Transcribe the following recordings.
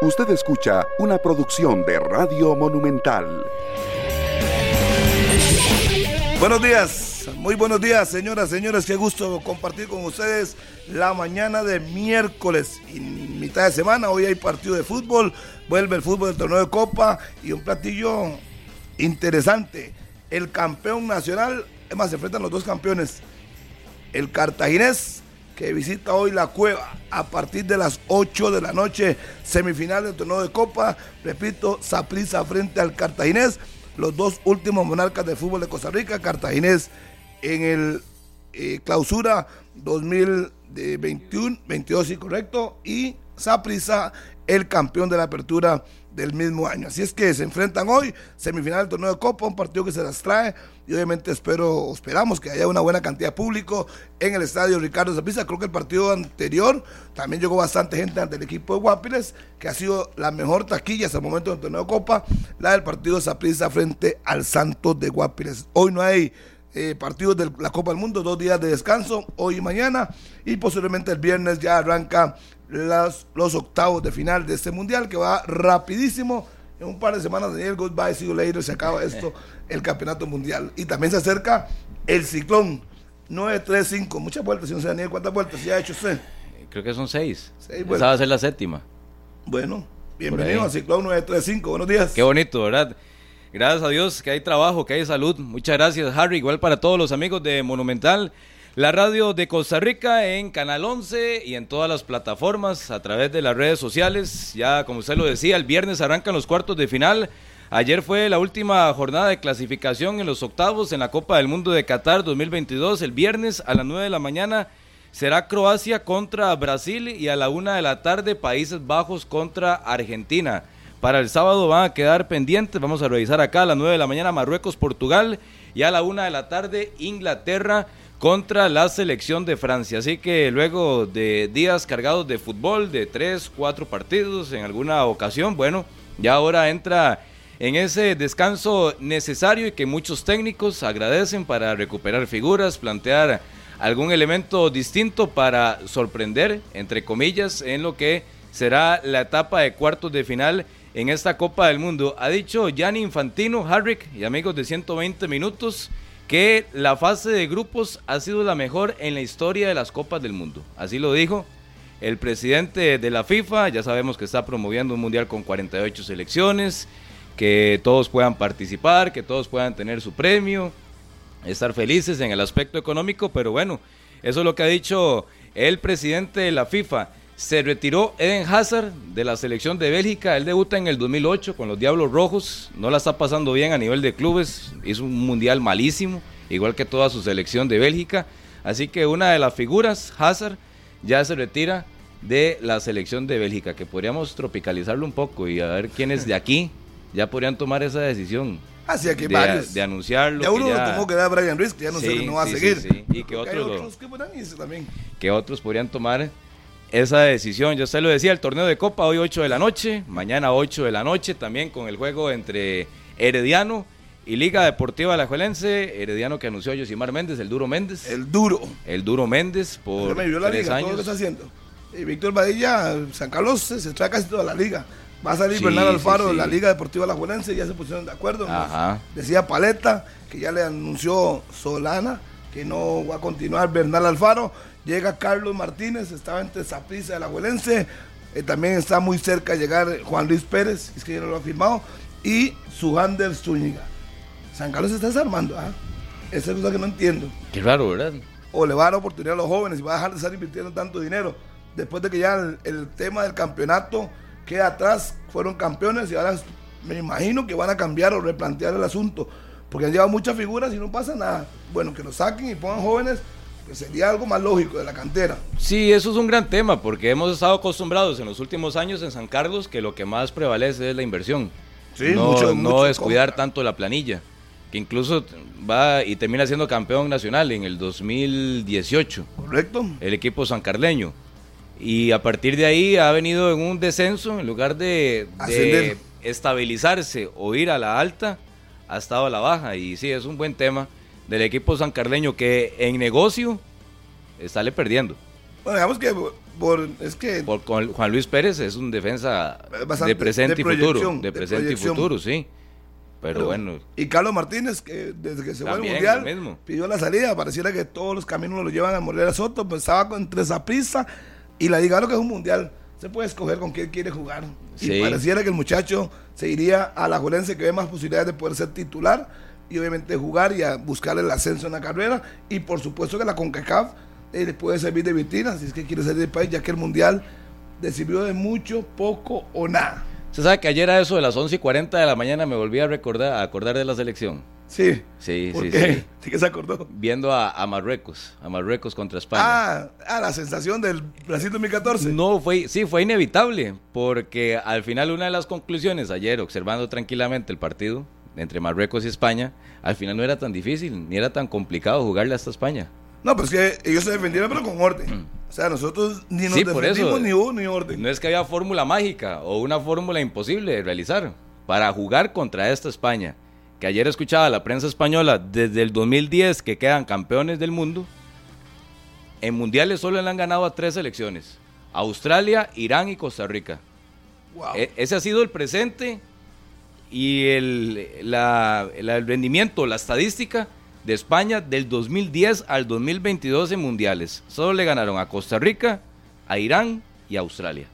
Usted escucha una producción de Radio Monumental. Buenos días, muy buenos días, señoras, señores. Qué gusto compartir con ustedes la mañana de miércoles y mitad de semana. Hoy hay partido de fútbol, vuelve el fútbol del torneo de Copa y un platillo interesante. El campeón nacional, es más, se enfrentan los dos campeones. El cartaginés que visita hoy la cueva a partir de las 8 de la noche, semifinal del torneo de Copa. Repito, Saprisa frente al Cartaginés, los dos últimos monarcas del fútbol de Costa Rica, Cartaginés en el eh, clausura 2021, 22, sí, correcto, y Saprisa, el campeón de la apertura del mismo año. Así es que se enfrentan hoy, semifinal del torneo de Copa, un partido que se las trae y obviamente espero, esperamos que haya una buena cantidad de público en el estadio Ricardo Zapisa. Creo que el partido anterior también llegó bastante gente ante el equipo de Guapiles, que ha sido la mejor taquilla hasta el momento del torneo de Copa, la del partido Zaprisa frente al Santos de Guapiles. Hoy no hay eh, partidos de la Copa del Mundo, dos días de descanso, hoy y mañana, y posiblemente el viernes ya arranca las, los octavos de final de este mundial que va rapidísimo. En un par de semanas, Daniel, goodbye, see you later, se acaba esto, el campeonato mundial. Y también se acerca el ciclón 935, muchas vueltas, señor Daniel, ¿cuántas vueltas ya ha hecho usted? Creo que son seis. Seis Esa va a ser la séptima. Bueno, bienvenido al ciclón 935, buenos días. Qué bonito, ¿verdad? Gracias a Dios que hay trabajo, que hay salud. Muchas gracias, Harry. Igual para todos los amigos de Monumental, la radio de Costa Rica en Canal 11 y en todas las plataformas a través de las redes sociales. Ya, como usted lo decía, el viernes arrancan los cuartos de final. Ayer fue la última jornada de clasificación en los octavos en la Copa del Mundo de Qatar 2022. El viernes a las 9 de la mañana será Croacia contra Brasil y a la 1 de la tarde Países Bajos contra Argentina. Para el sábado van a quedar pendientes, vamos a revisar acá a las 9 de la mañana Marruecos, Portugal y a la 1 de la tarde Inglaterra contra la selección de Francia. Así que luego de días cargados de fútbol, de 3, 4 partidos en alguna ocasión, bueno, ya ahora entra en ese descanso necesario y que muchos técnicos agradecen para recuperar figuras, plantear algún elemento distinto para sorprender, entre comillas, en lo que será la etapa de cuartos de final en esta Copa del Mundo. Ha dicho Gianni Infantino, Harrick y amigos de 120 minutos que la fase de grupos ha sido la mejor en la historia de las Copas del Mundo. Así lo dijo el presidente de la FIFA. Ya sabemos que está promoviendo un mundial con 48 selecciones, que todos puedan participar, que todos puedan tener su premio, estar felices en el aspecto económico, pero bueno, eso es lo que ha dicho el presidente de la FIFA. Se retiró Eden Hazard de la selección de Bélgica. Él debuta en el 2008 con los Diablos Rojos. No la está pasando bien a nivel de clubes. Hizo un mundial malísimo, igual que toda su selección de Bélgica. Así que una de las figuras, Hazard, ya se retira de la selección de Bélgica, que podríamos tropicalizarlo un poco y a ver quiénes de aquí ya podrían tomar esa decisión. Así que de, varios. de anunciarlo. Ya uno que lo tomó que da Brian Ruiz, que ya no Sí, no va sí, a seguir. sí. Y que otros lo- que también. que otros podrían tomar esa decisión. Yo se lo decía, el torneo de Copa hoy 8 de la noche, mañana 8 de la noche, también con el juego entre Herediano y Liga Deportiva Alajuelense. Herediano que anunció a Yosimar Méndez, el Duro Méndez. El, El duro. Duro Méndez por me vio la tres liga, todo lo que años. está haciendo. Y Víctor Badilla, San Carlos se, se trae casi toda la liga. Va a salir Sí, Bernardo Alfaro sí, de la. Liga Deportiva Alajuelense, ya se pusieron de acuerdo. Ajá. Decía Paleta, que ya le anunció Solana, que no va a continuar Bernal Alfaro. Llega Carlos Martínez, estaba entre Zaprisa la Alajuelense. Eh, también está muy cerca de llegar Juan Luis Pérez, es que ya no lo ha firmado. Y Sujander Zúñiga. San Carlos se está desarmando, ¿ah? Esa es cosa que no entiendo Qué raro, ¿verdad? o le va a dar oportunidad a los jóvenes y va a dejar de estar invirtiendo tanto dinero. Después de que ya el, el tema del campeonato queda atrás, fueron campeones y ahora me imagino que van a cambiar o replantear el asunto, porque han llevado muchas figuras y no pasa nada. Bueno, que lo saquen y pongan jóvenes, que sería algo más lógico de la cantera. Sí, eso es un gran tema porque hemos estado acostumbrados en los últimos años en San Carlos que lo que más prevalece es la inversión. Sí, no, mucho- no mucho descuidar compra. tanto la planilla, que incluso va y termina siendo campeón nacional en el 2018, ¿Correcto? el equipo sancarleño. Y a partir de ahí ha venido en un descenso, en lugar de, de estabilizarse o ir a la alta, ha estado a la baja. Y sí, es un buen tema del equipo sancarleño que en negocio sale perdiendo. Bueno, digamos que por, es que Por, con Juan Luis Pérez es un defensa de presente de y futuro. De de presente y futuro, sí. Pero, Pero- bueno, Y Carlos Martínez, que desde que se fue al Mundial, mismo. pidió la salida. Pareciera que todos los caminos lo llevan a Morera Soto. Pues estaba entre Zaprisa y la Liga, lo que es un Mundial. Se puede escoger con quién quiere jugar. Sí. Y pareciera que el muchacho se iría a la Juelense, que ve más posibilidades de poder ser titular y obviamente jugar y a buscar el ascenso en la carrera. Y por supuesto que la CONCACAF eh, le puede servir de vitrina si es que quiere salir del país, ya que el Mundial le sirvió de mucho, poco o nada. se sabe que ayer a eso de las 11 y 40 de la mañana me volví a recordar, a acordar de la selección. Sí. Sí, ¿Por sí, qué? sí. ¿Sí que se acordó? Viendo a, a Marruecos, a Marruecos contra España. Ah, ah, la sensación del Brasil 2014. No, fue, sí, fue inevitable, porque al final una de las conclusiones ayer, observando tranquilamente el partido entre Marruecos y España, al final no era tan difícil, ni era tan complicado jugarle hasta España. No, pues que ellos se defendieron, pero con orden. O sea, nosotros ni nos Mm. Sí, defendimos eso. ni hubo ni orden. No es que había fórmula mágica o una fórmula imposible de realizar para jugar contra esta España, que ayer escuchaba la prensa española desde el 2010 que quedan campeones del mundo, en mundiales solo le han ganado a tres selecciones, Australia, Irán y Costa Rica. Wow. E- ese ha sido el presente y el, la- el rendimiento, la estadística de España del 2010 al 2022 en mundiales. Solo le ganaron a Costa Rica, a Irán y a Australia.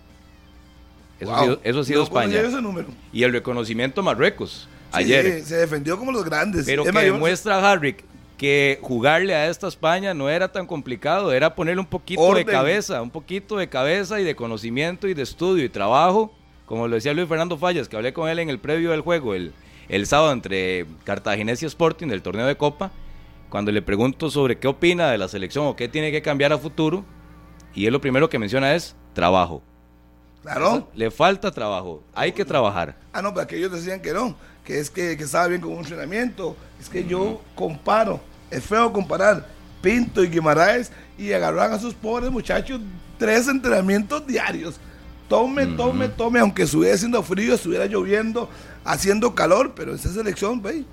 Eso, ha sido, eso ha sido No conocía España. ese. Y el reconocimiento a Marruecos Sí, ayer. sí, se defendió como los grandes. Pero Es que demuestra Harrick que jugarle a esta España no era tan complicado, era ponerle un poquito Orden. de cabeza, un poquito de cabeza y de conocimiento y de estudio y trabajo, como lo decía Luis Fernando Fallas, que hablé con él en el previo del juego el, el sábado entre Cartaginés y Sporting del torneo de Copa, cuando le pregunto sobre qué opina de la selección o qué tiene que cambiar a futuro, y él lo primero que menciona es trabajo. Claro. Le falta trabajo, hay que trabajar. Ah, no, pero aquellos decían que no, que es que, que estaba bien con un entrenamiento. Es que yo comparo, es feo comparar Pinto y Guimaraes y agarran a sus pobres muchachos tres entrenamientos diarios. Tome, tome, tome, aunque estuviera haciendo frío, estuviera lloviendo, haciendo calor, pero esa selección, ve,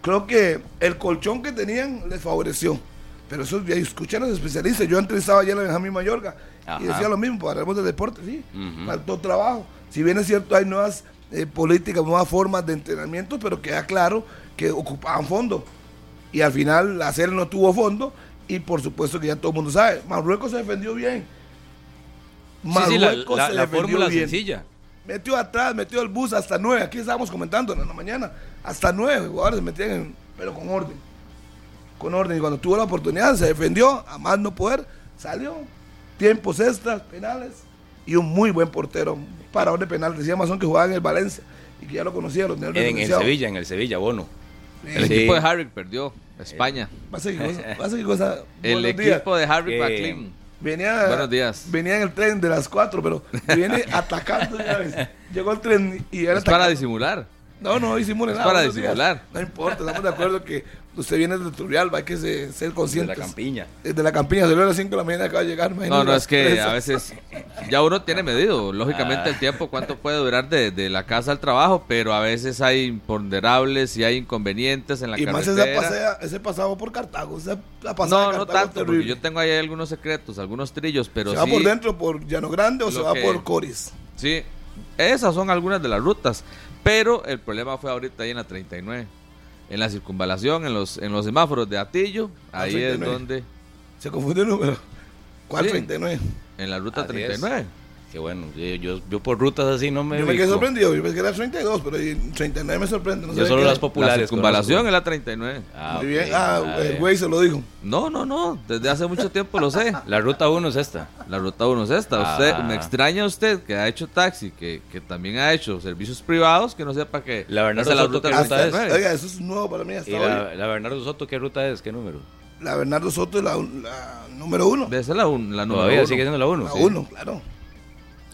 creo que el colchón que tenían les favoreció. Pero eso, ya escuché a los especialistas. Yo entrevistaba ayer a Benjamín Mayorga Ajá. y decía lo mismo, pues, hablamos de deporte, sí, faltó trabajo. Si bien es cierto, hay nuevas eh, políticas, nuevas formas de entrenamiento, pero queda claro que ocupaban fondo. Y al final la serie no tuvo fondo y por supuesto que ya todo el mundo sabe, Marruecos se defendió bien. Sí, sí, la, Marruecos la- se la fórmula bien. sencilla. Metió atrás, metió el bus hasta nueve. Aquí estábamos comentando en la mañana. Hasta nueve jugadores se metían, en- pero con orden. Con orden. Y cuando tuvo la oportunidad, se defendió, a más no poder, salió. Tiempos extras, penales. Y un muy buen portero. Parador de penal. Decía Mazón que jugaba en el Valencia. Y que ya lo conocía, En el Sevilla, en el Sevilla, Bono. El Sí. equipo de Harry perdió. España. Pasa que cosa. Pasa que cosa. El Buenos días. equipo de Harry Eh, McLean. Venía, Buenos días. Venía en el tren de las cuatro, pero viene atacando. ya ves. Llegó el tren y era Es para disimular. No, no disimule Es nada. para días. disimular. No importa, estamos de acuerdo que usted viene de Turrialba, hay que se- ser De conscientes. la campiña. Desde la campiña, salió a las 5 de la mañana, acaba de llegar. No, no, es que a veces ya uno tiene medido, lógicamente, el tiempo, cuánto puede durar de, de la casa al trabajo, pero a veces hay imponderables y hay inconvenientes en la Y más ese, carretera. pasea, ese pasado por Cartago. Ese la pasada No, de no Cartago tanto, porque yo tengo ahí algunos secretos, algunos trillos, pero ¿Se va por dentro por Llano Grande o se va que- por Coris? sí, esas son algunas de las rutas, pero el problema fue ahorita ahí en la 39, en la circunvalación, en los, en los semáforos de Atillo, Ah, ahí es 39. donde, Se confundió el número. ¿Cuál Sí. 39? en la ruta Así es. 39. Qué bueno, yo, yo, yo por rutas así no me Yo me quedé sorprendido. Yo pensé que era 32, pero ahí 39 me sorprende. No Yo solo que las populares. la circunvalación es la 39. Ah, Muy bien. ok. Ah, el güey se lo dijo. No, no, no, desde hace mucho tiempo lo sé. La ruta 1 es esta. La ruta 1 es esta. Usted, Ah. me extraña usted que ha hecho taxi, que, que también ha hecho servicios privados, que no sepa que La Bernardo es la Soto, ruta ¿qué ruta es? 39. Oiga, eso es nuevo para mí hasta ¿Y hoy. la, la Bernardo Soto qué ruta es? ¿Qué número? La Bernardo Soto es la, la número uno. Debe ser la, un- la número Todavía uno. sigue siendo la 1. La uno, claro.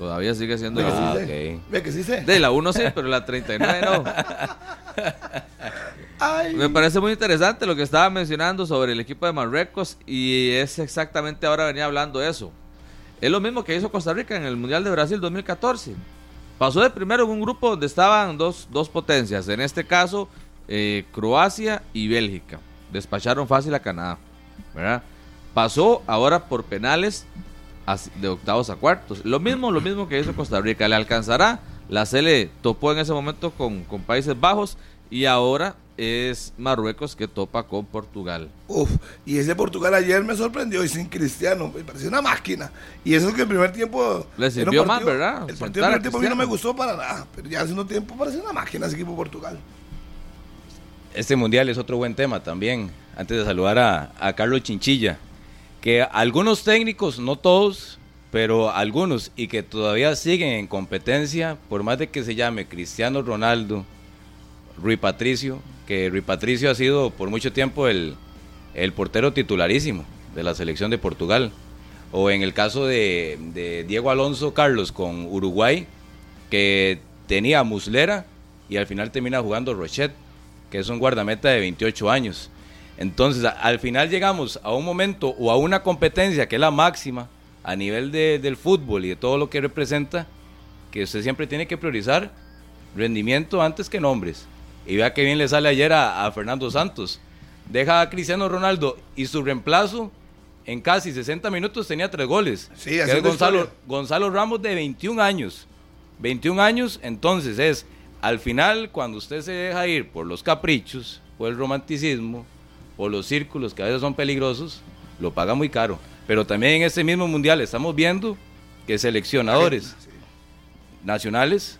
Todavía sigue siendo que Ah, sí sé. ok. Ve que sí sé. De la 1 sí, pero la 39 no. Ay. Me parece muy interesante lo que estaba mencionando sobre el equipo de Marruecos y es exactamente ahora venía hablando eso. Es lo mismo que hizo Costa Rica en el Mundial de Brasil 2014. Pasó de primero en un grupo donde estaban dos, dos potencias, en este caso eh, Croacia y Bélgica. Despacharon fácil a Canadá. ¿verdad? Pasó ahora por penales de octavos a cuartos. Lo mismo, lo mismo que hizo Costa Rica. ¿Le alcanzará? La Cele topó en ese momento con, con Países Bajos y ahora es Marruecos que topa con Portugal. Uf, y ese Portugal ayer me sorprendió y sin Cristiano, me pareció una máquina. Y eso que el primer tiempo. Le sirvió más, ¿verdad? El partido del primer tiempo a mí no me gustó para nada, pero ya hace un tiempo parecía una máquina ese equipo Portugal. Este mundial es otro buen tema también. Antes de saludar a, a Carlos Chinchilla, que algunos técnicos, no todos, pero algunos, y que todavía siguen en competencia, por más de que se llame Cristiano Ronaldo, Rui Patricio, que Rui Patricio ha sido por mucho tiempo el, el portero titularísimo de la selección de Portugal. O en el caso de, Diego Alonso Carlos con Uruguay, que tenía Muslera y al final termina jugando Rochet, que es un guardameta de 28 años. Entonces, al final llegamos a un momento o a una competencia que es la máxima a nivel de, del fútbol y de todo lo que representa, que usted siempre tiene que priorizar rendimiento antes que nombres. Y vea que bien le sale ayer a, Fernando Santos. Deja a Cristiano Ronaldo y su reemplazo en casi 60 minutos tenía tres goles. Sí, así es Gonzalo, Gonzalo Ramos de 21 años. 21 años, entonces es al final cuando usted se deja ir por los caprichos, o el romanticismo, o los círculos que a veces son peligrosos, lo paga muy caro. Pero también en este mismo mundial estamos viendo que seleccionadores nacionales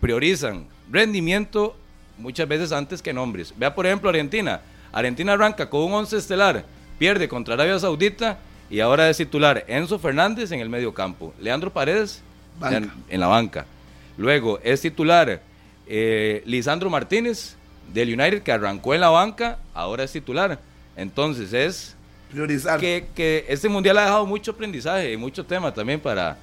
priorizan rendimiento muchas veces antes que nombres. Vea por ejemplo Argentina. Argentina arranca con un 11 estelar, pierde contra Arabia Saudita y ahora es titular Enzo Fernández en el medio campo, Leandro Paredes en, la banca. Luego es titular eh, Lisandro Martínez del United que arrancó en la banca, ahora es titular. Entonces es priorizar que, que este mundial ha dejado mucho aprendizaje y mucho tema también para,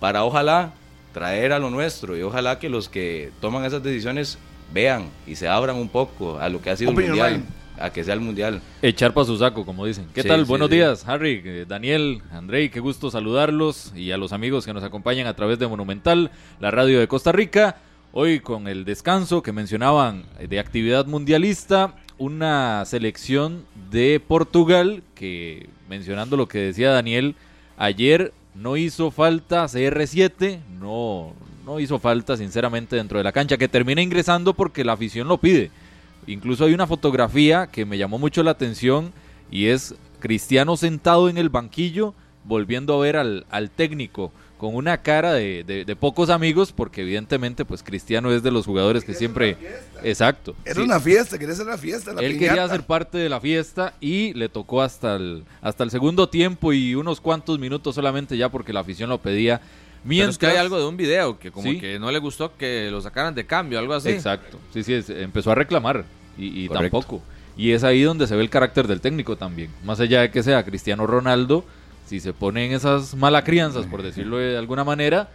para ojalá traer a lo nuestro y ojalá que los que toman esas decisiones vean y se abran un poco a lo que ha sido el mundial. A que sea el mundial. Echar para su saco, como dicen. ¿Qué tal? Buenos días, Harry, eh, Daniel, Andrei, qué gusto saludarlos y a los amigos que nos acompañan a través de Monumental, la radio de Costa Rica. Hoy con el descanso que mencionaban de actividad mundialista, una selección de Portugal que, mencionando lo que decía Daniel, ayer no hizo falta CR7, no, no hizo falta sinceramente dentro de la cancha, que termina ingresando porque la afición lo pide. Incluso hay una fotografía que me llamó mucho la atención y es Cristiano sentado en el banquillo volviendo a ver al, al técnico con una cara de, pocos amigos, porque evidentemente, pues Cristiano es de los jugadores que siempre. Exacto. Era una fiesta, quería hacer la fiesta. Él quería ser parte de la fiesta y le tocó hasta el, hasta el segundo tiempo y unos cuantos minutos solamente ya porque la afición lo pedía. Mientras que hay algo de un video que como que no le gustó que lo sacaran de cambio, algo así. Exacto. Sí, sí, empezó a reclamar y, y tampoco. Y es ahí donde se ve el carácter del técnico también. Más allá de que sea Cristiano Ronaldo si se ponen esas mala crianzas, por decirlo de alguna manera,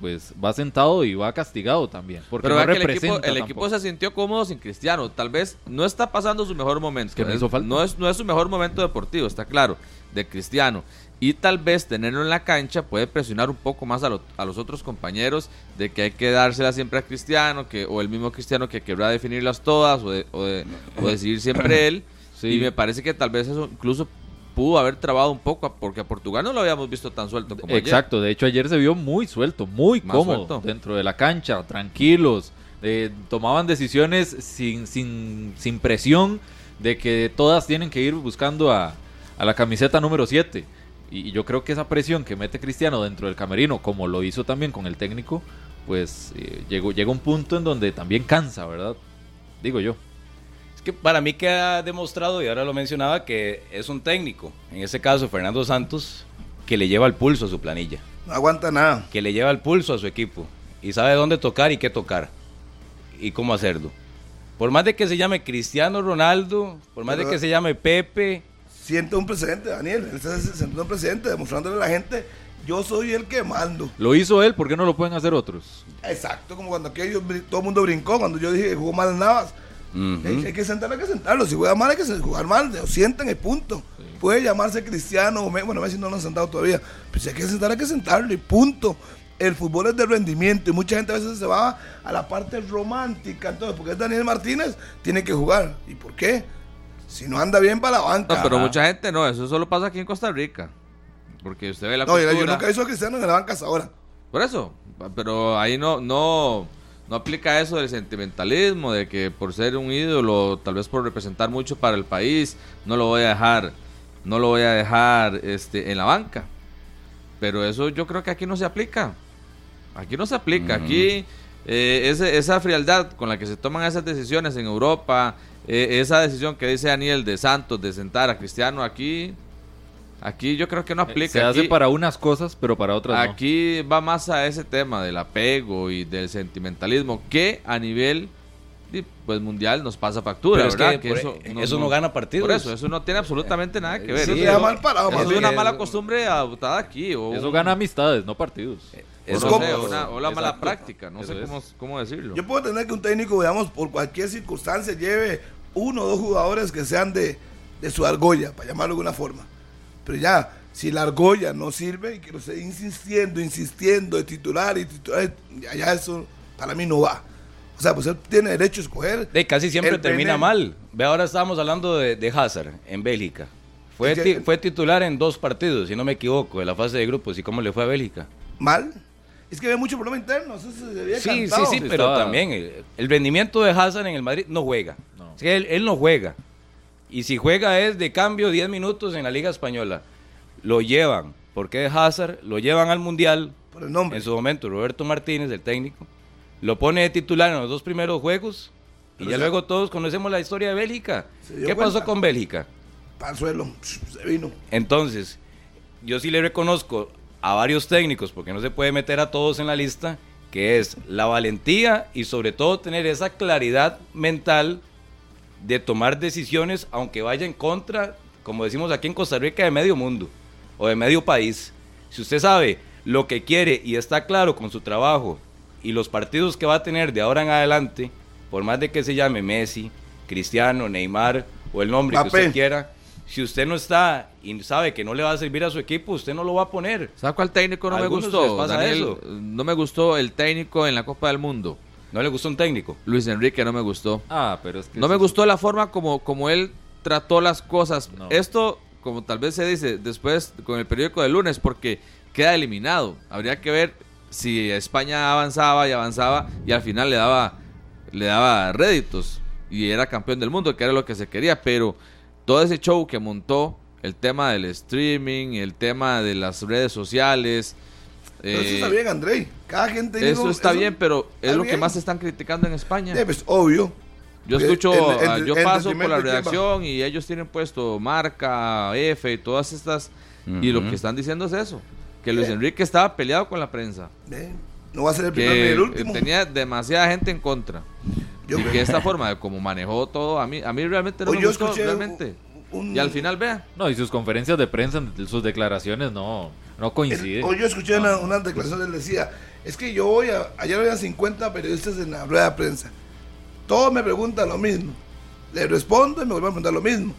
pues va sentado y va castigado también. Porque Pero el, equipo, el equipo, se sintió cómodo sin Cristiano. Tal vez no está pasando su mejor momento. que no, es, no es su mejor momento deportivo, está claro, de Cristiano. Y tal vez tenerlo en la cancha puede presionar un poco más a, a los otros compañeros de que hay que dársela siempre a Cristiano, que, o el mismo Cristiano que querrá definirlas todas, o, de, o, de, o decidir siempre él. Y me parece que tal vez eso incluso pudo haber trabado un poco, porque a Portugal no lo habíamos visto tan suelto como Exacto, de hecho ayer se vio muy suelto, muy cómodo dentro de la cancha, tranquilos, eh, tomaban decisiones sin, sin, sin presión de que todas tienen que ir buscando a, a la camiseta número 7. Y, yo creo que esa presión que mete Cristiano dentro del camerino, como lo hizo también con el técnico, pues eh, llegó, llega un punto en donde también cansa, ¿verdad? Digo yo que para mí queda demostrado, y ahora lo mencionaba, que es un técnico, en ese caso Fernando Santos, que le lleva el pulso a su planilla. No aguanta nada. Que le lleva el pulso a su equipo. Y sabe dónde tocar y qué tocar. Y cómo hacerlo. Por más de que se llame Cristiano Ronaldo, por más de que se llame Pepe. Siente un presidente, Daniel. Él se siente un presidente, demostrándole a la gente yo soy el que mando. Lo hizo él, ¿por qué no lo pueden hacer otros? Exacto, como cuando aquello, todo el mundo brincó, cuando yo dije que jugó mal Navas hay, que sentarlo, hay que sentarlo. Si juega mal, hay que jugar mal. Sienten el punto. Puede llamarse Cristiano o Bueno, Messi no lo han sentado todavía. Pero si hay que sentar, hay que sentarlo y punto. El fútbol es de rendimiento y mucha gente a veces se va a la parte romántica. Entonces, porque es Daniel Martínez, tiene que jugar. ¿Y por qué? Si no anda bien para la banca. No, pero mucha gente no. Eso solo pasa aquí en Costa Rica. Porque usted ve la No, yo cultura- nunca hizo a Cristiano en la banca hasta ahora. Por eso, pero ahí no, no, no aplica eso del sentimentalismo, de que por ser un ídolo, tal vez por representar mucho para el país, no lo voy a dejar, no lo voy a dejar este, en la banca. Pero eso yo creo que aquí no se aplica. Aquí no se aplica. Aquí eh, ese- esa frialdad con la que se toman esas decisiones en Europa, eh, esa decisión que dice Daniel de Santos de sentar a Cristiano aquí, aquí yo creo que no aplica. Se hace Aquí- para unas cosas, pero para otras no. Aquí va más a ese tema del apego y del sentimentalismo que a nivel pues mundial nos pasa factura, Pero es ¿verdad? que por- eso no gana partidos. Por eso, eso no tiene absolutamente nada que ver. Sí, Eso es- mal parado, es de bien. una mala costumbre adoptada aquí. O Eso gana amistades, no partidos. o Es no como- sé, una- o la mala Exacto. práctica, no Eso sé es. cómo, cómo decirlo. Yo puedo tener que un técnico, digamos, por cualquier circunstancia, lleve uno o dos jugadores que sean de, de su argolla, para llamarlo de alguna forma. Pero ya, si la argolla no sirve y que lo esté insistiendo, insistiendo de titular y titular, ya, ya eso para mí no va. O sea, pues él tiene derecho a escoger. De casi siempre termina mal. Ve, ahora estábamos hablando de, de Hazard en Bélgica. Fue, ti- fue titular en dos partidos, si no me equivoco, de la fase de grupos. ¿Y cómo le fue a Bélgica? Mal. Es que había mucho problema interno. Eso se había Sí, sí, cantado. sí, pero Estaba- también el, el rendimiento de Hazard en el Madrid no juega. No. Es que él, él no juega. Y si juega es de cambio 10 minutos en la Liga Española. Lo llevan, porque es Hazard, lo llevan al Mundial. Por el nombre. En su momento, Roberto Martínez, el técnico, lo pone de titular en los dos primeros juegos. Y ya luego todos conocemos la historia de Bélgica. ¿Qué pasó con Bélgica? Para el suelo. Se vino. Entonces, yo sí le reconozco a varios técnicos, porque no se puede meter a todos en la lista, que es la valentía y sobre todo tener esa claridad mental de tomar decisiones, aunque vaya en contra, como decimos aquí en Costa Rica, de medio mundo o de medio país. Si usted sabe lo que quiere y está claro con su trabajo y los partidos que va a tener de ahora en adelante, por más de que se llame Messi, Cristiano, Neymar o el nombre que usted quiera, si usted no está y sabe que no le va a servir a su equipo, usted no lo va a poner. ¿Sabe cuál técnico no me gustó? les pasa Daniel? eso. No me gustó el técnico en la Copa del Mundo. ¿No le gustó un técnico? Luis Enrique no me gustó. Ah, pero es que... No me gustó la forma como, como él trató las cosas. No. Esto, como tal vez se dice después con el periódico del lunes, porque queda eliminado. Habría que ver si España avanzaba y avanzaba y al final le daba, le daba réditos y era campeón del mundo, que era lo que se quería. Pero todo ese show que montó, el tema del streaming, el tema de las redes sociales. Pero eso eh, está bien, Andrei. Cada gente. eso está bien, pero es lo que más están criticando en España. Eh, pues, obvio. Yo Eh, escucho, el- ah, el- yo paso por la redacción y ellos tienen puesto marca, F y todas estas. Y lo que están diciendo es eso: que Luis Enrique estaba peleado con la prensa, Eh, no va a ser el primero ni el último. tenía demasiada gente en contra. Yo y creo- que esta forma de como manejó todo, a mí, a mí realmente no Hoy me yo gustó, realmente. un- Y al final, vea, No, y sus conferencias de prensa, sus declaraciones no, no coinciden. Hoy yo escuché una, una declaración, él decía, es que yo voy a, ayer había 50 periodistas en la rueda de prensa, todos me preguntan lo mismo, le respondo y me vuelven a preguntar lo mismo.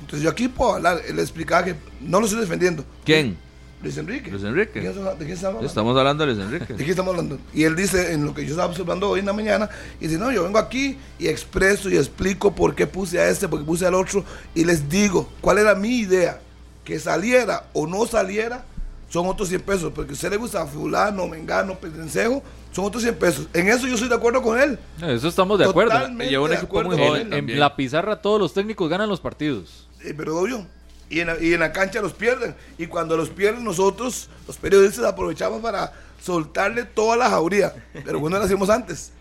Entonces yo aquí puedo hablar, él explicaba que no lo estoy defendiendo. ¿quién? Luis Enrique. Luis Enrique. ¿De quién estamos- de quién estamos hablando? Estamos hablando de Luis Enrique. ¿De qué estamos hablando? Y él dice, en lo que yo estaba observando hoy en la mañana, y dice, no, yo vengo aquí y expreso y explico por qué puse a este, por qué puse al otro, y les digo cuál era mi idea. Que saliera o no saliera, son otros 100 pesos. Porque a usted le gusta a fulano, mengano, pedrencejo, son otros 100 pesos. En eso yo estoy de acuerdo con él. Eso estamos de acuerdo. Lleva un equipo muy joven. En la pizarra todos los técnicos ganan los partidos. Eh, pero obvio. Y en, la, y en la cancha los pierden. Y cuando los pierden nosotros, los periodistas, aprovechamos para soltarle toda la jauría. Pero bueno, lo hacíamos antes.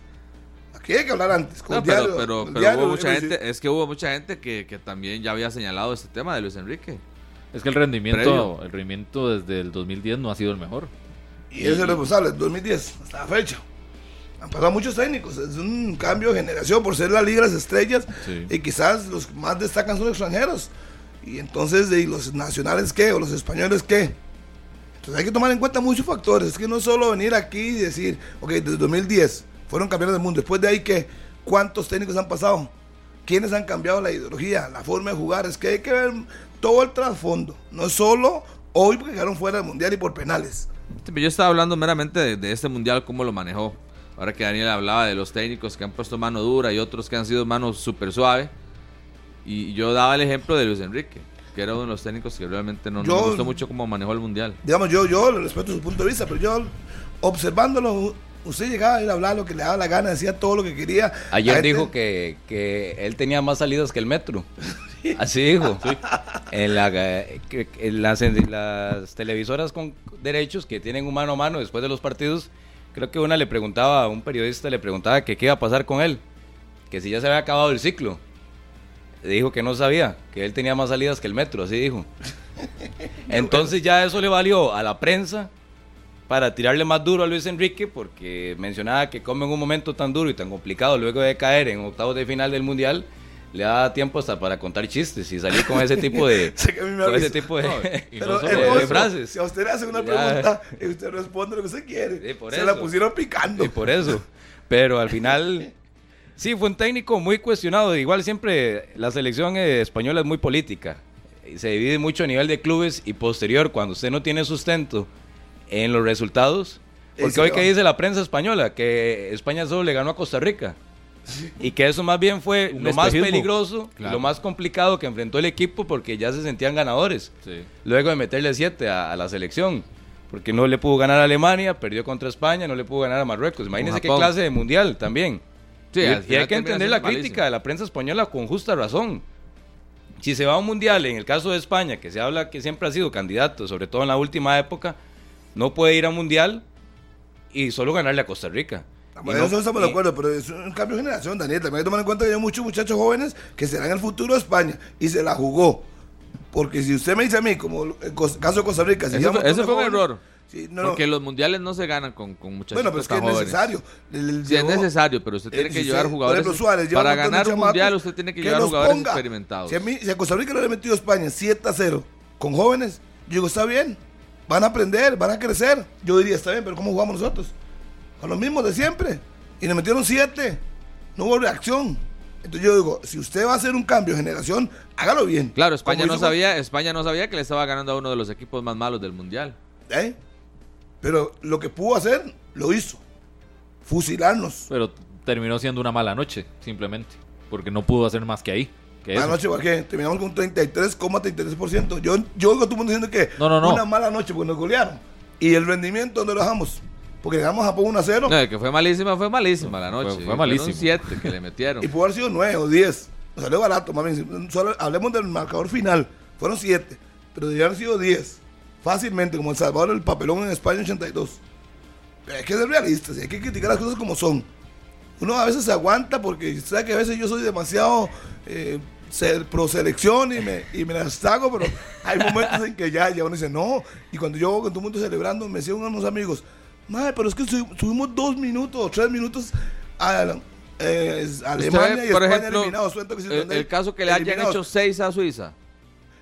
Aquí hay que hablar antes. con No, pero, diario, pero, el pero diario, hubo mucha gente, es que hubo mucha gente que, que también ya había señalado este tema de Luis Enrique. Es que el rendimiento, Previo. el rendimiento desde el 2010 no ha sido el mejor. Y es el responsable, 2010, hasta la fecha. Han pasado muchos técnicos, es un cambio de generación por ser la Liga de las Estrellas Sí. y quizás los que más destacan son extranjeros. Y entonces, ¿y los nacionales qué? ¿O los españoles qué? Entonces hay que tomar en cuenta muchos factores. Es que no es solo venir aquí y decir, ok, desde 2010 fueron campeones del mundo. Después de ahí, ¿qué? ¿Cuántos técnicos han pasado? ¿Quiénes han cambiado la ideología, la forma de jugar? Es que hay que ver todo el trasfondo. No es solo hoy porque quedaron fuera del mundial y por penales. Yo estaba hablando meramente de, de este mundial, cómo lo manejó. Ahora que Daniel hablaba de los técnicos que han puesto mano dura y otros que han sido mano súper suave. Y yo daba el ejemplo de Luis Enrique. que era uno de los técnicos que realmente no, no Yo- me gustó mucho cómo manejó el mundial. Digamos, yo, yo le respeto su punto de vista, pero yo, observándolo, usted llegaba a ir a hablar lo que le daba la gana, decía todo lo que quería. Ayer dijo que, que él tenía más salidas que el metro. Así dijo. Las, en las televisoras con derechos que tienen un mano a mano después de los partidos, creo que una le preguntaba, un periodista le preguntaba que qué iba a pasar con él, que si ya se había acabado el ciclo. Dijo que no sabía, que él tenía más salidas que el metro, así dijo. Entonces ya eso le valió a la prensa para tirarle más duro a Luis Enrique porque mencionaba que como en un momento tan duro y tan complicado luego de caer en octavos de final del mundial le da tiempo hasta para contar chistes y salir con ese tipo de con ese tipo de, Pero no de- frases. Si a usted le hacen una Ya. pregunta y usted responde lo que usted quiere, Sí, por se eso. la pusieron picando. Y por eso. Pero al final, sí, fue un técnico muy cuestionado. Igual siempre la selección eh, española es muy política. Y se divide mucho a nivel de clubes y posterior, cuando usted no tiene sustento en los resultados. Porque hoy que dice la prensa española, que España solo le ganó a Costa Rica. Y que eso más bien fue Un lo más espejismo. peligroso, Claro. lo más complicado que enfrentó el equipo porque ya se sentían ganadores Sí. luego de meterle 7 a, a la selección. Porque no le pudo ganar a Alemania, perdió contra España, no le pudo ganar a Marruecos. Imagínense qué Japón. clase de mundial también. Sí, y, al y hay que termina entender siendo la crítica de la prensa española con justa razón. Si se va a un mundial, en el caso de España, que se habla que siempre ha sido candidato, sobre todo en la última época, no puede ir a un mundial y solo ganarle a Costa Rica. Bueno, no- eso estamos de acuerdo, pero es un cambio de generación, Daniel. También hay que tomar en cuenta que hay muchos muchachos jóvenes que serán el futuro de España y se la jugó. Porque si usted me dice a mí, como el caso de Costa Rica, si ya fue- de fue un jóvenes- error. Sí, no, no. Porque los mundiales no se ganan con, con muchachos Bueno, pero es que es necesario. El- el Sí, es necesario, pero usted tiene que llevar jugadores. ejemplo, Suárez para un ganar un mundial, usted tiene que, llevar los jugadores ponga. experimentados. Si a, mí, si a Costa Rica le ha metido a España 7 a 0 con jóvenes, yo digo, está bien. Van a aprender, van a crecer. Yo diría, está bien, pero ¿cómo jugamos nosotros? Con los mismos de siempre. Y le metieron 7. No hubo reacción. Entonces yo digo, si usted va a hacer un cambio de generación, hágalo bien. Claro, España no sabía, España no sabía que le estaba ganando a uno de los equipos más malos del mundial. ¿Eh? Pero lo que pudo hacer, lo hizo. Fusilarnos. Pero terminó siendo una mala noche, simplemente. Porque no pudo hacer más que ahí. Que Mala eso. noche, ¿por qué? Terminamos con 33,33%. Yo, yo oigo a todo el mundo diciendo que No, no, no. una mala noche porque nos golearon. ¿Y el rendimiento dónde lo dejamos? Porque le damos a Japón 1 a 0 No, el que fue malísima, fue malísima la noche. Fue- fue Fueron malísimo. siete que le metieron. y pudo haber sido 9 o 10. Nos salió barato, mami. Solo hablemos del marcador final. Fueron 7, pero debían haber sido 10. Fácilmente, como El Salvador, el papelón en España 82. Pero hay que ser realistas y hay que criticar las cosas como son. Uno a veces se aguanta porque sabe que a veces yo soy demasiado eh, ser- pro selección y me, y me las hago, pero hay momentos en que ya, ya uno dice no. Y cuando yo con todo el mundo celebrando, me decían unos amigos, madre, pero es que su- subimos dos minutos tres minutos a eh, Alemania y por España ejemplo, eliminados. El, el caso que le hayan eliminados. hecho seis a Suiza.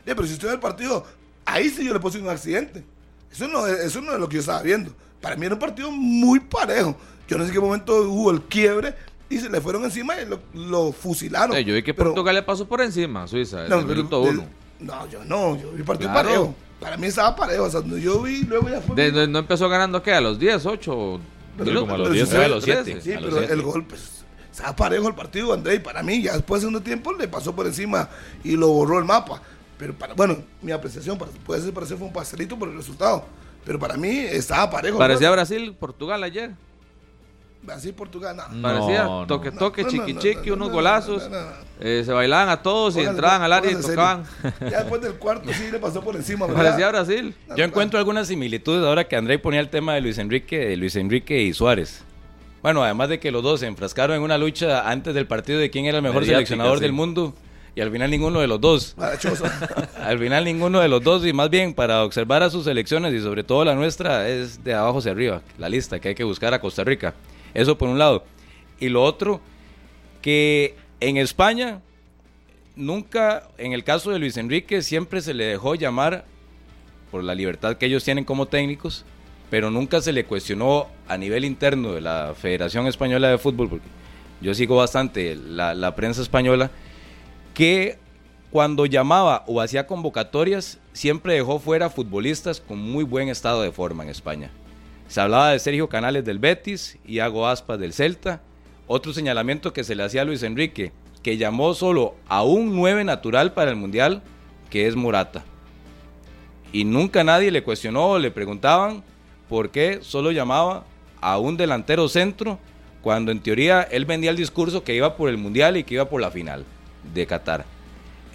Eh, pero si usted ve el partido, ahí sí yo le puse un accidente. Eso no, es- eso no es lo que yo estaba viendo. Para mí era un partido muy parejo. Yo no sé en qué momento hubo el quiebre y se le fueron encima y lo, lo fusilaron. Eh, yo vi que Pero- Portugal le pasó por encima a Suiza no, el pero- minuto uno. no, yo no, yo vi partido Claro. parejo. Para mí estaba parejo. O sea, yo vi, luego ya fue. De- de- ¿No empezó ganando qué? ¿A los 10, 8? Pero- como a los pero 10, si a los 7. Sí, pero siete. el gol, pues, estaba parejo el partido, André, y para mí, ya después de segundo tiempo, le pasó por encima y lo borró el mapa. Pero, para, bueno, mi apreciación, para, puede ser parecer fue un pastelito por el resultado. Pero para mí estaba parejo. Parecía. Brasil, Portugal ayer. Así Portugal, no. No, Parecía no. toque, No, toque, no, chiqui, no, chiqui, no, unos no, golazos. no, no, no. Eh, se bailaban a todos y entraban al área y tocaban. Ya después del cuarto sí le pasó por encima. ¿verdad? Parecía Brasil. Yo encuentro algunas similitudes ahora que André ponía el tema de Luis Enrique, de Luis Enrique y Suárez. Bueno, además de que los dos se enfrascaron en una lucha antes del partido de quién era el mejor Mediática, seleccionador sí. del mundo y al final ninguno de los dos. Marachoso. Al final ninguno de los dos y más bien para observar a sus selecciones y sobre todo la nuestra es de abajo hacia arriba, la lista que hay que buscar a Costa Rica. Eso por un lado. Y lo otro, que en España nunca, en el caso de Luis Enrique, siempre se le dejó llamar por la libertad que ellos tienen como técnicos, pero nunca se le cuestionó a nivel interno de la Federación Española de Fútbol, porque yo sigo bastante la, la prensa española, que cuando llamaba o hacía convocatorias, siempre dejó fuera futbolistas con muy buen estado de forma en España. Se hablaba de Sergio Canales del Betis y Hago Aspas del Celta. Otro señalamiento que se le hacía a Luis Enrique, que llamó solo a un 9 natural para el Mundial, que es Morata. Y nunca nadie le cuestionó o le preguntaban por qué solo llamaba a un delantero centro cuando en teoría él vendía el discurso que iba por el Mundial y que iba por la final de Qatar.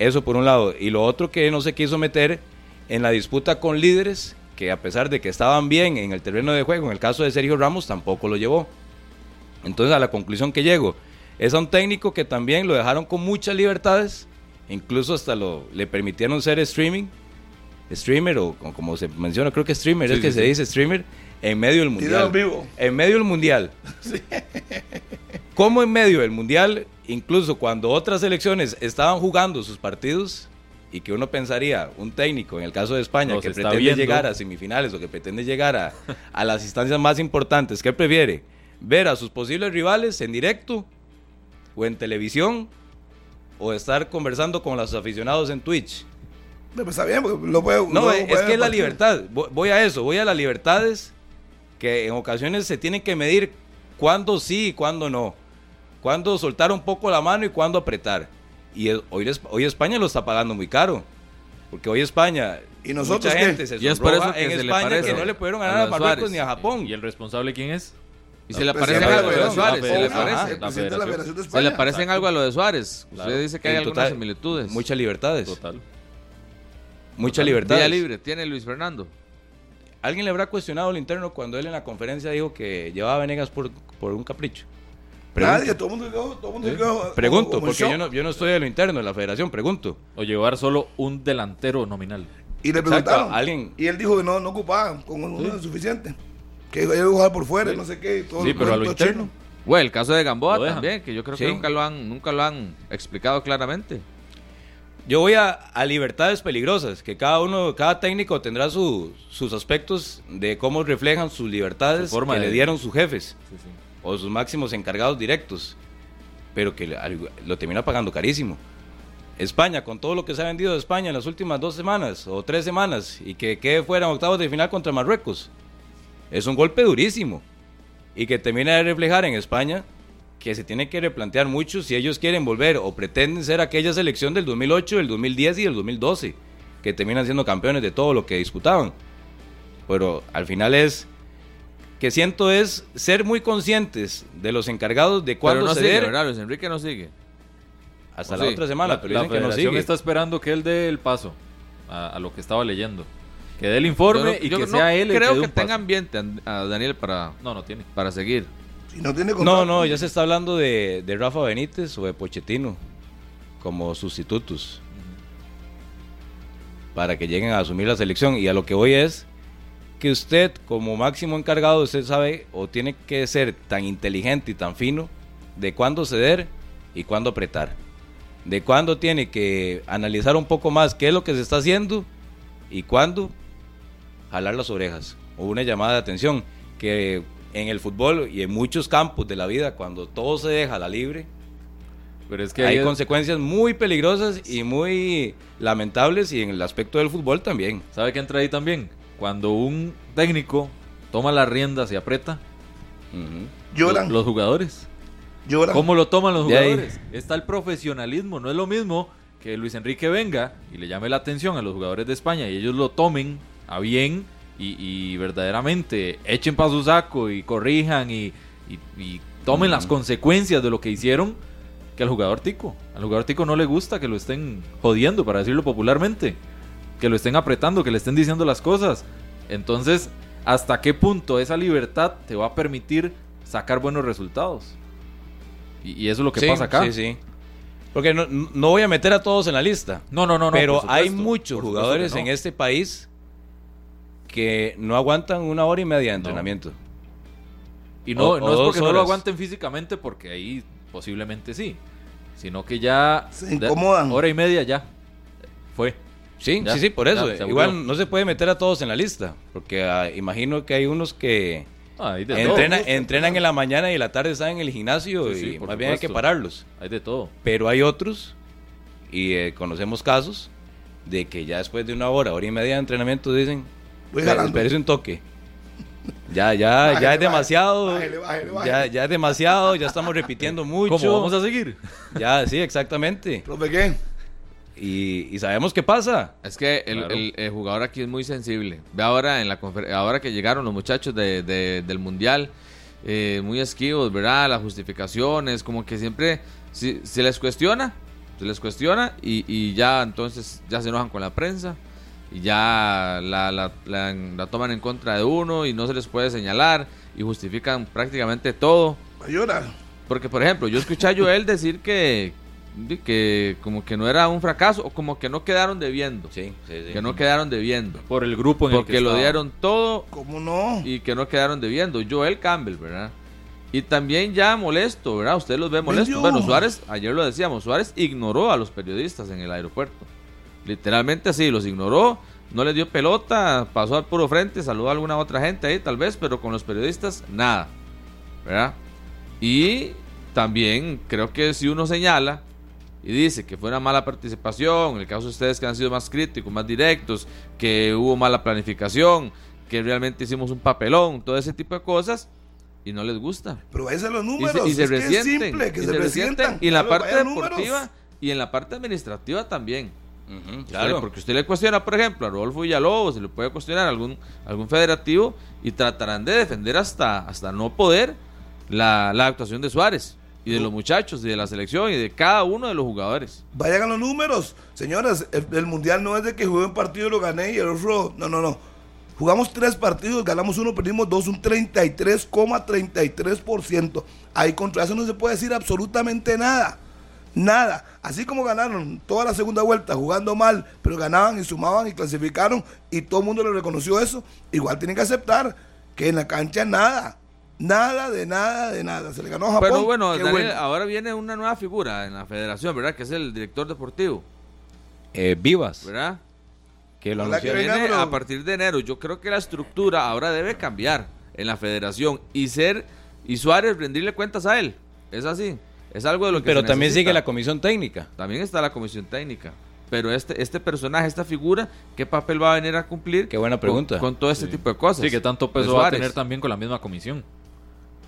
Eso por un lado. Y lo otro que no se quiso meter en la disputa con líderes que a pesar de que estaban bien en el terreno de juego, en el caso de Sergio Ramos tampoco lo llevó. Entonces a la conclusión que llego es a un técnico que también lo dejaron con muchas libertades, incluso hasta lo, le permitieron ser streaming, streamer o como se menciona, creo que streamer es que se dice streamer, en medio del mundial. Vivo. En medio del mundial. Como en medio del mundial, incluso cuando otras selecciones estaban jugando sus partidos, y que uno pensaría, un técnico, en el caso de España, que pretende llegar a semifinales o que pretende llegar a, a las instancias más importantes, ¿qué prefiere? ¿Ver a sus posibles rivales en directo o en televisión o estar conversando con los aficionados en Twitch? Pues está bien, lo puedo, No, es que es la libertad. Voy a eso, voy a las libertades que en ocasiones se tienen que medir cuándo sí y cuándo no. Cuándo soltar un poco la mano y cuándo apretar. Y hoy, hoy España lo está pagando muy caro. Porque hoy España, ¿Y nosotros mucha gente se y es por eso que en se España le que no le pudieron ganar a, a Marruecos ni a Japón. ¿Y el responsable quién es? Y se le parece algo a lo de Suárez. Se le. Se le parecen algo a lo de Suárez. Usted dice que hay algunas similitudes. Muchas libertades. Total. Muchas libertades. Día libre tiene Luis Fernando. ¿Alguien le habrá cuestionado el interno cuando él en la conferencia dijo que llevaba a Venegas por, por un capricho? Pregunto. Nadie, todo el mundo quedó, todo el mundo quedó, Pregunto, como, como porque yo no, yo no estoy de lo interno de la federación, pregunto. O llevar solo un delantero nominal. Y le preguntaron. Exacto, ¿alguien? Y él dijo que no, no ocupaba, con uno sí. suficiente. Que iba a jugar por fuera, sí. no sé qué. Todo, sí, pero a lo interno. Chino. Bueno, el caso de Gamboa también, que yo creo sí. que nunca lo, han, nunca lo han explicado claramente. Yo voy a, a, libertades peligrosas, que cada uno, cada técnico tendrá su, sus aspectos de cómo reflejan sus libertades Su forma que de- le dieron sus jefes Sí, sí. O sus máximos encargados directos, pero que lo termina pagando carísimo. España, con todo lo que se ha vendido de España en las últimas dos semanas o tres semanas y que quede fuera en octavos de final contra Marruecos, es un golpe durísimo y que termina de reflejar en España que se tiene que replantear mucho si ellos quieren volver o pretenden ser aquella selección del 2008, del 2010 y del 2012, que terminan siendo campeones de todo lo que disputaban. Pero al final es que siento es ser muy conscientes de los encargados de Pero cuándo no sigue, ceder ¿verdad? Luis Enrique no sigue. hasta ¿O la sí? otra semana, La, pero la dicen que no sigue. está esperando que él dé el paso a, a lo que estaba leyendo. Que dé el informe no- y yo que no sea él el creo que que paso. tenga ambiente a Daniel para, No, no tiene. para seguir. Si no tiene No, contrato. no, ya se está hablando de, de Rafa Benítez o de Pochettino como sustitutos para que lleguen a asumir la selección. Y a lo que voy es que usted, como máximo encargado, usted sabe o tiene que ser tan inteligente y tan fino de cuándo ceder y cuándo apretar. De cuándo tiene que analizar un poco más qué es lo que se está haciendo y cuándo jalar las orejas o una llamada de atención que en el fútbol y en muchos campos de la vida cuando todo se deja a la libre Pero es que hay es- consecuencias muy peligrosas y muy lamentables y en el aspecto del fútbol también ¿Sabe qué entra ahí también? Cuando un técnico toma las riendas y aprieta. Lloran, lo- los jugadores. lloran. ¿Cómo lo toman los jugadores? Está el profesionalismo. No es lo mismo que Luis Enrique venga y le llame la atención a los jugadores de España y ellos lo tomen a bien y, y verdaderamente echen para su saco y corrijan y, y- y tomen las consecuencias de lo que hicieron que al jugador tico. Al jugador tico no le gusta que lo estén jodiendo, para decirlo popularmente. Que lo estén apretando, que le estén diciendo las cosas. Entonces, ¿hasta qué punto esa libertad te va a permitir sacar buenos resultados? Y, y eso es lo que Sí, pasa acá. sí, sí. porque no, no voy a meter a todos en la lista No, no, no, no. pero hay muchos jugadores no. en este país que no aguantan una hora y media de entrenamiento Y no, o- no o es porque no lo aguanten físicamente, porque ahí posiblemente sí. Sino que ya. Se incomodan. Hora y media ya. Fue. Sí, Ya, sí, sí, por eso. ya, se Igual no se puede meter a todos en la lista, porque ah, imagino que hay unos que Ah, hay entrena- todo. entrenan en la mañana y en la tarde están en el gimnasio Sí, sí, y más bien hay que supuesto. pararlos. Hay de todo. Pero hay otros, y eh, conocemos casos, de que ya después de una hora, hora y media de entrenamiento dicen, espérese un toque. Ya, ya, Bájele, ya es demasiado. bájele, bájele, Ya, ya es demasiado, ya estamos repitiendo mucho. ¿Cómo vamos a seguir? Ya, sí, exactamente. ¿Profe qué? Y, sabemos qué pasa. Es que el, jugador aquí es muy sensible. Ve ahora en la ahora que llegaron los muchachos del mundial, eh, muy esquivos, ¿verdad? Las justificaciones, como que siempre se les cuestiona, se les cuestiona y, ya entonces ya se enojan con la prensa y ya la, la, toman en contra de uno y no se les puede señalar y justifican prácticamente todo. Ayuda. Porque, por ejemplo, yo escuché a Joel decir que, que como que no era un fracaso o como que no quedaron debiendo. Sí, sí, Que no quedaron debiendo. Por el grupo en Porque el que lo dieron todo. ¿Cómo no? Y que no quedaron debiendo. Joel Campbell, ¿verdad? Y también ya molesto, ¿verdad? Usted los ve molestos. Bueno, Suárez, ayer lo decíamos, Suárez ignoró a los periodistas en el aeropuerto. Literalmente así, los ignoró, no le dio pelota, pasó al puro frente, saludó a alguna otra gente ahí tal vez, pero con los periodistas nada. ¿Verdad? Y también creo que si uno señala y dice que fue una mala participación, en el caso de ustedes que han sido más críticos, más directos, que hubo mala planificación, que realmente hicimos un papelón, todo ese tipo de cosas, y no les gusta. Pero ahí los números. Y se, resienten. que se, Y en la parte deportiva y en la parte administrativa también. claro. Porque usted le cuestiona, por ejemplo, a Rodolfo Villalobos, se le puede cuestionar a algún, algún federativo y tratarán de defender hasta, hasta no poder la, actuación de Suárez y de los muchachos y de la selección y de cada uno de los jugadores. Vayan a los números, señoras. El, mundial no es de que jugué un partido y lo gané y el otro. No, no, no. Jugamos tres partidos, ganamos uno, perdimos dos, un 33,33%. Ahí contra eso no se puede decir absolutamente nada. Nada. Así como ganaron toda la segunda vuelta jugando mal, pero ganaban y sumaban y clasificaron y todo el mundo le reconoció eso, igual tienen que aceptar que en la cancha nada. Nada de nada de nada. Se le ganó a Japón. Pero bueno, ahora viene una nueva figura en la federación, ¿verdad? Que es el director deportivo. Eh, Vivas. ¿Verdad? que lo a partir de enero. Yo creo que la estructura ahora debe cambiar en la federación y ser y Suárez rendirle cuentas a él. Es así. Es algo de lo que Pero también sigue la comisión técnica. También está la comisión técnica. Pero este, este personaje, esta figura, ¿qué papel va a venir a cumplir? Qué buena pregunta. Con, todo este tipo de cosas. Sí, que tanto peso va a tener también con la misma comisión.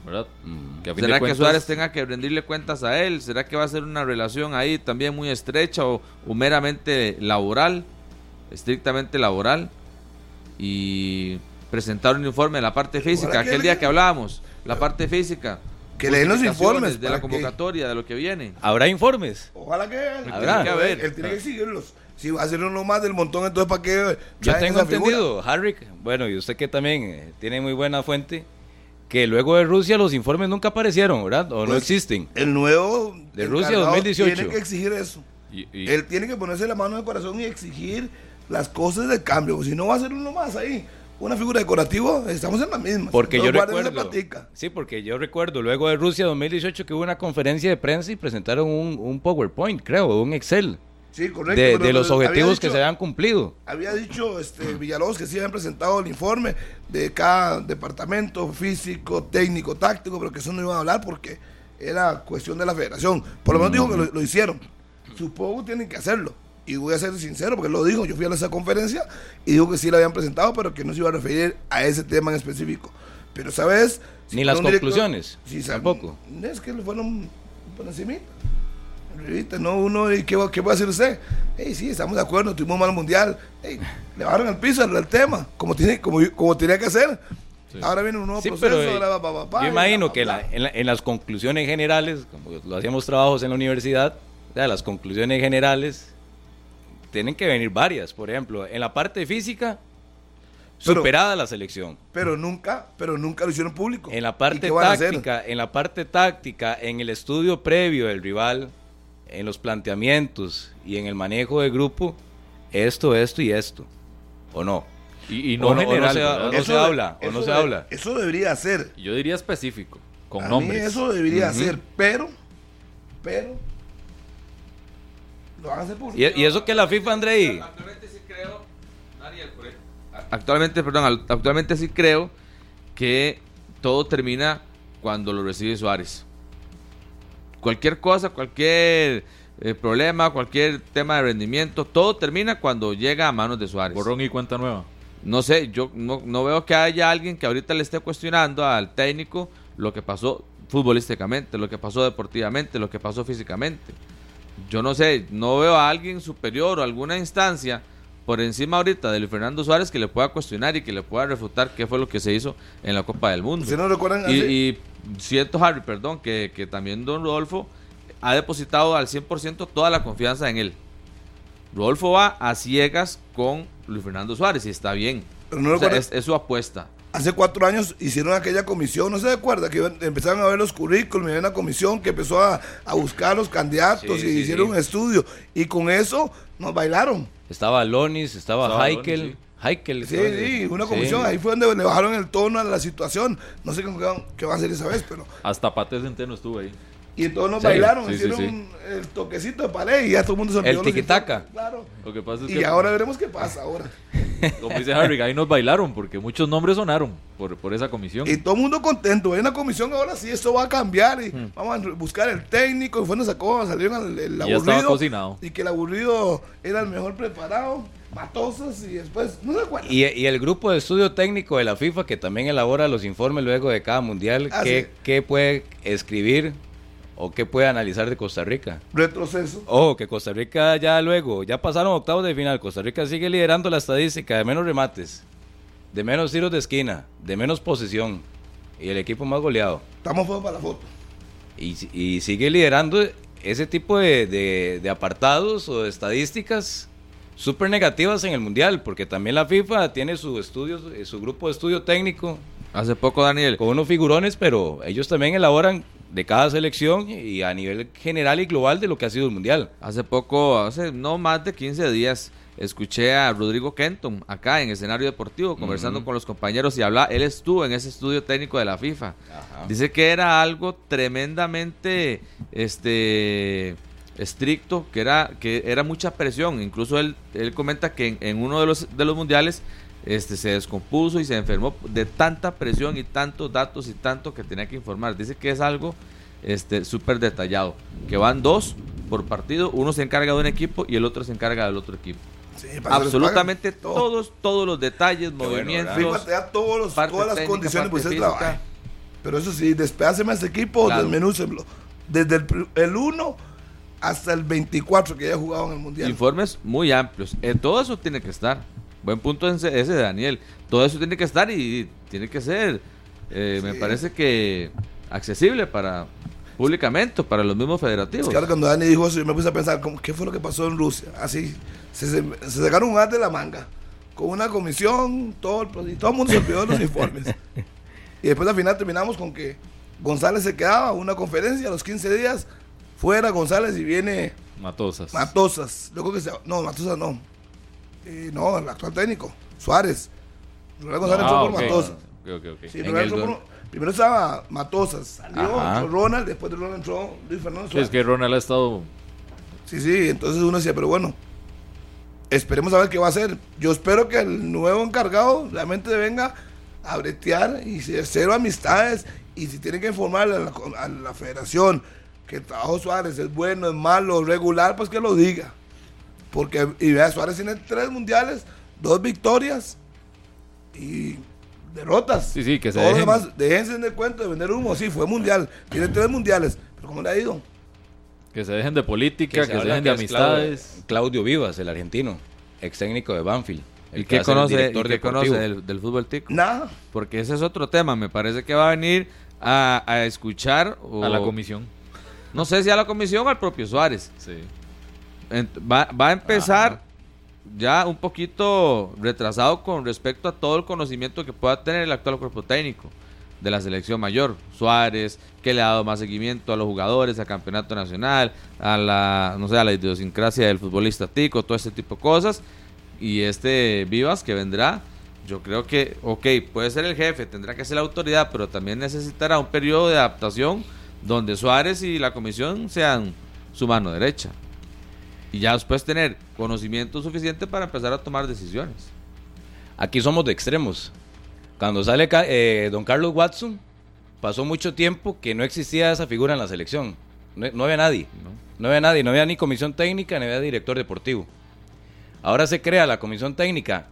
¿Verdad? Mm. ¿Será que Suárez tenga que rendirle cuentas a él? ¿Será que va a ser una relación ahí también muy estrecha o meramente laboral? estrictamente laboral y presentar un informe de la parte física. Aquel día que hablábamos, la parte física. Que leen los informes de la convocatoria, de lo que viene. ¿Habrá informes? Ojalá que ¿Habrá? que haber. Él tiene que seguirlos. Si va a ser uno más del montón, entonces ¿para qué? Yo tengo entendido, Harry, bueno, y usted que también eh, tiene muy buena fuente, que luego de Rusia los informes nunca aparecieron, ¿verdad? O no pues, existen. El nuevo de Rusia 2018 tiene que exigir eso. Él tiene que ponerse la mano en el corazón y exigir las cosas de cambio. Si no va a ser uno más ahí, una figura decorativa, estamos en la misma. Porque yo recuerdo. Sí, porque yo recuerdo luego de Rusia 2018 que hubo una conferencia de prensa y presentaron un, PowerPoint, creo, un Excel. Sí, correcto. De, los objetivos que se habían cumplido. Había dicho este, Villalobos que sí habían presentado el informe de cada departamento físico, técnico, táctico, pero que eso no iba a hablar porque era cuestión de la federación. Por lo menos dijo que lo, lo hicieron. Supongo que tienen que hacerlo y voy a ser sincero porque lo dijo, yo fui a esa conferencia y dijo que sí la habían presentado, pero que no se iba a referir a ese tema en específico. Pero, ¿sabes? Ni las conclusiones. sí, tampoco. Es que fueron por encima. No, uno, ¿y qué, qué va a hacer usted? Hey, sí, estamos de acuerdo, tuvimos mal mundial. Hey, le bajaron el piso al tema, como, tiene, como, como tenía que hacer. Ahora viene un nuevo proceso. Pero, eh, yo imagino que en, en, las conclusiones generales, como lo hacíamos trabajos en la universidad, las conclusiones generales tienen que venir varias. Por ejemplo, en la parte física, superada la selección. Pero nunca, pero nunca lo hicieron público. En la parte táctica, en la parte táctica, en el estudio previo del rival, en los planteamientos y en el manejo del grupo, esto, esto y esto. ¿O no? Y, no, general, se, habla, o no se habla. Eso debería ser. Yo diría específico, con nombres. eso debería ser, pero, pero ¿Y, eso que la FIFA, Andrei? Actualmente sí creo, actualmente, perdón, actualmente sí creo que todo termina cuando lo recibe Suárez. Cualquier cosa, cualquier eh, problema, cualquier tema de rendimiento, todo termina cuando llega a manos de Suárez. Borrón y cuenta nueva. No sé, yo no, no veo que haya alguien que ahorita le esté cuestionando al técnico lo que pasó futbolísticamente, lo que pasó deportivamente, lo que pasó físicamente. yo no sé, no veo a alguien superior o alguna instancia por encima ahorita de Luis Fernando Suárez que le pueda cuestionar y que le pueda refutar qué fue lo que se hizo en la Copa del Mundo. Si no recuerdan, y, y siento, Harry, perdón, que, que también don Rodolfo ha depositado al 100% toda la confianza en él. Rodolfo va a ciegas con Luis Fernando Suárez y está bien. Pero no O sea, es, es su apuesta. hace cuatro años hicieron aquella comisión, ¿no se acuerda? Que empezaron a ver los currículums, y había una comisión que empezó a, a buscar los candidatos Sí, y sí, hicieron sí. un estudio. Y con eso nos bailaron. Estaba Lonis, estaba, Estaba Heikel. Lonis, Heikel. Sí, sí, una sí. comisión. Ahí fue donde le bajaron el tono a la situación. No sé qué, qué va a hacer esa vez, pero. Hasta Pate Centeno estuvo ahí. Y todos nos Sí, bailaron, sí, hicieron sí. un- el toquecito de pared y ya todo el mundo se olvidó El tiquitaca. Claro. Lo que pasa es Y que, ahora veremos qué pasa ahora. como dice Harry, ahí nos bailaron porque muchos nombres sonaron por, por esa comisión. Y todo el mundo contento. Hay una comisión ahora sí, esto va a cambiar y Hmm. vamos a buscar el técnico. Y fue donde sacó, salieron el, el Y ya estaba aburrido. cocinado. Y que el aburrido era el mejor preparado. Matosas y después, no se acuerdan. Y, y el grupo de estudio técnico de la FIFA que también elabora los informes luego de cada mundial, Ah, ¿qué, sí. qué puede escribir o qué puede analizar de Costa Rica? Retroceso. Ojo, que Costa Rica ya luego, ya pasaron octavos de final, Costa Rica sigue liderando la estadística de menos remates, de menos tiros de esquina, de menos posesión y el equipo más goleado. Estamos fuera para la foto. Y, si- y sigue liderando ese tipo de, de- de apartados o de estadísticas súper negativas en el Mundial, porque también la FIFA tiene su estudio, su grupo de estudio técnico Hace poco, Daniel, con unos figurones, pero ellos también elaboran de cada selección y a nivel general y global de lo que ha sido el Mundial. hace poco, hace no más de 15 días, escuché a Rodrigo Kenton acá en escenario deportivo conversando con los compañeros y habla, él estuvo en ese estudio técnico de la FIFA. Dice que era algo tremendamente este estricto, que era que era mucha presión, incluso él él comenta que en, en uno de los de los mundiales este se descompuso y se enfermó de tanta presión y tantos datos y tanto que tenía que informar. Dice que es algo este súper detallado, que van dos por partido, uno se encarga de un equipo y el otro se encarga del otro equipo. Sí, Absolutamente todo. todos todos los detalles, bueno, movimientos, te da todos los- parte todas las técnica, condiciones usted física. trabajar. Pero eso sí, despedáseme a ese equipo, Claro. desmenúcenlo. Desde el, pr- el 1 hasta el 24 que haya jugado en el Mundial. Informes muy amplios. Eh, todo eso tiene que estar. Buen punto ese, Daniel. Todo eso tiene que estar y tiene que ser, eh, me parece que accesible para públicamente, para los mismos federativos. Ahora cuando Dani dijo eso, yo me puse a pensar, ¿qué fue lo que pasó en Rusia? Así, se, se, se sacaron un as de la manga, con una comisión, todo el, y todo el mundo se olvidó de los informes. Y después al final terminamos con que González se quedaba, una conferencia a los 15 días, fuera González y viene Matosas. Matosas. Que se, no, Matosas no. Eh, no, el actual técnico, Suárez. Rubén González Ah, entró por ok. Matosas. Ok, ok, ok. Sí, En primero, el entró gol. por- primero estaba Matosas, salió, entró Ronald, después de Ronald entró Luis Fernando Sí, Suárez. es que Ronald ha estado Sí, sí, entonces uno decía, pero bueno, esperemos a ver qué va a hacer. Yo espero que el nuevo encargado realmente venga a bretear y cero amistades y si tiene que informar a la, a la federación que el trabajo Suárez es bueno, es malo, regular, pues que lo diga. Porque, y vea, Suárez tiene tres mundiales, dos victorias y derrotas. Sí, sí, que se Todo dejen. demás, déjense de cuento de vender humo, sí, fue mundial, tiene tres mundiales, pero ¿cómo le ha ido? que se dejen de política, que, se, dejen de amistades. Claudio Vivas, el argentino, ex técnico de Banfield. el ¿Y que qué el conoce, director y qué conoce del, del fútbol tico? Nada. Porque ese es otro tema. Me parece que va a venir a, a escuchar o- A la comisión. No sé si a la comisión o al propio Suárez. Sí. Va, va a empezar ya un poquito retrasado con respecto a todo el conocimiento que pueda tener el actual cuerpo técnico de la selección mayor. Suárez, que le ha dado más seguimiento a los jugadores, al campeonato nacional, a la, no sé, a la idiosincrasia del futbolista tico, todo este tipo de cosas. Y este Vivas que vendrá, yo creo que, ok, puede ser el jefe, tendrá que ser la autoridad, pero también necesitará un periodo de adaptación donde Suárez y la comisión sean su mano derecha y ya después tener conocimiento suficiente para empezar a tomar decisiones. Aquí somos de extremos. Cuando sale eh, don Carlos Watson, pasó mucho tiempo que no existía esa figura en la selección. No, no había nadie. ¿no? había nadie, no había ni comisión técnica, ni había director deportivo. Ahora se crea la comisión técnica,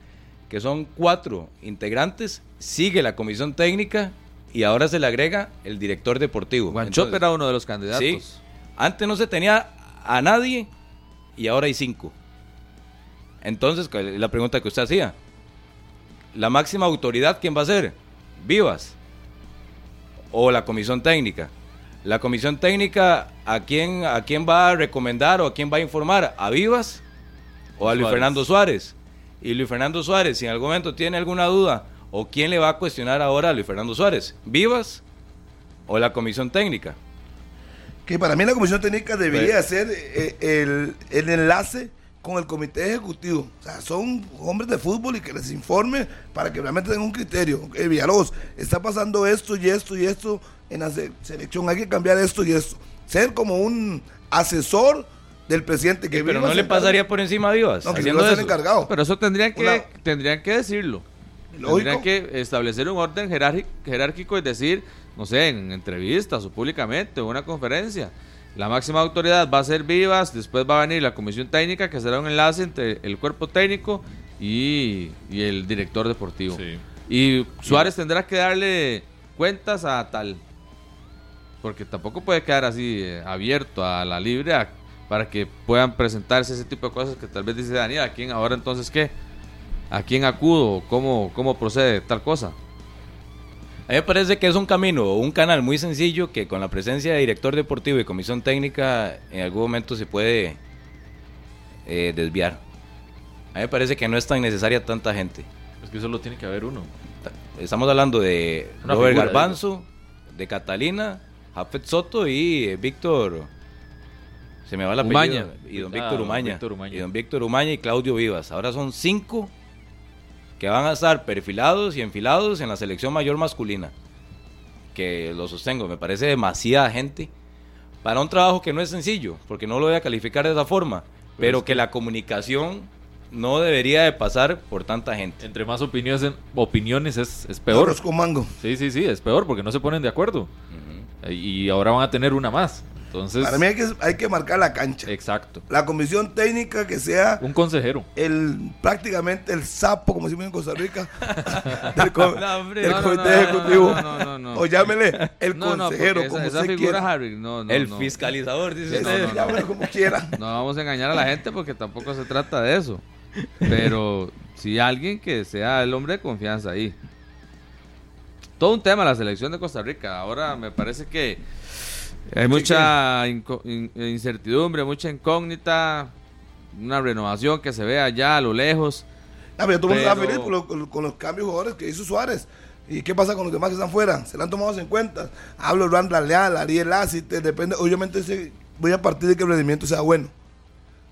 que son cuatro integrantes, sigue la comisión técnica y ahora se le agrega el director deportivo. Guanchope era uno de los candidatos. Sí. Antes no se tenía a nadie y ahora hay cinco. Entonces, la pregunta que usted hacía, la máxima autoridad, ¿quién va a ser? Vivas o la comisión técnica. La comisión técnica, ¿a quién, ¿a quién va a recomendar o a quién va a informar? ¿A Vivas o a Luis Fernando Suárez? Y Luis Fernando Suárez, si en algún momento tiene alguna duda, ¿o quién le va a cuestionar ahora a Luis Fernando Suárez? ¿Vivas o la comisión técnica? Que para mí la comisión técnica debería ser eh, el, el enlace con el comité ejecutivo. O sea, son hombres de fútbol y que les informe para que realmente tengan un criterio. Eh, Villalobos, está pasando esto y esto y esto en la selección, hay que cambiar esto y esto. Ser como un asesor del presidente que Pero no le pasaría por encima a Vivas. No, que Vivas es encargado. Pero eso tendrían que, tendrían que decirlo. Tendrían que establecer un orden jerárquico y decir, no sé, en entrevistas o públicamente o una conferencia la máxima autoridad va a ser Vivas, después va a venir la comisión técnica, que será un enlace entre el cuerpo técnico y, el director deportivo. Y Suárez tendrá que darle cuentas a tal. Porque tampoco puede quedar así eh, abierto a la libre para que puedan presentarse ese tipo de cosas que tal vez dice Daniel. ¿A quién ahora entonces qué? ¿A quién acudo? ¿Cómo, cómo procede tal cosa? A mí me parece que es un camino, un canal muy sencillo que con la presencia de director deportivo y comisión técnica en algún momento se puede eh, desviar. A mí me parece que no es tan necesaria tanta gente. Es que solo tiene que haber uno. Estamos hablando de Robert Garbanzo, de Catalina, Jafet Soto y eh, Víctor. Se me va la apellido. Y don Víctor Umaña. Y don Víctor Umaña y Claudio Vivas. Ahora son cinco que van a estar perfilados y enfilados en la selección mayor masculina. Que lo sostengo, me parece demasiada gente para un trabajo que no es sencillo, porque no lo voy a calificar de esa forma, pero, que, la comunicación no debería de pasar por tanta gente. Entre más opiniones, opiniones es, es peor. con mango. Sí, sí, sí, es peor porque no se ponen de acuerdo. Y ahora van a tener una más. Entonces, Para mí hay que, hay que marcar la cancha. Exacto. La comisión técnica que sea... Un consejero. El, prácticamente el sapo, como decimos en Costa Rica, del, comité ejecutivo. O llámele el consejero, como esa figura, Harry, El fiscalizador, dice usted. como quiera. No vamos a engañar a la gente porque tampoco se trata de eso. Pero si alguien que sea el hombre de confianza ahí. Todo un tema la selección de Costa Rica. Ahora me parece que hay mucha incertidumbre, mucha incógnita, una renovación que se ve allá a lo lejos. Ah, pero todo el mundo está feliz con, los cambios jugadores que hizo Suárez. ¿Y qué pasa con los demás que están fuera? ¿Se le han tomado en cuenta? Hablo Randall Leal, Ariel Acite, depende. Obviamente voy a partir de que el rendimiento sea bueno.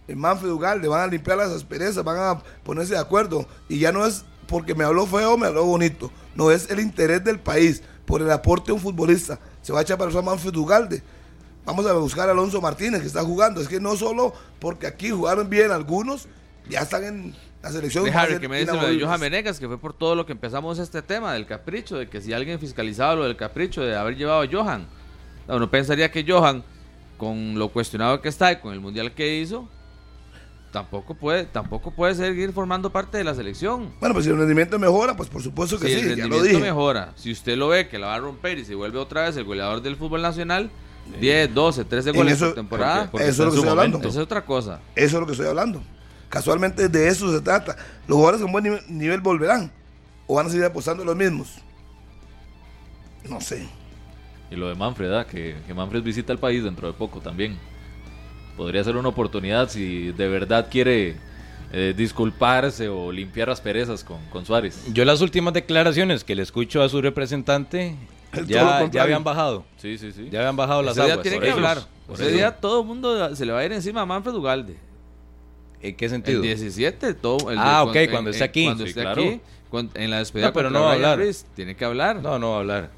El Manfred Ugalde van a limpiar las asperezas, van a ponerse de acuerdo. Y ya no es porque me habló feo o me habló bonito. No es el interés del país por el aporte de un futbolista se va a echar para usar Manfred Ugalde. Vamos a buscar a Alonso Martínez que está jugando. Es que no solo porque aquí jugaron bien algunos, ya están en la selección. De que me dice lo de Johan Menegas, que fue por todo lo que empezamos este tema del capricho, de que si alguien fiscalizaba lo del capricho de haber llevado a Johan, uno pensaría que Johan, con lo cuestionado que está y con el mundial que hizo, tampoco puede, tampoco puede seguir formando parte de la selección. Bueno, pues si el rendimiento mejora, pues por supuesto que sí. Si el rendimiento mejora, si usted lo ve que la va a romper y se vuelve otra vez el goleador del fútbol nacional, 10, 12, 13 goles por temporada, eso es lo que estoy hablando. Esa es otra cosa. Eso es lo que estoy hablando. Casualmente de eso se trata. Los jugadores con buen nivel, volverán o van a seguir apostando los mismos. No sé. Y lo de Manfred, ¿ah? que, que Manfred visita el país dentro de poco también podría ser una oportunidad si de verdad quiere eh, disculparse o limpiar las perezas con, con, Suárez. Yo las últimas declaraciones que le escucho a su representante ya, ya habían bajado. Sí, sí, sí. Ya habían bajado las aguas. tiene que hablar. Ese día todo el mundo se le va a ir encima a Manfred Ugalde. ¿En qué sentido? El 17, todo. El ah, ok, cuando esté aquí. Cuando esté aquí, en la despedida. pero no va a hablar. tiene que hablar. No, no va a hablar.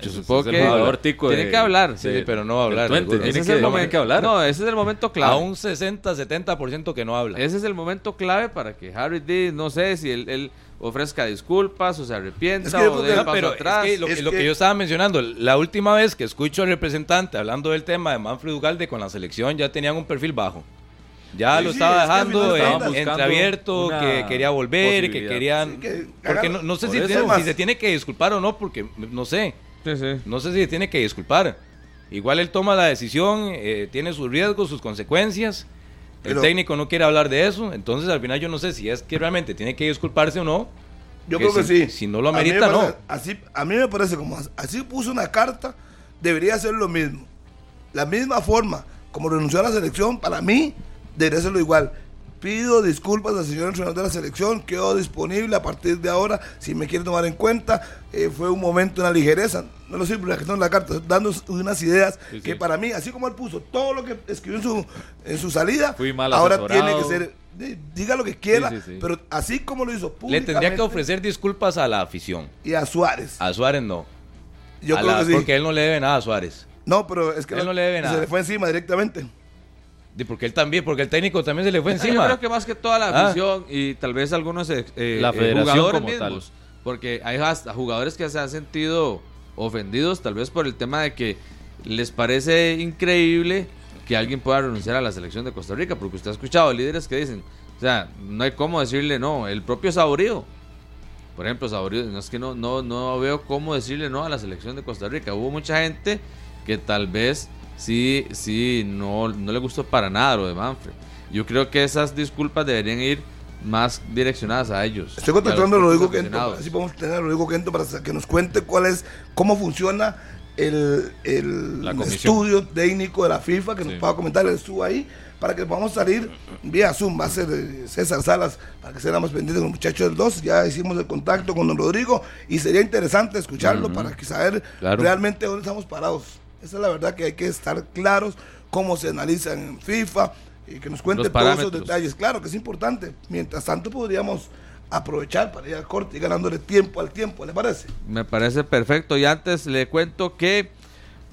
Yo supongo que tiene que hablar. Sí, pero no va a hablar. tiene, que, el que hablar. No, ese es el momento clave. A un 60-70% que no habla. Ese es el momento clave para que Harry D, no sé si él, ofrezca disculpas o se arrepienta o dé paso pero atrás. Es que lo, que, yo estaba mencionando, la última vez que escucho al representante hablando del tema de Manfred Ugalde con la selección ya tenían un perfil bajo. Ya lo estaba dejando entreabierto, que quería volver, que querían... porque no, sé si, si se tiene que disculpar o no, porque no sé. Sí, sí. No sé si tiene que disculpar. Igual él toma la decisión, eh, tiene sus riesgos, sus consecuencias. El técnico no quiere hablar de eso, entonces al final yo no sé si es que realmente tiene que disculparse o no. Yo creo que sí. Si no lo amerita, no. Así, a mí me parece como así puso una carta, debería ser lo mismo. La misma forma como renunció a la selección, para mí debería serlo igual. Pido disculpas al señor entrenador de la selección, quedo disponible a partir de ahora, si me quiere tomar en cuenta. Eh, fue un momento, una ligereza, no lo sé, porque en la carta, dando unas ideas que para mí, así como él puso todo lo que escribió en su, en su salida, ahora tiene que ser, diga lo que quiera, pero así como lo hizo Le tendría que ofrecer disculpas a la afición. Y a Suárez. A Suárez no. Yo creo que sí. Porque él no le debe nada a Suárez. No, pero es que él no le debe nada. se le fue encima directamente. Y porque él también, porque el técnico también se le fue encima. Yo creo que más que toda la ah. afición y tal vez algunos eh, eh, jugadores mismos, porque hay hasta jugadores que se han sentido ofendidos tal vez por el tema de que les parece increíble que alguien pueda renunciar a la selección de Costa Rica, porque usted ha escuchado líderes que dicen, o sea, no hay cómo decirle no, el propio Saborío. Por ejemplo, Saborío, no es que no, no, no veo cómo decirle no a la selección de Costa Rica. Hubo mucha gente que tal vez sí, sí, no, no le gustó para nada lo de Manfred. Yo creo que esas disculpas deberían ir más direccionadas a ellos. Estoy contactando a Rodrigo Quento, así podemos tener a Rodrigo Quento para que nos cuente cuál es, cómo funciona el, el estudio técnico de la FIFA, que nos pueda comentar, él estuvo ahí, para que podamos salir vía Zoom, va a ser eh, César Salas, para que seamos pendientes con los muchachos del 2, ya hicimos el contacto con don Rodrigo y sería interesante escucharlo para que saber realmente dónde estamos parados. Esa es la verdad que hay que estar claros cómo se analiza en FIFA y que nos cuente todos esos detalles. Claro que es importante. Mientras tanto podríamos aprovechar para ir al corte y ganándole tiempo al tiempo, ¿le parece? Me parece perfecto. Y antes le cuento que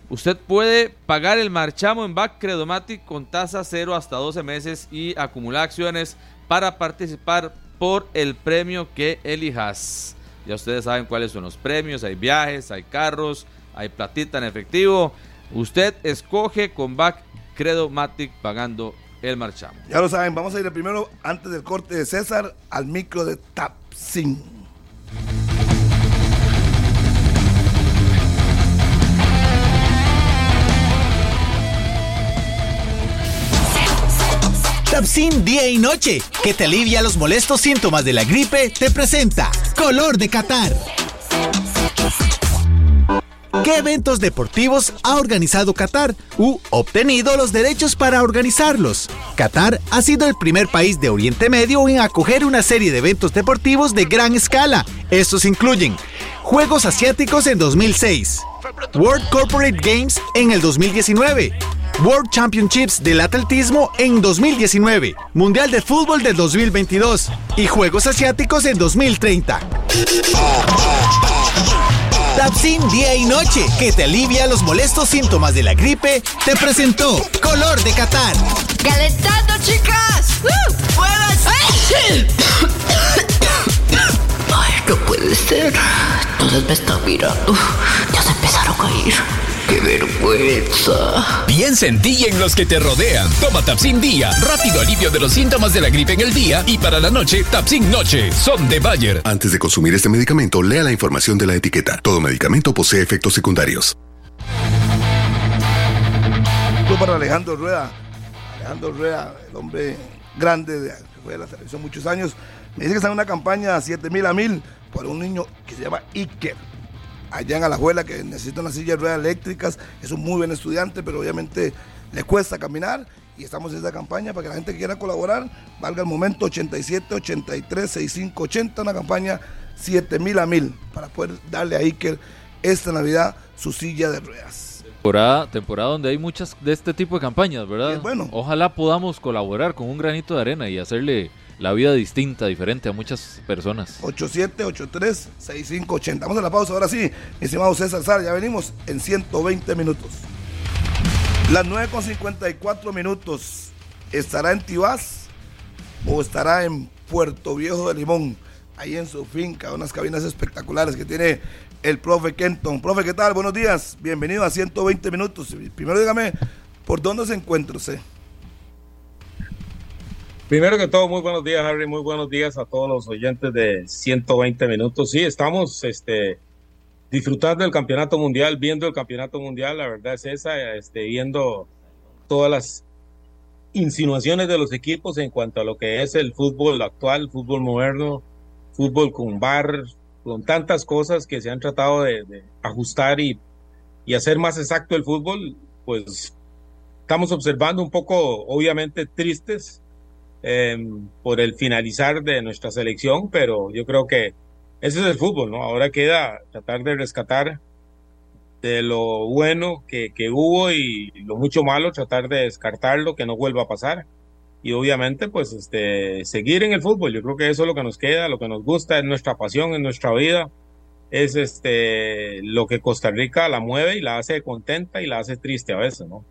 usted puede pagar el marchamo en Back Credomatic con tasa cero hasta 12 meses y acumular acciones para participar por el premio que elijas. Ya ustedes saben cuáles son los premios, hay viajes, hay carros, hay platita en efectivo. Usted escoge con Back Credo Matic pagando el marchamo. Ya lo saben, vamos a ir primero, antes del corte de César, al micro de Tapsin. Tapsin día y noche, que te alivia los molestos síntomas de la gripe, te presenta Color de Qatar. ¿Qué eventos deportivos ha organizado Qatar u obtenido los derechos para organizarlos? Qatar ha sido el primer país de Oriente Medio en acoger una serie de eventos deportivos de gran escala. Estos incluyen Juegos Asiáticos en 2006, World Corporate Games en el 2019, World Championships del atletismo en 2019, Mundial de Fútbol del 2022 y Juegos Asiáticos en 2030. Tapsin día y noche, que te alivia los molestos síntomas de la gripe, te presentó Color de Qatar. ¡Calentando, chicas! ¡Uh! Ay, no puede ser. Todos me están mirando. Ya se empezaron a ir. ¡Qué vergüenza! Piensa en ti y en los que te rodean. Toma Tapsin Día. Rápido alivio de los síntomas de la gripe en el día y para la noche, Tapsin Noche. Son de Bayer. Antes de consumir este medicamento, lea la información de la etiqueta. Todo medicamento posee efectos secundarios. para Alejandro Rueda. Alejandro Rueda, el hombre grande de, que fue de la televisión muchos años. Me dice que está en una campaña 7000 a 1000 por un niño que se llama Iker allá en Alajuela que necesita una silla de ruedas eléctricas. Es un muy buen estudiante, pero obviamente le cuesta caminar. Y estamos en esta campaña para que la gente que quiera colaborar, valga el momento 87, 83, 65, 80, una campaña 7000 a 1000 para poder darle a Iker esta Navidad su silla de ruedas. Temporada, temporada donde hay muchas de este tipo de campañas, ¿verdad? bueno. Ojalá podamos colaborar con un granito de arena y hacerle la vida distinta, diferente a muchas personas. 8783-6580. Vamos a la pausa ahora sí, mi estimado César Sara, ya venimos en 120 minutos. Las 9.54 minutos. ¿Estará en Tibás o estará en Puerto Viejo de Limón? Ahí en su finca, unas cabinas espectaculares que tiene el profe Kenton. Profe, ¿qué tal? Buenos días. Bienvenido a 120 minutos. Primero dígame, ¿por dónde se encuentra usted? Primero que todo, muy buenos días, Harry. Muy buenos días a todos los oyentes de 120 minutos. Sí, estamos este, disfrutando del campeonato mundial, viendo el campeonato mundial, la verdad es esa, este, viendo todas las insinuaciones de los equipos en cuanto a lo que es el fútbol actual, fútbol moderno, fútbol con bar, con tantas cosas que se han tratado de, ajustar y, y, hacer más exacto el fútbol, pues estamos observando un poco, obviamente, tristes em, por el finalizar de nuestra selección, pero yo creo que ese es el fútbol, ¿no? Ahora queda tratar de rescatar de lo bueno que, que, hubo y lo mucho malo, tratar de descartarlo, que no vuelva a pasar. Y obviamente, pues, este, seguir en el fútbol. Yo creo que eso es lo que nos queda, lo que nos gusta, es nuestra pasión, es nuestra vida. Es este, lo que Costa Rica la mueve y la hace contenta y la hace triste a veces, ¿no?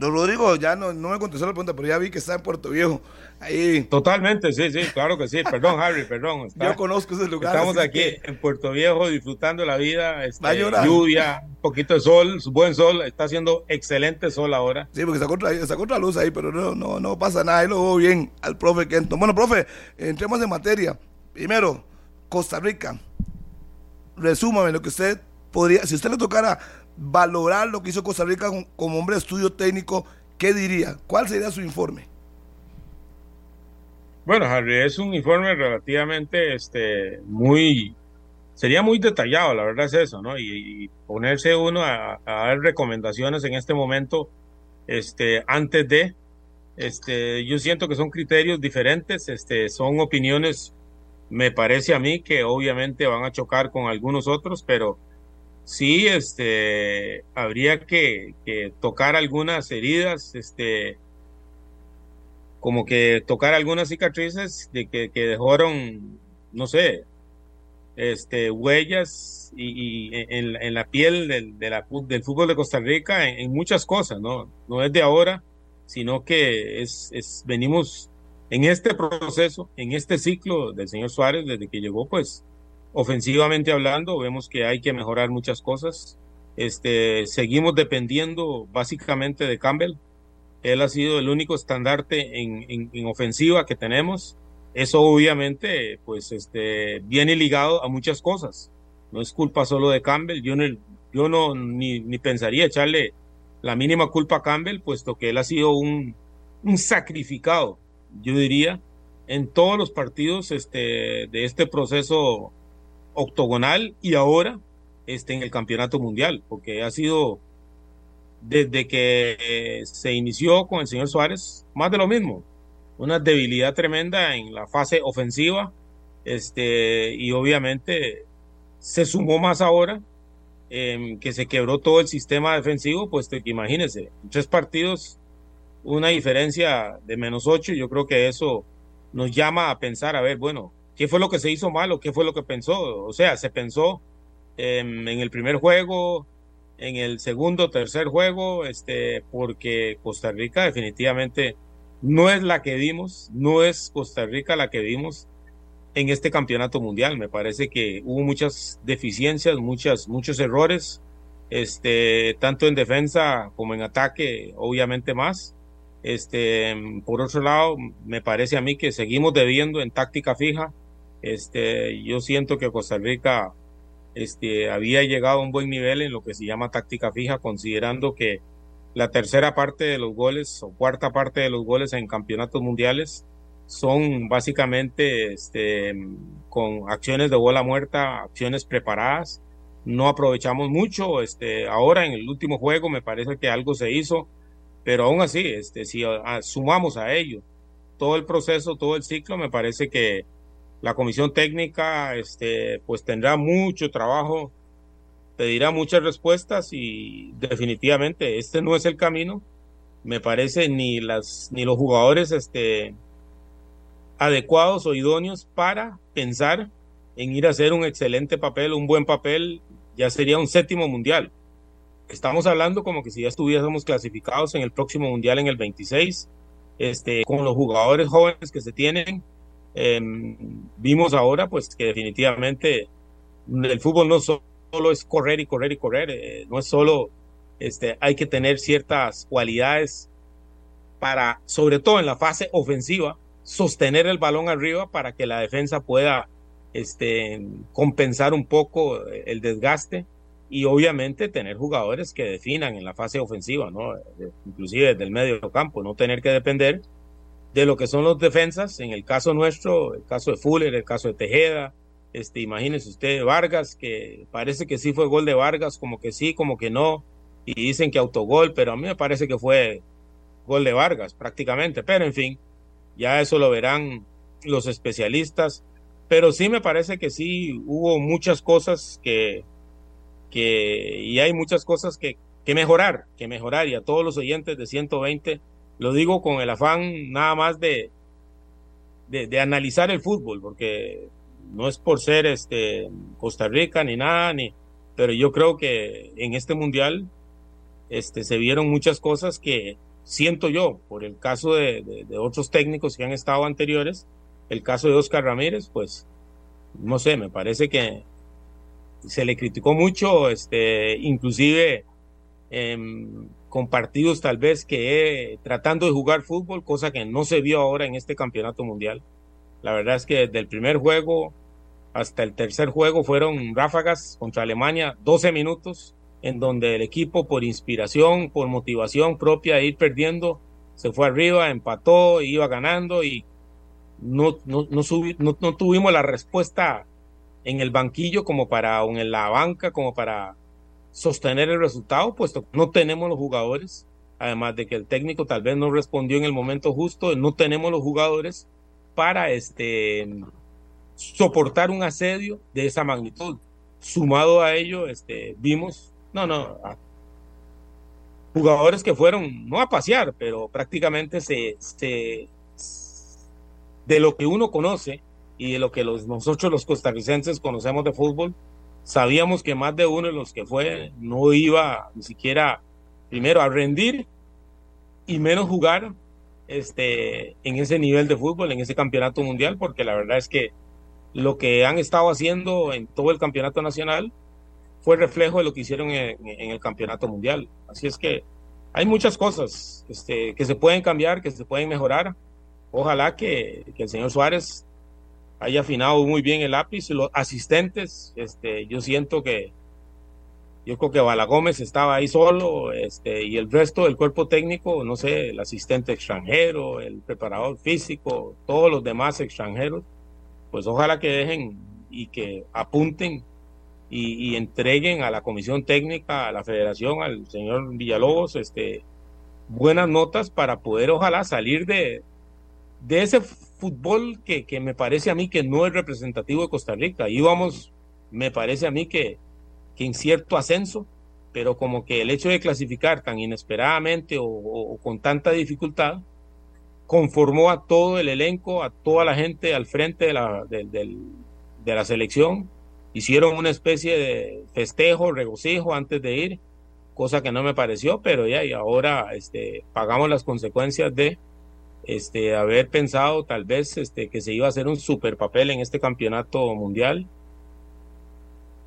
Don Rodrigo ya no, no me contestó la pregunta, pero ya vi que está en Puerto Viejo. Ahí. Totalmente, sí, sí, claro que sí. Perdón, Harry, perdón. Yo conozco ese lugar. Estamos aquí en Puerto Viejo disfrutando la vida. Este, lluvia, un poquito de sol, buen sol. Está haciendo excelente sol ahora. Sí, porque está contra, está contra luz ahí, pero no, no, no pasa nada. Ahí lo veo bien al profe Kenton. Bueno, profe, entremos en materia. Primero, Costa Rica. Resúmame lo que usted podría, si usted le tocara valorar lo que hizo Costa Rica como hombre de estudio técnico, ¿qué diría? ¿Cuál sería su informe? Bueno, Harry, es un informe relativamente este, muy, sería muy detallado, la verdad es eso, ¿no? Y, ponerse uno a, dar recomendaciones en este momento, este, antes de, este, yo siento que son criterios diferentes, este, son opiniones, me parece a mí que obviamente van a chocar con algunos otros, pero sí, este, habría que, tocar algunas heridas, este, como que tocar algunas cicatrices de que, dejaron, no sé, este, huellas y, en, la piel del, del fútbol de Costa Rica en, muchas cosas, ¿no? No es de ahora, sino que es, venimos en este proceso, en este ciclo del señor Suárez, desde que llegó, pues ofensivamente hablando, vemos que hay que mejorar muchas cosas. Este, seguimos dependiendo básicamente de Campbell. Él ha sido el único estandarte en, en, ofensiva que tenemos. Eso obviamente, pues, este, viene ligado a muchas cosas. No es culpa solo de Campbell. Yo no, yo no ni, ni pensaría echarle la mínima culpa a Campbell, puesto que él ha sido un, un sacrificado, yo diría, en todos los partidos este, de este proceso octogonal y ahora este, en el campeonato mundial, porque ha sido desde que se inició con el señor Suárez, más de lo mismo, una debilidad tremenda en la fase ofensiva, este, y obviamente se sumó más ahora eh, que se quebró todo el sistema defensivo, pues imagínense, tres partidos, una diferencia de menos ocho, yo creo que eso nos llama a pensar, a ver, bueno, qué fue lo que se hizo mal o qué fue lo que pensó. O sea, se pensó en el primer juego, en el segundo, tercer juego, este, porque Costa Rica definitivamente no es la que vimos, no es Costa Rica la que vimos en este campeonato mundial. Me parece que hubo muchas deficiencias, muchas, muchos errores, este, tanto en defensa como en ataque, obviamente más. Este, por otro lado, me parece a mí que seguimos debiendo en táctica fija este, yo siento que Costa Rica este, había llegado a un buen nivel en lo que se llama táctica fija, considerando que la tercera parte de los goles o cuarta parte de los goles en campeonatos mundiales son básicamente este, con acciones de bola muerta, acciones preparadas. No aprovechamos mucho. Este, ahora en el último juego me parece que algo se hizo, pero aún así, este, si sumamos a ello todo el proceso, todo el ciclo, me parece que la comisión técnica este, pues tendrá mucho trabajo, pedirá muchas respuestas y definitivamente este no es el camino. Me parece ni las ni los jugadores este, adecuados o idóneos para pensar en ir a hacer un excelente papel, un buen papel, ya sería un séptimo mundial. Estamos hablando como que si ya estuviésemos clasificados en el próximo mundial en el 26, este, con los jugadores jóvenes que se tienen, Em, vimos ahora pues que definitivamente el fútbol no solo es correr y correr y correr, eh, no es solo, este, hay que tener ciertas cualidades para, sobre todo en la fase ofensiva, sostener el balón arriba para que la defensa pueda este, compensar un poco el desgaste y obviamente tener jugadores que definan en la fase ofensiva, ¿no? inclusive desde el medio campo, no tener que depender de lo que son los defensas, en el caso nuestro, el caso de Fuller, el caso de Tejeda, este, imagínese usted Vargas, que parece que sí fue gol de Vargas, como que sí, como que no, y dicen que autogol, pero a mí me parece que fue gol de Vargas prácticamente, pero en fin, ya eso lo verán los especialistas, pero sí me parece que sí hubo muchas cosas que, que y hay muchas cosas que, que mejorar, que mejorar, y a todos los oyentes de 120, lo digo con el afán nada más de, de, de analizar el fútbol, porque no es por ser este Costa Rica ni nada, ni, pero yo creo que en este mundial este, se vieron muchas cosas que siento yo, por el caso de, otros técnicos que han estado anteriores, el caso de Oscar Ramírez, pues, no sé, me parece que se le criticó mucho, este, inclusive em, con partidos tal vez que tratando de jugar fútbol, cosa que no se vio ahora en este campeonato mundial. La verdad es que desde el primer juego hasta el tercer juego fueron ráfagas contra Alemania, 12 minutos, en donde el equipo por inspiración, por motivación propia de ir perdiendo, se fue arriba, empató, iba ganando y no, no, no, tuvimos la respuesta en el banquillo como para, o en la banca como para sostener el resultado, puesto que no tenemos los jugadores, además de que el técnico tal vez no respondió en el momento justo, no tenemos los jugadores para este soportar un asedio de esa magnitud. Sumado a ello, este, vimos, no, no, jugadores que fueron, no a pasear, pero prácticamente se, se, de lo que uno conoce y de lo que los, nosotros los costarricenses conocemos de fútbol, sabíamos que más de uno de los que fue no iba ni siquiera primero a rendir y menos jugar este, en ese nivel de fútbol, en ese campeonato mundial, porque la verdad es que lo que han estado haciendo en todo el campeonato nacional fue reflejo de lo que hicieron en, el campeonato mundial. Así es que hay muchas cosas este, que se pueden cambiar, que se pueden mejorar. Ojalá que, el señor Suárez haya afinado muy bien el lápiz. Los asistentes, este, yo siento que yo creo que Bala Gómez estaba ahí solo, este, y el resto del cuerpo técnico, no sé, el asistente extranjero, el preparador físico, todos los demás extranjeros, pues ojalá que dejen y que apunten y, entreguen a la comisión técnica, a la federación, al señor Villalobos, este, buenas notas para poder ojalá salir de, de ese fútbol que, que me parece a mí que no es representativo de Costa Rica. Íbamos, me parece a mí que, que en cierto ascenso, pero como que el hecho de clasificar tan inesperadamente o con tanta dificultad, conformó a todo el elenco, a toda la gente al frente de la, de, la selección. Hicieron una especie de festejo, regocijo antes de ir, cosa que no me pareció, pero ya, y ahora este, pagamos las consecuencias de este, haber pensado tal vez este, que se iba a hacer un super papel en este campeonato mundial.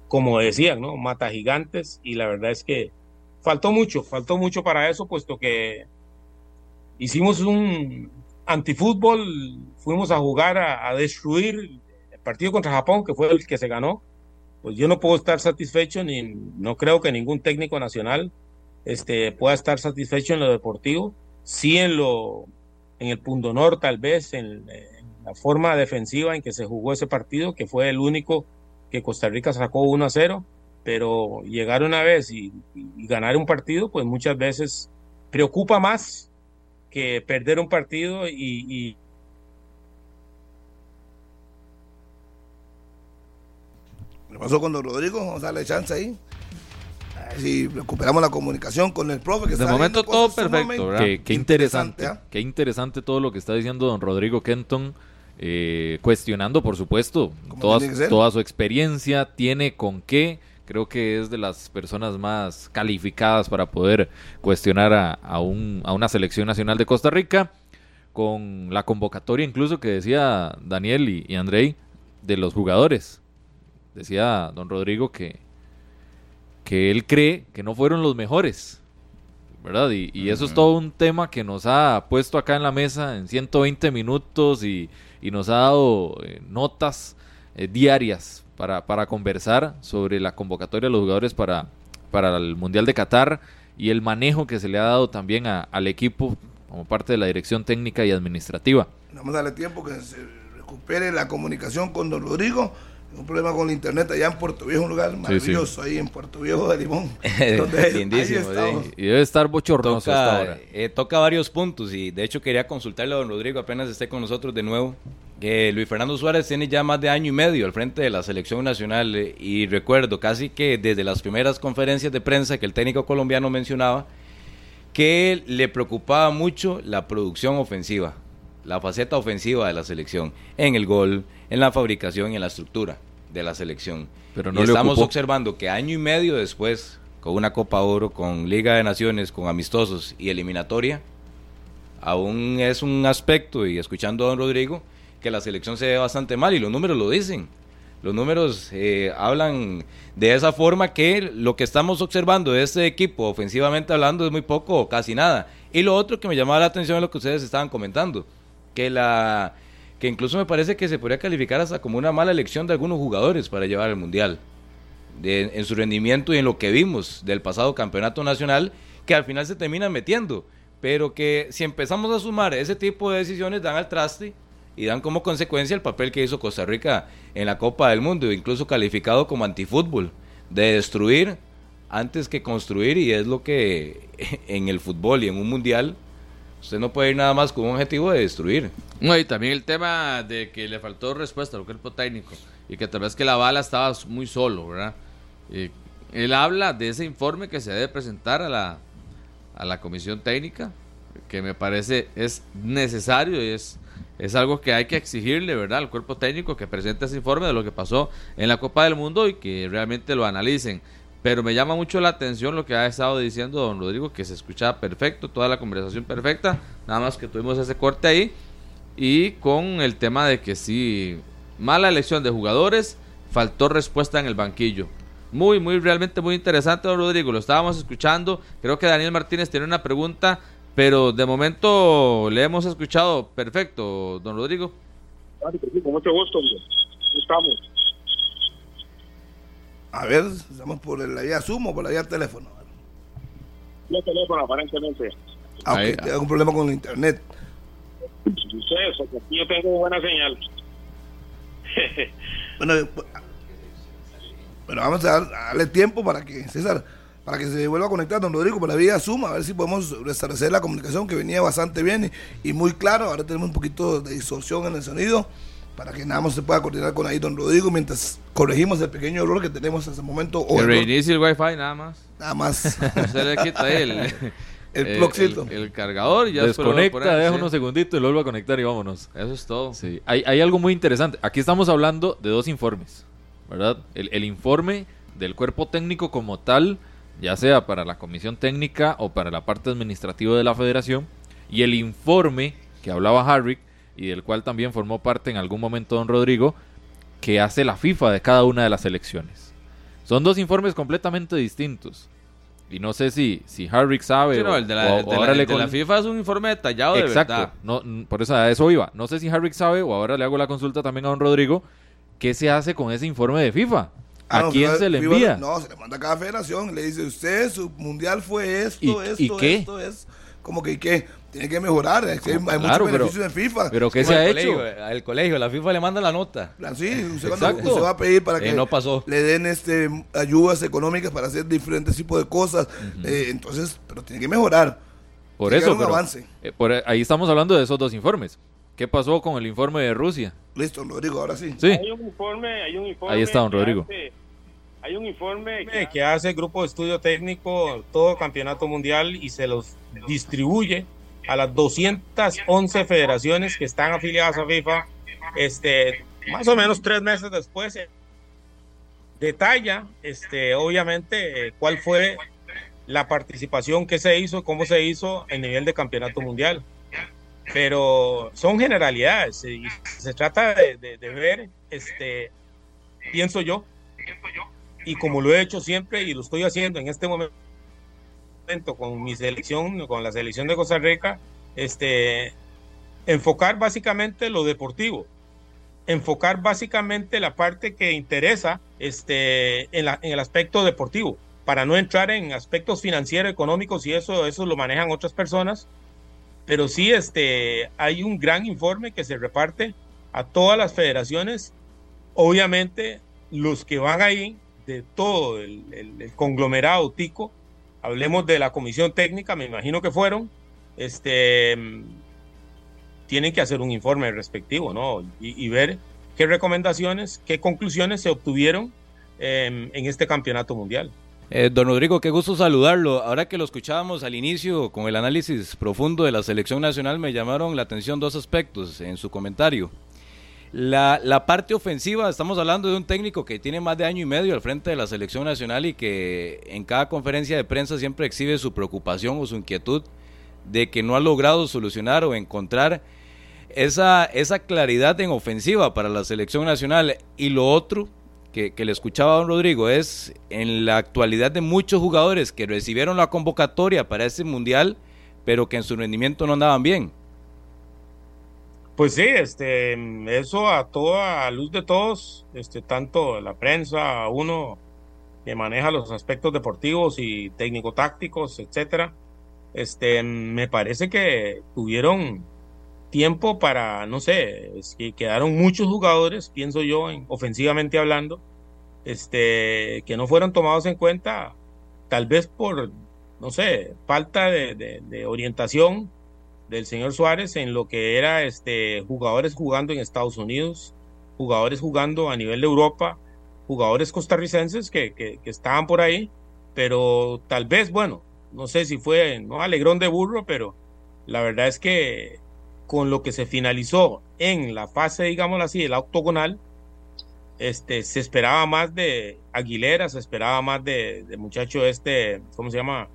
Como decían, ¿no? Mata gigantes, y la verdad es que faltó mucho, faltó mucho para eso, puesto que hicimos un antifútbol, fuimos a jugar a, destruir el partido contra Japón, que fue el que se ganó. Pues yo no puedo estar satisfecho, ni no creo que ningún técnico nacional este, pueda estar satisfecho en lo deportivo. Sí en lo, en el punto honor, tal vez, en, la forma defensiva en que se jugó ese partido, que fue el único que Costa Rica sacó 1 a 0, pero llegar una vez y ganar un partido, pues muchas veces preocupa más que perder un partido y, ¿Qué pasó con Rodrigo? Vamos a darle chance ahí. Si recuperamos la comunicación con el profe. Que de momento todo perfecto, ¿verdad? Qué, interesante. ¿ah? Qué interesante todo lo que está diciendo don Rodrigo Kenton. Eh, cuestionando, por supuesto, toda, toda su experiencia, tiene con qué creo que es de las personas más calificadas para poder cuestionar a, a, un, a una selección nacional de Costa Rica, con la convocatoria incluso que decía Daniel y, y Andrei de los jugadores. Decía don Rodrigo que, que él cree que no fueron los mejores. ¿verdad? Y, y, eso es todo un tema que nos ha puesto acá en la mesa en 120 minutos y, y nos ha dado eh, notas eh, diarias para, para conversar sobre la convocatoria de los jugadores para, para el Mundial de Qatar y el manejo que se le ha dado también al equipo como parte de la dirección técnica y administrativa. Vamos a darle tiempo que se recupere la comunicación con don Rodrigo un problema con el internet allá en Puerto Viejo, un lugar maravilloso ahí en Puerto Viejo de Limón. Lindísimo, y debe estar bochornoso toca, hasta ahora. Eh, toca varios puntos y de hecho quería consultarle a don Rodrigo apenas esté con nosotros de nuevo. Que Luis Fernando Suárez tiene ya más de año y medio al frente de la selección nacional eh, y recuerdo casi que desde las primeras conferencias de prensa que el técnico colombiano mencionaba que le preocupaba mucho la producción ofensiva, la faceta ofensiva de la selección en el gol, en la fabricación y en la estructura de la selección. Pero no y estamos observando que año y medio después, con una Copa Oro, con Liga de Naciones, con amistosos y eliminatoria, aún es un aspecto, y escuchando a don Rodrigo, que la selección se ve bastante mal y los números lo dicen. Los números eh, hablan de esa forma que lo que estamos observando de este equipo, ofensivamente hablando, es muy poco o casi nada. Y lo otro que me llamaba la atención es lo que ustedes estaban comentando, que la que incluso me parece que se podría calificar hasta como una mala elección de algunos jugadores para llevar al Mundial, en su rendimiento y en lo que vimos del pasado campeonato nacional, que al final se termina metiendo, pero que si empezamos a sumar ese tipo de decisiones dan al traste y dan como consecuencia el papel que hizo Costa Rica en la Copa del Mundo, incluso calificado como antifútbol, de destruir antes que construir y es lo que en el fútbol y en un mundial Usted no puede ir nada más con un objetivo de destruir. No, y también el tema de que le faltó respuesta al cuerpo técnico y que tal vez que la bala estaba muy solo, ¿verdad? él habla de ese informe que se debe presentar a la, a la comisión técnica, que me parece es necesario y es, es algo que hay que exigirle, ¿verdad? Al cuerpo técnico que presente ese informe de lo que pasó en la Copa del Mundo y que realmente lo analicen. Pero me llama mucho la atención lo que ha estado diciendo don Rodrigo, que se escuchaba perfecto, toda la conversación perfecta, nada más que tuvimos ese corte ahí. Y con el tema de que sí, mala elección de jugadores, faltó respuesta en el banquillo. Muy, muy, realmente muy interesante, don Rodrigo. Lo estábamos escuchando. Creo que Daniel Martínez tiene una pregunta, pero de momento le hemos escuchado perfecto, don Rodrigo. Con mucho gusto, estamos. A ver, estamos por la vía Zoom o por la vía teléfono. La teléfono, aparentemente. Ah, ok, tengo un problema con el internet. Eso, que yo tengo buena señal. bueno, bueno, vamos a darle tiempo para que, César, para que se vuelva a conectar don Rodrigo por la vía Zoom, a ver si podemos restablecer la comunicación que venía bastante bien y, y muy claro. Ahora tenemos un poquito de distorsión en el sonido para que nada más se pueda coordinar con ahí don Rodrigo mientras corregimos el pequeño error que tenemos hasta el momento. O que reinicie el wifi nada más. Nada más. se le quita ahí el, el, el, cargador y ya Desconecta, deja unos segunditos y lo vuelve a conectar y vámonos. Eso es todo. Sí. Hay, hay algo muy interesante. Aquí estamos hablando de dos informes, ¿verdad? El, el informe del cuerpo técnico como tal, ya sea para la comisión técnica o para la parte administrativa de la federación, y el informe que hablaba Harry y del cual también formó parte en algún momento don Rodrigo, que hace la FIFA de cada una de las elecciones. Son dos informes completamente distintos. Y no sé si, si Harrick sabe. o, el de la, FIFA es un informe detallado Exacto, de verdad. No, por eso a eso iba. No sé si Harrick sabe, o ahora le hago la consulta también a don Rodrigo, qué se hace con ese informe de FIFA. ¿A ah, quién se le envía? No, se le manda a cada federación. Le dice, usted, su mundial fue esto, esto, ¿y qué? esto, es. Como que, ¿qué? Tiene que mejorar. hay, muchos beneficios en FIFA. Pero ¿qué se ha hecho? Al colegio, la FIFA le manda la nota. Ah, sí, usted, va a pedir para que no pasó. le den este ayudas económicas para hacer diferentes tipos de cosas. Eh, entonces, pero tiene que mejorar. Por eso, pero, avance. Eh, ahí estamos hablando de esos dos informes. ¿Qué pasó con el informe de Rusia? Listo, Rodrigo, ahora sí. sí. Hay un informe, hay un informe. Ahí está, don Rodrigo. hay un informe que hace el grupo de estudio técnico todo campeonato mundial y se los distribuye a las 211 federaciones que están afiliadas a FIFA, este, más o menos tres meses después, eh, detalla, este, obviamente, eh, cuál fue la participación que se hizo, cómo se hizo en nivel de campeonato mundial. Pero son generalidades y se trata de, de ver, este, pienso yo, y como lo he hecho siempre y lo estoy haciendo en este momento con mi selección, con la selección de Costa Rica, este, enfocar básicamente lo deportivo. enfocar básicamente la parte que interesa este, en, la, en el aspecto deportivo, para no entrar en aspectos financieros, económicos y eso, eso lo manejan otras personas. Pero sí, este, hay un gran informe que se reparte a todas las federaciones. Obviamente, los que van ahí, de todo el, el conglomerado tico, hablemos de la comisión técnica, me imagino que fueron, este, tienen que hacer un informe respectivo, ¿no? Y, ver qué recomendaciones, qué conclusiones se obtuvieron em, en este campeonato mundial. Eh, don Rodrigo, qué gusto saludarlo. Ahora que lo escuchábamos al inicio con el análisis profundo de la selección nacional, me llamaron la atención dos aspectos en su comentario. La, la, parte ofensiva, estamos hablando de un técnico que tiene más de año y medio al frente de la selección nacional y que en cada conferencia de prensa siempre exhibe su preocupación o su inquietud de que no ha logrado solucionar o encontrar esa, esa claridad en ofensiva para la selección nacional. Y lo otro que, le escuchaba a don Rodrigo es en la actualidad de muchos jugadores que recibieron la convocatoria para ese mundial, pero que en su rendimiento no andaban bien. Pues sí, este, eso a toda luz de todos, este, tanto la prensa, uno que maneja los aspectos deportivos y técnico-tácticos, etcétera, este, me parece que tuvieron tiempo para, no sé, es que quedaron muchos jugadores, pienso yo, en, ofensivamente hablando, este, que no fueron tomados en cuenta, tal vez por, no sé, falta de, orientación del señor Suárez en lo que era este, jugadores jugando en Estados Unidos, jugadores jugando a nivel de Europa, jugadores costarricenses que, que, estaban por ahí, pero tal vez, bueno, no sé si fue no alegrón de burro, pero la verdad es que con lo que se finalizó en la fase, digámoslo así, el octogonal, este, se esperaba más de Aguilera, se esperaba más de, de muchacho este, ¿cómo se llama?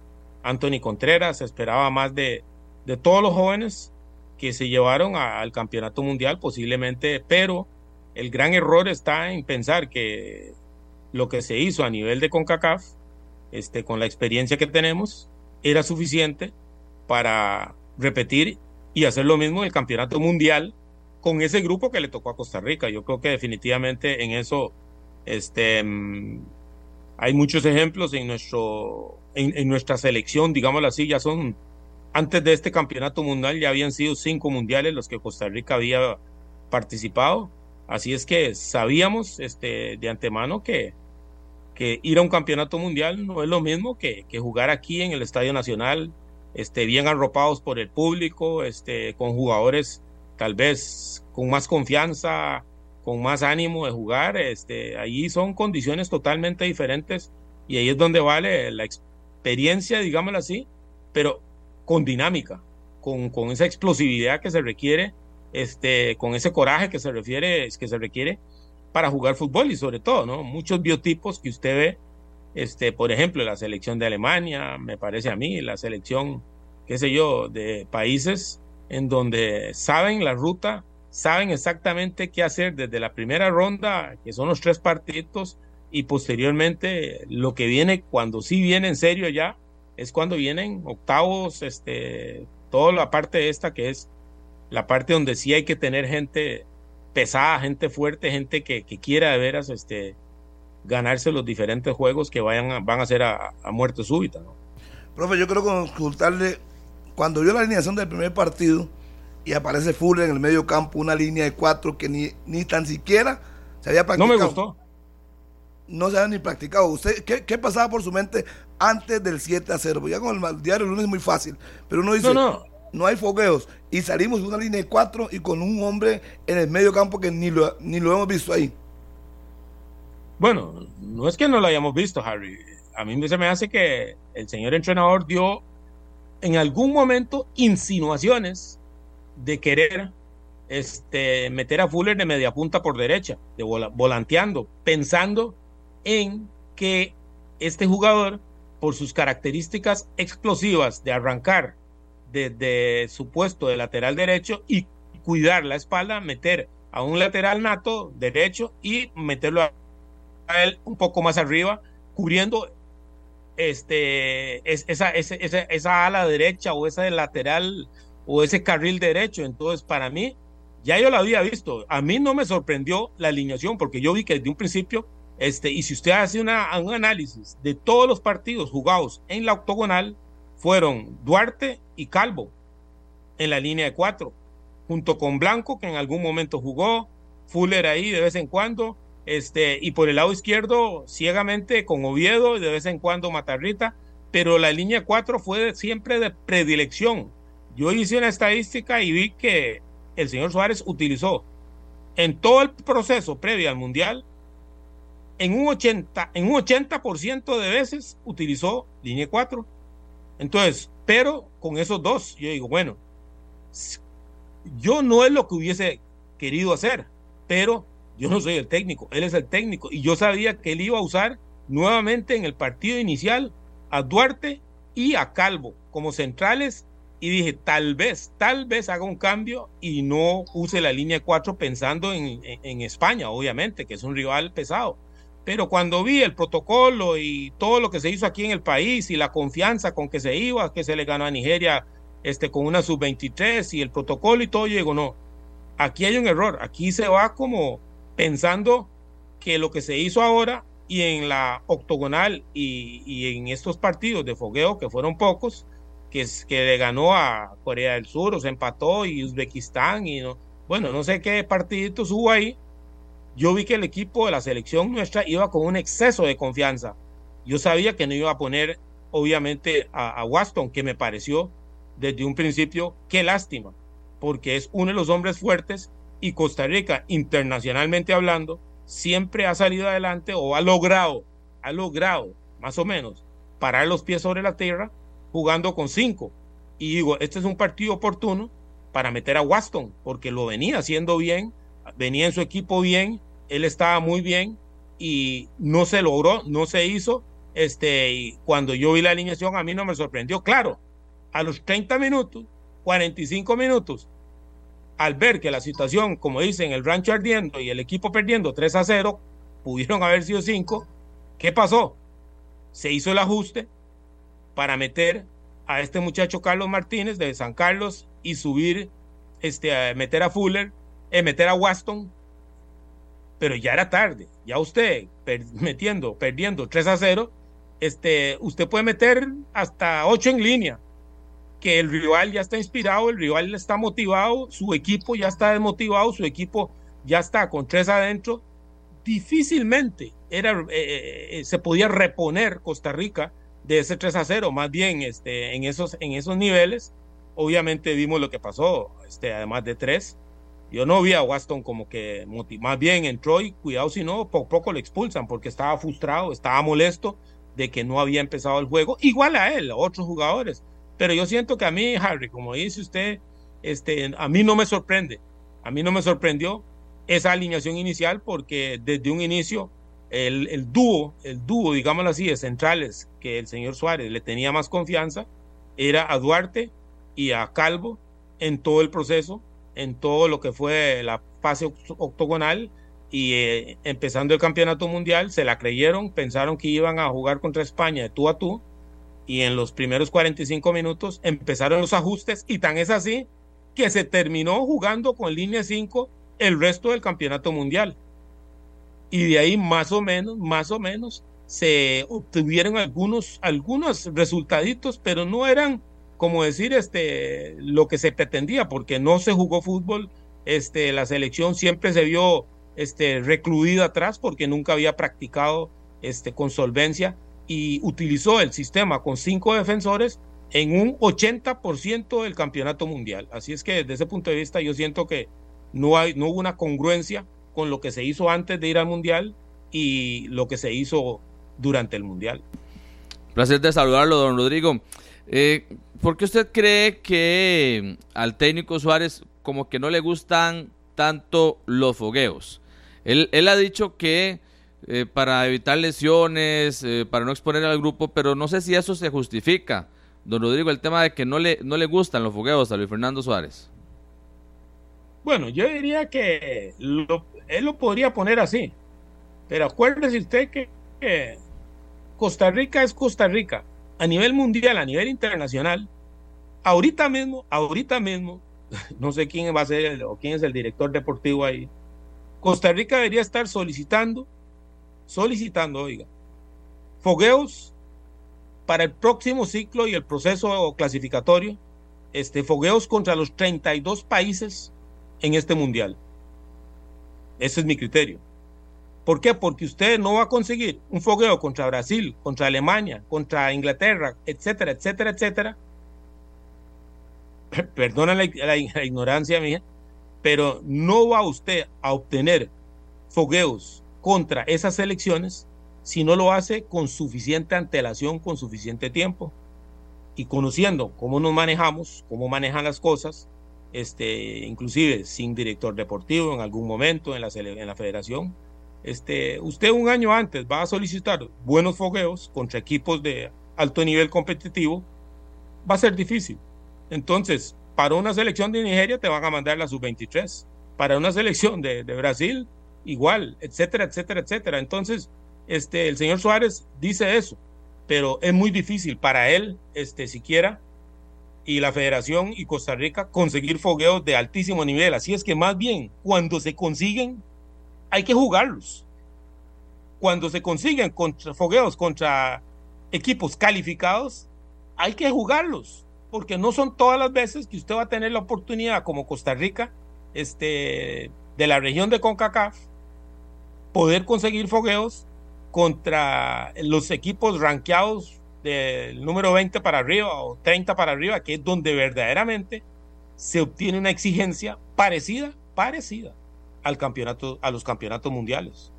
Anthony Contreras, se esperaba más de, de todos los jóvenes que se llevaron al campeonato mundial posiblemente, pero el gran error está en pensar que lo que se hizo a nivel de CONCACAF este, con la experiencia que tenemos, era suficiente para repetir y hacer lo mismo en el campeonato mundial con ese grupo que le tocó a Costa Rica. Yo creo que definitivamente en eso este, mm, hay muchos ejemplos en, nuestro, en, nuestra selección, digámoslo así, ya son, antes de este campeonato mundial ya habían sido cinco mundiales los que Costa Rica había participado. Así es que sabíamos este, de antemano que, que ir a un campeonato mundial no es lo mismo que, que jugar aquí en el Estadio Nacional, este, bien arropados por el público, este, con jugadores tal vez con más confianza, con más ánimo de jugar. Este, ahí son condiciones totalmente diferentes y ahí es donde vale la experiencia, digámoslo así, pero con dinámica, con, con esa explosividad que se requiere, este, con ese coraje que se refiere, que se requiere para jugar fútbol y sobre todo, ¿no? Muchos biotipos que usted ve, este, por ejemplo, la selección de Alemania, me parece a mí, la selección, qué sé yo, de países en donde saben la ruta, saben exactamente qué hacer desde la primera ronda, que son los tres partidos, y posteriormente lo que viene cuando sí viene en serio ya, es cuando vienen octavos, este, toda la parte esta que es la parte donde sí hay que tener gente pesada, gente fuerte, gente que, que quiera de veras este, ganarse los diferentes juegos que vayan van a ser a, muerte súbita. ¿no? Profe, yo quiero consultarle, cuando vio la alineación del primer partido y aparece Fuller en el medio campo, una línea de cuatro que ni, ni tan siquiera se había practicado. No me gustó. No se había ni practicado. ¿Usted qué, qué pasaba por su mente antes del 7 a 0? Ya con el diario el lunes es muy fácil, pero uno dice, no, no no hay fogueos y salimos de una línea de cuatro y con un hombre en el medio campo que ni lo, ni lo hemos visto ahí. Bueno, no es que no lo hayamos visto, Harry. A mí se me hace que el señor entrenador dio en algún momento insinuaciones de querer este, meter a Fuller de media punta por derecha, de volanteando, pensando en que este jugador, por sus características explosivas de arrancar desde su puesto de lateral derecho y cuidar la espalda, meter a un lateral nato derecho y meterlo a, él un poco más arriba, cubriendo este, esa, esa, esa, ala derecha o ese lateral o ese carril derecho. Entonces, para mí, Ya yo lo había visto. A mí no me sorprendió la alineación porque yo vi que desde un principio, este, y si usted hace un análisis de todos los partidos jugados en la octogonal, fueron Duarte y Calvo en la línea de cuatro, junto con Blanco, que en algún momento jugó, Fuller ahí de vez en cuando, este, y por el lado izquierdo, ciegamente con Oviedo y de vez en cuando Matarrita, pero la línea 4 fue siempre de predilección. Yo hice una estadística y vi que el señor Suárez utilizó en todo el proceso previo al Mundial, en un 80%, en un 80 de veces utilizó línea 4. Entonces, pero con esos dos, yo digo, bueno, yo no es lo que hubiese querido hacer, pero yo no soy el técnico, él es el técnico y yo sabía que él iba a usar nuevamente en el partido inicial a Duarte y a Calvo como centrales y dije, tal vez, tal vez haga un cambio y no use la línea 4 pensando en, en, España, obviamente, que es un rival pesado. Pero cuando vi el protocolo y todo lo que se hizo aquí en el país y la confianza con que se iba, que se le ganó a Nigeria este, con una sub-23 y el protocolo y todo, yo digo, no, aquí hay un error, aquí se va como pensando que lo que se hizo ahora y en la octogonal y, en estos partidos de fogueo, que fueron pocos, que, que le ganó a Corea del Sur, o se empató, y Uzbekistán, y no, bueno, no sé qué partiditos hubo ahí. Yo vi que el equipo de la selección nuestra iba con un exceso de confianza. Yo sabía que no iba a poner, obviamente, a, a Waston, que me pareció desde un principio, qué lástima, porque es uno de los hombres fuertes y Costa Rica, internacionalmente hablando, siempre ha salido adelante o ha logrado, ha logrado más o menos parar los pies sobre la tierra jugando con cinco. Y digo, este es un partido oportuno para meter a Waston, porque lo venía haciendo bien, venía en su equipo bien, él estaba muy bien y no se logró, no se hizo. Este, y cuando yo vi la alineación a mí no me sorprendió. Claro, a los 30 minutos, 45 minutos, al ver que la situación, como dicen, el rancho ardiendo y el equipo perdiendo 3 a 0, pudieron haber sido 5, ¿qué pasó? Se hizo el ajuste para meter a este muchacho Carlos Martínez de San Carlos y subir, este, meter a Fuller, eh, meter a Waston, pero ya era tarde, ya usted metiendo, perdiendo 3 a 0, este, usted puede meter hasta 8 en línea que el rival ya está inspirado, el rival está motivado, su equipo ya está desmotivado, su equipo ya está con tres adentro. Difícilmente era, eh, eh, eh, se podía reponer Costa Rica de ese 3 a 0, más bien este, en, esos, en esos niveles. Obviamente vimos lo que pasó, este, además de tres. Yo no vi a Waston como que más bien entró y cuidado si no, poco, poco le expulsan porque estaba frustrado, estaba molesto de que no había empezado el juego, igual a él, a otros jugadores. Pero yo siento que a mí, Harry, como dice usted, este, a mí no me sorprende. A mí no me sorprendió esa alineación inicial porque desde un inicio el, el dúo, el dúo, digámoslo así, de centrales que el señor Suárez le tenía más confianza era a Duarte y a Calvo en todo el proceso, en todo lo que fue la fase octogonal y eh, empezando el campeonato mundial, se la creyeron, pensaron que iban a jugar contra España de tú a tú y en los primeros 45 minutos empezaron los ajustes y tan es así que se terminó jugando con línea 5 el resto del campeonato mundial. Y de ahí más o menos, más o menos, se obtuvieron algunos, algunos resultaditos, pero no eran, como decir, este, lo que se pretendía, porque no se jugó fútbol, este, la selección siempre se vio este, recluida atrás porque nunca había practicado este, con solvencia y utilizó el sistema con cinco defensores en un 80% del campeonato mundial. Así es que desde ese punto de vista yo siento que no, hay, no hubo una congruencia con lo que se hizo antes de ir al mundial y lo que se hizo durante el mundial. Placer de saludarlo, don Rodrigo. Eh, ¿Por qué usted cree que al técnico Suárez como que no le gustan tanto los fogueos? Él, ha dicho que eh, para evitar lesiones, eh, para no exponer al grupo, pero no sé si eso se justifica, don Rodrigo, el tema de que no le, no le gustan los fogueos a Luis Fernando Suárez. Bueno, yo diría que él lo podría poner así, pero acuérdese usted que Costa Rica es Costa Rica a nivel mundial, a nivel internacional. Ahorita mismo, ahorita mismo, no sé quién va a ser o quién es el director deportivo ahí. Costa Rica debería estar solicitando, solicitando, oiga, fogueos para el próximo ciclo y el proceso clasificatorio, este, fogueos contra los 32 países en este mundial. Ese es mi criterio. ¿Por qué? Porque usted no va a conseguir un fogueo contra Brasil, contra Alemania, contra Inglaterra, etcétera, etcétera, etcétera. Perdona la, ignorancia mía, pero no va usted a obtener fogueos contra esas elecciones si no lo hace con suficiente antelación, con suficiente tiempo y conociendo cómo nos manejamos, cómo manejan las cosas, este, inclusive sin director deportivo en algún momento en la, en la federación, este, usted un año antes va a solicitar buenos fogueos contra equipos de alto nivel competitivo, va a ser difícil. Entonces, para una selección de Nigeria te van a mandar la sub-23, para una selección de, Brasil igual, etcétera, etcétera, etcétera. Entonces, este, el señor Suárez dice eso, pero es muy difícil para él, este, siquiera, y la federación y Costa Rica conseguir fogueos de altísimo nivel. Así es que más bien, cuando se consiguen, hay que jugarlos. Cuando se consiguen contra, fogueos contra equipos calificados, hay que jugarlos, porque no son todas las veces que usted va a tener la oportunidad como Costa Rica, este, de la región de CONCACAF, poder conseguir fogueos contra los equipos ranqueados del número 20 para arriba o 30 para arriba, que es donde verdaderamente se obtiene una exigencia parecida, parecida al campeonato, a los campeonatos mundiales.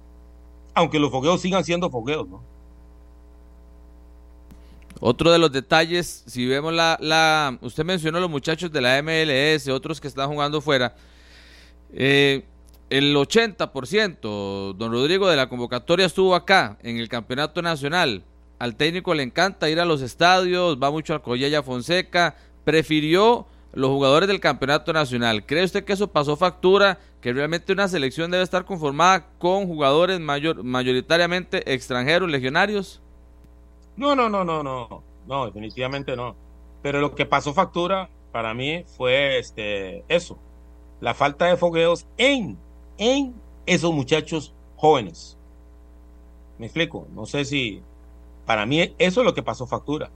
Aunque los fogueos sigan siendo fogueos, ¿no? Otro de los detalles, si vemos la, la usted mencionó los muchachos de la MLS, otros que están jugando fuera, eh, el 80%, don Rodrigo, de la convocatoria estuvo acá, en el campeonato nacional. Al técnico le encanta ir a los estadios, va mucho al Collella Fonseca, prefirió los jugadores del campeonato nacional. ¿Cree usted que eso pasó factura? ¿Que realmente una selección debe estar conformada con jugadores mayor, mayoritariamente extranjeros, legionarios? No, no, no, no, no. No, definitivamente no. Pero lo que pasó factura para mí fue este eso. La falta de fogueos en, en esos muchachos jóvenes. Me explico. No sé si para mí eso es lo que pasó factura.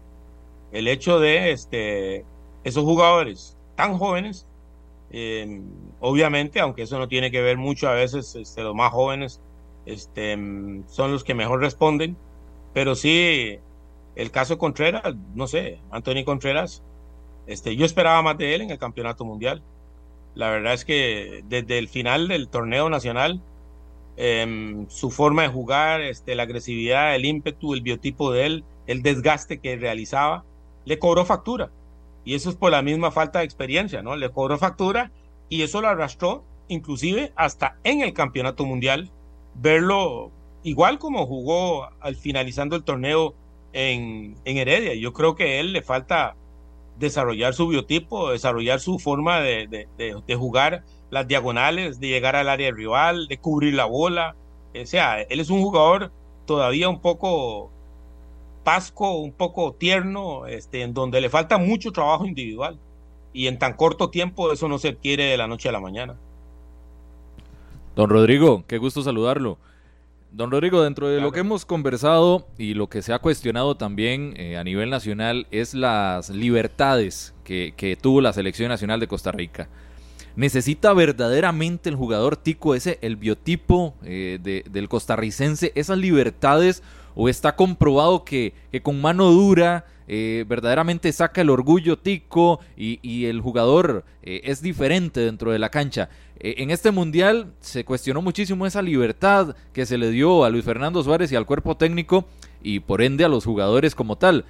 El hecho de este esos jugadores tan jóvenes, eh, obviamente, aunque eso no tiene que ver mucho, a veces este, los más jóvenes este, son los que mejor responden, pero sí, el caso Contreras, no sé, Anthony Contreras, este, yo esperaba más de él en el campeonato mundial. La verdad es que desde el final del torneo nacional, em, su forma de jugar, este, la agresividad, el ímpetu, el biotipo de él, el desgaste que realizaba, le cobró factura. Y eso es por la misma falta de experiencia, ¿no? Le cobró factura y eso lo arrastró inclusive hasta en el campeonato mundial, verlo igual como jugó al finalizando el torneo en, en Heredia. Yo creo que a él le falta desarrollar su biotipo, desarrollar su forma de, de, de, jugar las diagonales, de llegar al área rival, de cubrir la bola. O sea, él es un jugador todavía un poco pasco, un poco tierno, este, en donde le falta mucho trabajo individual. Y en tan corto tiempo eso no se adquiere de la noche a la mañana. Don Rodrigo, qué gusto saludarlo. Don Rodrigo, dentro de lo que hemos conversado y lo que se ha cuestionado también eh, a nivel nacional es las libertades que, que, tuvo la Selección Nacional de Costa Rica. ¿Necesita verdaderamente el jugador tico ese, el biotipo eh, de, del costarricense, esas libertades o está comprobado que, con mano dura eh, verdaderamente saca el orgullo tico y, el jugador eh, es diferente dentro de la cancha. Eh, en este mundial se cuestionó muchísimo esa libertad que se le dio a Luis Fernando Suárez y al cuerpo técnico y por ende a los jugadores como tal.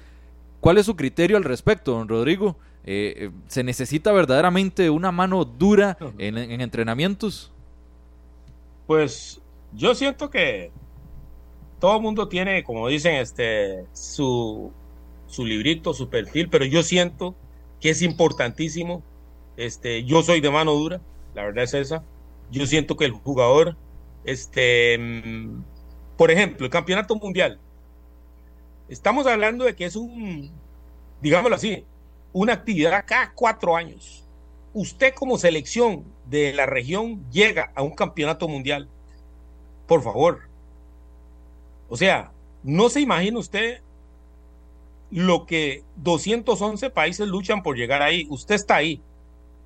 ¿Cuál es su criterio al respecto, don Rodrigo? ¿Se necesita verdaderamente una mano dura en, en entrenamientos? Pues yo siento que todo el mundo tiene, como dicen, este, su, su librito, su perfil, pero yo siento que es importantísimo. Este, yo soy de mano dura, la verdad es esa. Yo siento que el jugador, este, mm, por ejemplo, el campeonato mundial, estamos hablando de que es un, digámoslo así, una actividad cada cuatro años. usted como selección de la región llega a un campeonato mundial. Por favor. O sea, no se imagina usted lo que 211 países luchan por llegar ahí. Usted está ahí.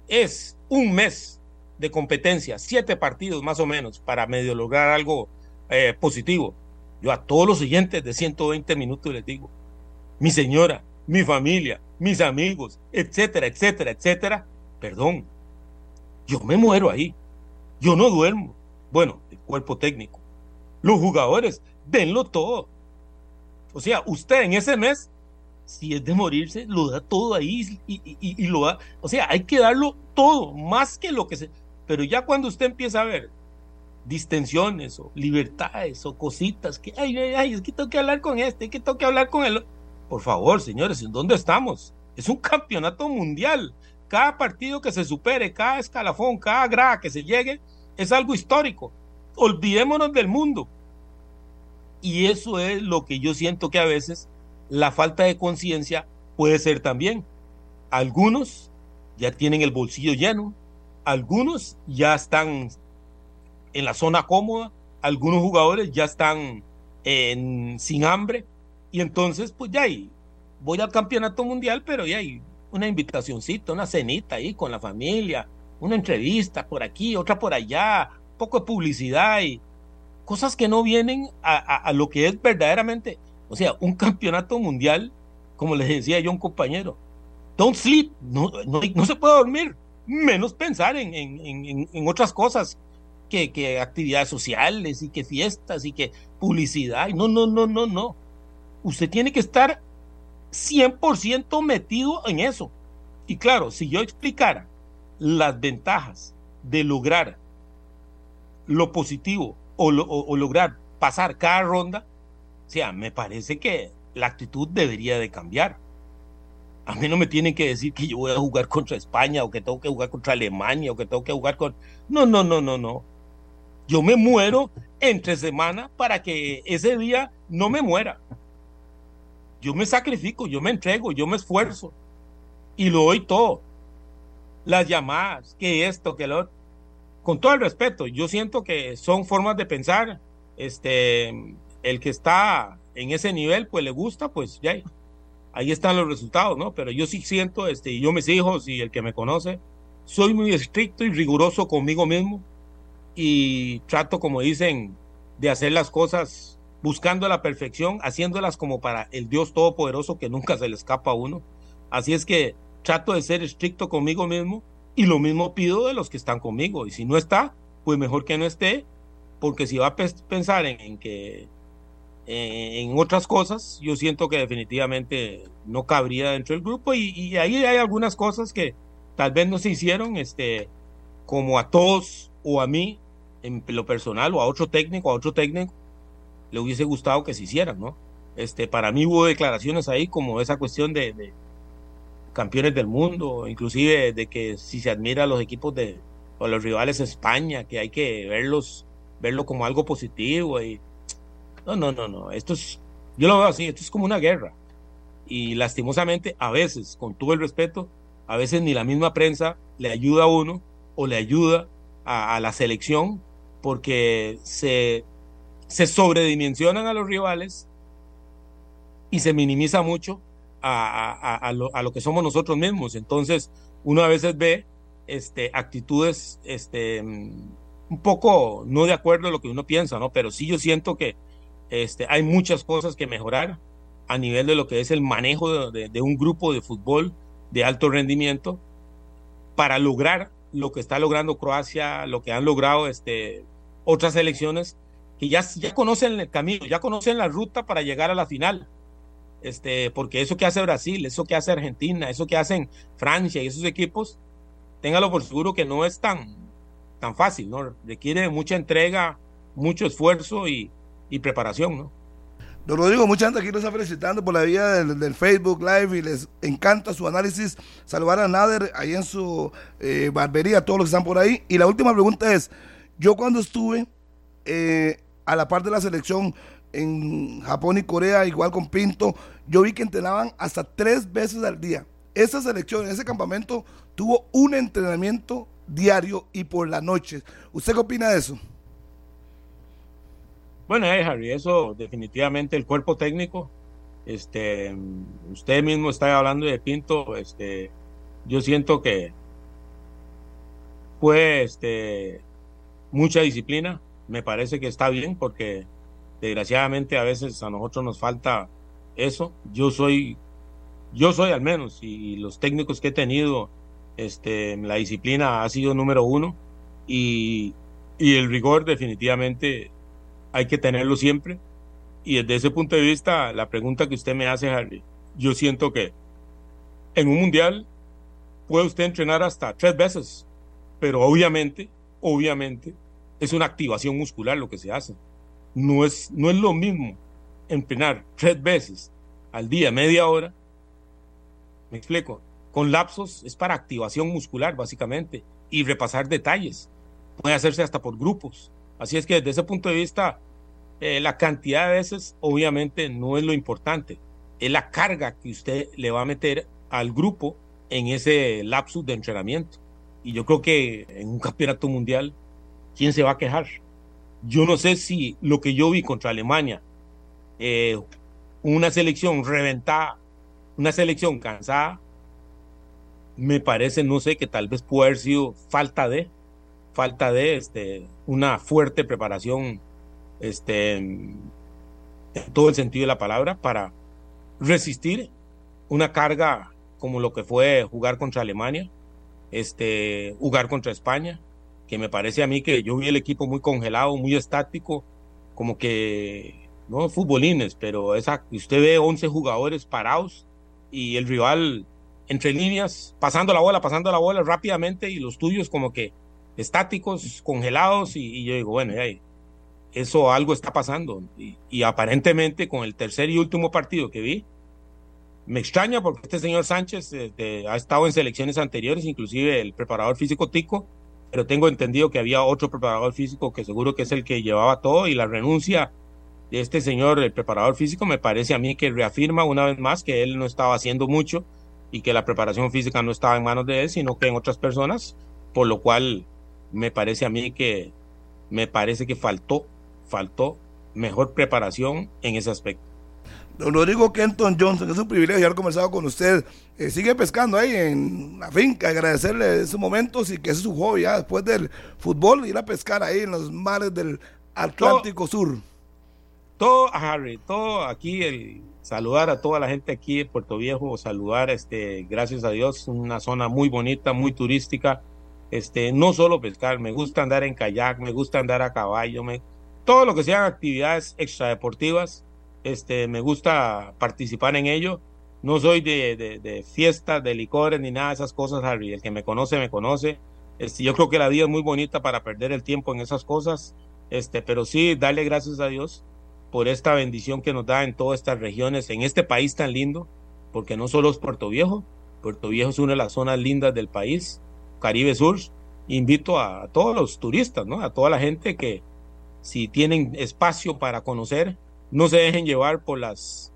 Es un mes de competencia, siete partidos más o menos, para medio lograr algo eh, positivo. Yo a todos los siguientes de 120 minutos les digo, mi señora, mi familia, mis amigos, etcétera, etcétera, etcétera, perdón, yo me muero ahí. Yo no duermo. Bueno, el cuerpo técnico. Los jugadores, denlo todo. O sea, usted en ese mes, si es de morirse, lo da todo ahí y, lo da. O sea, hay que darlo todo, más que lo que se. Pero ya cuando usted empieza a ver distensiones o libertades o cositas que, ay, ay, es que tengo que hablar con este, es que tengo que hablar con él. Por favor, señores, ¿en dónde estamos? Es un campeonato mundial. Cada partido que se supere, cada escalafón, cada grada que se llegue, es algo histórico. Olvidémonos del mundo. Y eso es lo que yo siento que a veces la falta de conciencia puede ser también. Algunos ya tienen el bolsillo lleno, algunos ya están en la zona cómoda, algunos jugadores ya están en, sin hambre y entonces pues ya ahí voy al campeonato mundial, pero ya hay una invitacioncita, una cenita ahí con la familia, una entrevista por aquí, otra por allá, poco de publicidad y cosas que no vienen a, lo que es verdaderamente, o sea, un campeonato mundial, como les decía yo un compañero, don't sleep, no, no, se puede dormir, menos pensar en, en, en otras cosas que, que, actividades sociales y que fiestas y que publicidad. No, no, no, no, no. Usted tiene que estar 100% metido en eso. Y claro, si yo explicara las ventajas de lograr lo positivo o, lograr pasar cada ronda, o sea, me parece que la actitud debería de cambiar. A mí no me tienen que decir que yo voy a jugar contra España o que tengo que jugar contra Alemania o que tengo que jugar con... No, no, no, no, no. Yo me muero entre semana para que ese día no me muera yo me sacrifico, yo me entrego, yo me esfuerzo y lo doy todo. Las llamadas, que esto, que lo Con todo el respeto, yo siento que son formas de pensar. Este, el que está en ese nivel, pues le gusta, pues ya ahí están los resultados, ¿no? Pero yo sí siento, este, y yo mis hijos y el que me conoce, soy muy estricto y riguroso conmigo mismo y trato, como dicen, de hacer las cosas buscando la perfección, haciéndolas como para el Dios Todopoderoso que nunca se le escapa a uno. Así es que trato de ser estricto conmigo mismo y lo mismo pido de los que están conmigo. Y si no está, pues mejor que no esté, porque si va a pensar en, que en otras cosas, yo siento que definitivamente no cabría dentro del grupo y, y, ahí hay algunas cosas que tal vez no se hicieron, este, como a todos o a mí en lo personal o a otro técnico, a otro técnico, le hubiese gustado que se hicieran, ¿no? Este, para mí hubo declaraciones ahí como esa cuestión de, campeones del mundo, inclusive de que si se admira a los equipos de o los rivales España, que hay que verlos, verlo como algo positivo y no, no, no, no, esto es, yo lo veo así, esto es como una guerra. Y lastimosamente a veces, con todo el respeto, a veces ni la misma prensa le ayuda a uno o le ayuda a la selección porque se se sobredimensionan a los rivales y se minimiza mucho a, lo, que somos nosotros mismos. Entonces, uno a veces ve este, actitudes este, un poco no de acuerdo a lo que uno piensa, ¿no? Pero sí yo siento que este, hay muchas cosas que mejorar a nivel de lo que es el manejo de, de un grupo de fútbol de alto rendimiento para lograr lo que está logrando Croacia, lo que han logrado este, otras selecciones que ya, ya conocen el camino, ya conocen la ruta para llegar a la final. Este, porque eso que hace Brasil, eso que hace Argentina, eso que hacen Francia y esos equipos, téngalo por seguro que no es tan, tan fácil, ¿no? Requiere mucha entrega, mucho esfuerzo y, y preparación, ¿no? Don Rodrigo, mucha gente aquí nos está felicitando por la vía del, Facebook Live y les encanta su análisis. Saludar a Nader ahí en su eh, barbería, todos los que están por ahí. Y la última pregunta es, yo cuando estuve eh, a la par de la selección en Japón y Corea, igual con Pinto, yo vi que entrenaban hasta tres veces al día. esa selección, ese campamento, tuvo un entrenamiento diario y por la noche. ¿Usted qué opina de eso? Bueno, eh, Harry, eso definitivamente el cuerpo técnico, este, usted mismo está hablando de Pinto, este, yo siento que fue, este, mucha disciplina, me parece que está bien porque desgraciadamente a veces a nosotros nos falta eso. Yo soy, yo soy al menos, y los técnicos que he tenido, este, la disciplina ha sido número uno y, el rigor definitivamente hay que tenerlo siempre. Y desde ese punto de vista, la pregunta que usted me hace, Harry, yo siento que en un mundial puede usted entrenar hasta tres veces, pero obviamente, obviamente, es una activación muscular lo que se hace. No es, no es lo mismo entrenar tres veces al día, media hora. Me explico. Con lapsos es para activación muscular, básicamente, y repasar detalles. Puede hacerse hasta por grupos. Así es que desde ese punto de vista, eh, la cantidad de veces obviamente no es lo importante, es la carga que usted le va a meter al grupo en ese lapsus de entrenamiento. Y yo creo que en un campeonato mundial, ¿quién se va a quejar? Yo no sé si lo que yo vi contra Alemania, eh, una selección reventada, una selección cansada, me parece, no sé, que tal vez puede haber sido falta de, falta de este, una fuerte preparación este, en todo el sentido de la palabra, para resistir una carga como lo que fue jugar contra Alemania, este, jugar contra España, que me parece a mí que yo vi el equipo muy congelado, muy estático, como que, no futbolines, pero esa, usted ve 11 jugadores parados y el rival entre líneas, pasando la bola, pasando la bola rápidamente y los tuyos como que estáticos, congelados y, yo digo, bueno, ahí, eso algo está pasando. Y, aparentemente con el tercer y último partido que vi, me extraña porque este señor Sánchez este, ha estado en selecciones anteriores, inclusive el preparador físico Tico, pero tengo entendido que había otro preparador físico que seguro que es el que llevaba todo y la renuncia de este señor, el preparador físico, me parece a mí que reafirma una vez más que él no estaba haciendo mucho y que la preparación física no estaba en manos de él, sino que en otras personas, por lo cual me parece a mí que me parece que faltó faltó mejor preparación en ese aspecto. Don Rodrigo Kenton Johnson, es un privilegio haber conversado con usted. Eh, sigue pescando ahí en la finca, agradecerle esos momentos y que ese es su hobby ya después del fútbol, ir a pescar ahí en los mares del Atlántico Sur. Todo, Harry, todo aquí, el saludar a toda la gente aquí en Puerto Viejo, saludar, este, gracias a Dios, una zona muy bonita, muy turística. Este, no solo pescar, me gusta andar en kayak, me gusta andar a caballo, me, todo lo que sean actividades extradeportivas, este, me gusta participar en ello. No soy de, de, fiestas, de licores, ni nada de esas cosas, Harry. El que me conoce, me conoce. Este, yo creo que la vida es muy bonita para perder el tiempo en esas cosas, este, pero sí, darle gracias a Dios por esta bendición que nos da en todas estas regiones, en este país tan lindo, porque no solo es Puerto Viejo, Puerto Viejo es una de las zonas lindas del país, Caribe Sur. Invito a todos los turistas. A toda la gente que, si tienen espacio para conocer, no se dejen llevar por las,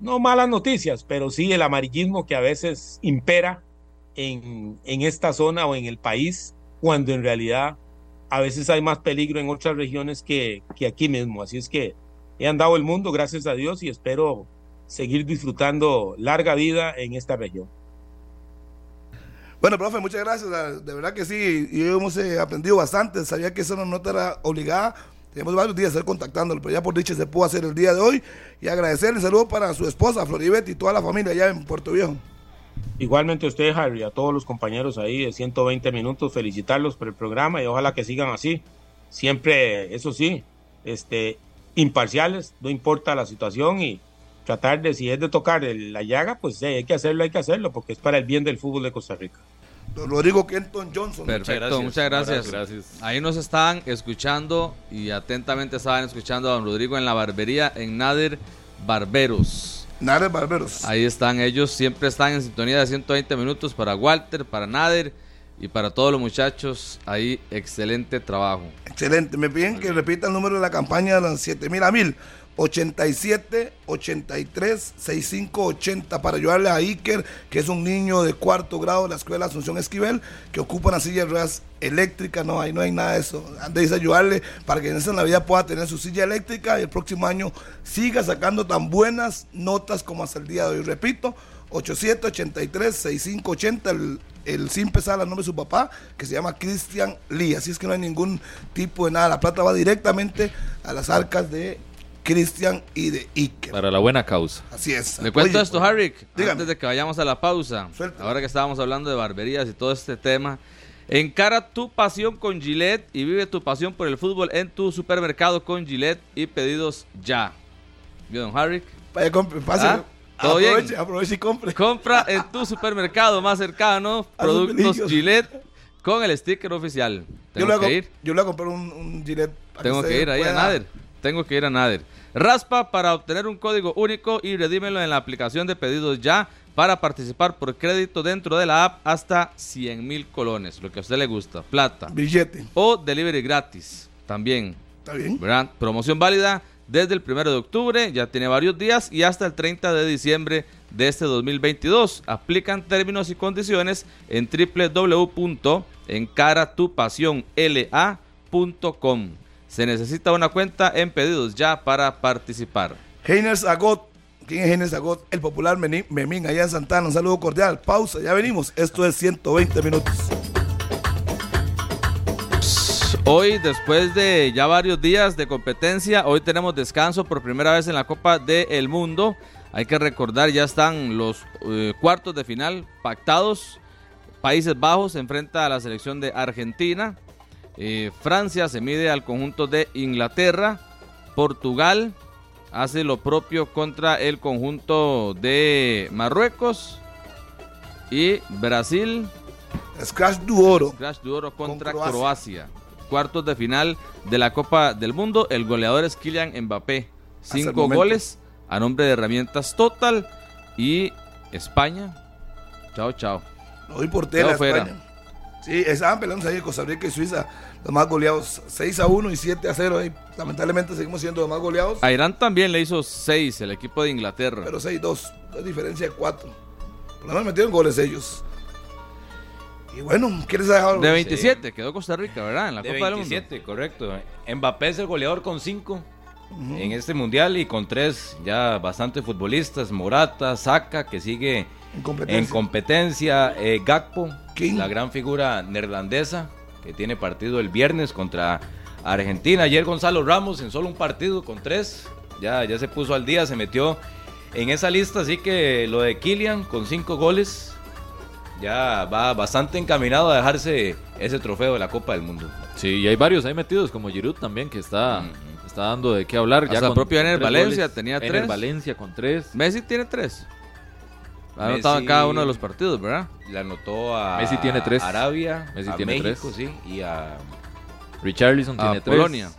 no malas noticias, pero sí el amarillismo que a veces impera en, en esta zona o en el país, cuando en realidad a veces hay más peligro en otras regiones que, que aquí mismo. Así es que he andado el mundo, gracias a Dios, y espero seguir disfrutando larga vida en esta región. Bueno, profe, muchas gracias. De verdad que sí, y hemos eh, aprendido bastante. Sabía que eso no, era obligada. Tenemos varios días de estar contactándolo, pero ya por dicha se pudo hacer el día de hoy. Y agradecerle, saludo para su esposa, Floribet, y toda la familia allá en Puerto Viejo. Igualmente a usted, Harry, a todos los compañeros ahí de 120 minutos, felicitarlos por el programa y ojalá que sigan así. Siempre, eso sí, este, imparciales, no importa la situación y tratar de, si es de tocar la llaga, pues hay que hacerlo, hay que hacerlo, porque es para el bien del fútbol de Costa Rica. Rodrigo Kenton Johnson. Perfecto, muchas gracias. Ahí nos están escuchando y atentamente estaban escuchando a don Rodrigo en la barbería en Nader Barberos. Nader Barberos. Ahí están ellos, siempre están en sintonía de 120 minutos para Walter, para Nader y para todos los muchachos. Ahí, excelente trabajo. Excelente. Me piden que repita el número de la campaña de los 7000 a 1000 87 83 65 80 para ayudarle a Iker, que es un niño de cuarto grado de la escuela Asunción Esquivel, que ocupa una silla de ruedas eléctrica. No, ahí no hay nada de eso. Antes de ayudarle para que en esa Navidad pueda tener su silla eléctrica y el próximo año siga sacando tan buenas notas como hasta el día de hoy. Repito, 8783-6580, el, el sin pesar al nombre de su papá, que se llama Cristian Lee. Así es que no hay ningún tipo de nada. La plata va directamente a las arcas de Cristian y de Iker. Para la buena causa. Así es. Le cuento Oye, esto, Harry, dígame. antes de que vayamos a la pausa. Suelta. Ahora que estábamos hablando de barberías y todo este tema. Encara tu pasión con Gillette y vive tu pasión por el fútbol en tu supermercado con Gillette y pedidos ya. ¿Vio, don Harry? Vaya, compre, pase. ¿Ah? ¿Todo bien? aproveche, y compre. Compra en tu supermercado más cercano productos. Gillette con el sticker oficial. Yo Tengo yo le voy a comprar un, un Gillette. Tengo que ir ahí a Nader. Tengo que ir a Nader. Raspa para obtener un código único y redímelo en la aplicación de pedidos ya para participar por crédito dentro de la app hasta 100 mil colones, lo que a usted le gusta, plata. Billete. O delivery gratis también. ¿Está bien? ¿verdad? Promoción válida desde el 1 de octubre, ya tiene varios días, y hasta el 30 de diciembre de este 2022. Aplican términos y condiciones en www.encaratupasionla.com. Se necesita una cuenta en pedidos ya para participar. Heiner Zagot. ¿Quién es Heiner Zagot? El popular Memín allá en Santana. Un saludo cordial. Pausa, ya venimos. Esto es 120 minutos. Hoy, después de ya varios días de competencia, hoy tenemos descanso por primera vez en la Copa del Mundo. Hay que recordar, ya están los eh, cuartos de final pactados. Países Bajos se enfrenta a la selección de Argentina. Eh, Francia se mide al conjunto de Inglaterra. Portugal hace lo propio contra el conjunto de Marruecos. Y Brasil Scratch du Oro. Crash de oro contra Con Croacia. Croacia. Cuartos de final de la Copa del Mundo. El goleador es Kylian Mbappé. Cinco goles a nombre de herramientas Total. Y España. Chao, chao. Hoy por tela. España. Sí, estaban peleando ahí Costa Rica y Suiza. Los más goleados. 6 a 1 y 7 a 0. ahí. Lamentablemente seguimos siendo los más goleados. A Irán también le hizo seis el equipo de Inglaterra. Pero 6-2. Es diferencia de 4. Por lo menos metieron goles ellos. Y bueno, ¿quieres dejar algo? de 27 quedó Costa Rica, ¿verdad? En la De Copa del Mundo. 27, correcto. Mbappé es el goleador con 5 en este mundial y con 3 ya bastante futbolistas. Morata, Saka, que sigue En competencia. en competencia. eh, Gakpo, King. la gran figura neerlandesa, que tiene partido el viernes contra Argentina. Ayer Gonzalo Ramos en solo un partido con 3. Ya, ya se puso al día, se metió en esa lista. Así que lo de Kylian con 5 goles ya va bastante encaminado a dejarse ese trofeo de la Copa del Mundo. Sí, y hay varios ahí metidos, como Giroud también, que está, está dando de qué hablar. Hasta con- propio Ener tres Valencia goles. tenía Ener tres. Valencia con tres. Messi tiene tres. Ha Messi- anotado en cada uno de los partidos, ¿verdad? Le anotó a Messi tiene tres. Arabia, Messi a tiene México, tres. sí, y a... Richarlison A tiene tres. Polonia.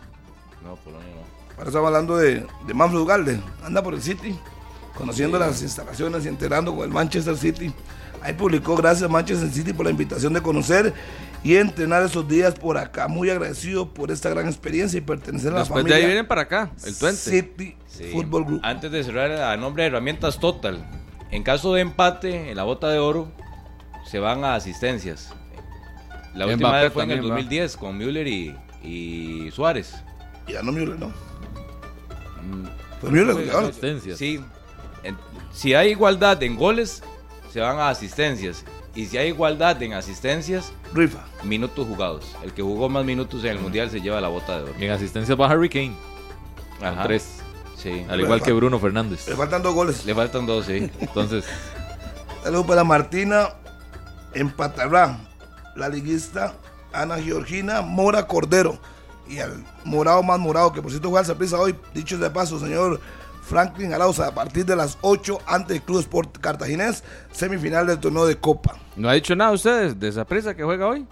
No, Polonia no. Ahora estamos hablando de, de Manfred Ugalde. Anda por el City, conociendo las instalaciones y enterando con el Manchester City. Ahí publicó, gracias Manchester City por la invitación de conocer y entrenar esos días por acá. Muy agradecido por esta gran experiencia y pertenecer a la Después de familia ahí vienen para acá, el 20. City Sí. Football Group. Antes de cerrar, a nombre de Herramientas Total, en caso de empate en la bota de oro, se van a asistencias. La última Mbappé vez fue en el también va. 2010 con Müller y, y Suárez. Y ya no Müller, ¿no? Mm, Fue Müller, ahora. Asistencias. Sí. En- si hay igualdad en goles, se van a asistencias. Y si hay igualdad en asistencias, Rifa. minutos jugados. El que jugó más minutos en el mundial se lleva la bota de oro. Y en asistencias va Harry Kane. Ajá. Tres. Sí. Al igual que Bruno Fernández. Le faltan dos goles. Le faltan dos, sí. Entonces, Saludos para Martina en Patarrá, la liguista Ana Georgina Mora Cordero y al morado más morado, que por cierto juega al Saprissa hoy, dicho de paso, señor Franklin Arauza, a partir de las 8 ante el Club Sport Cartaginés, semifinal del torneo de Copa. No ha dicho nada ustedes de esa prisa que juega hoy.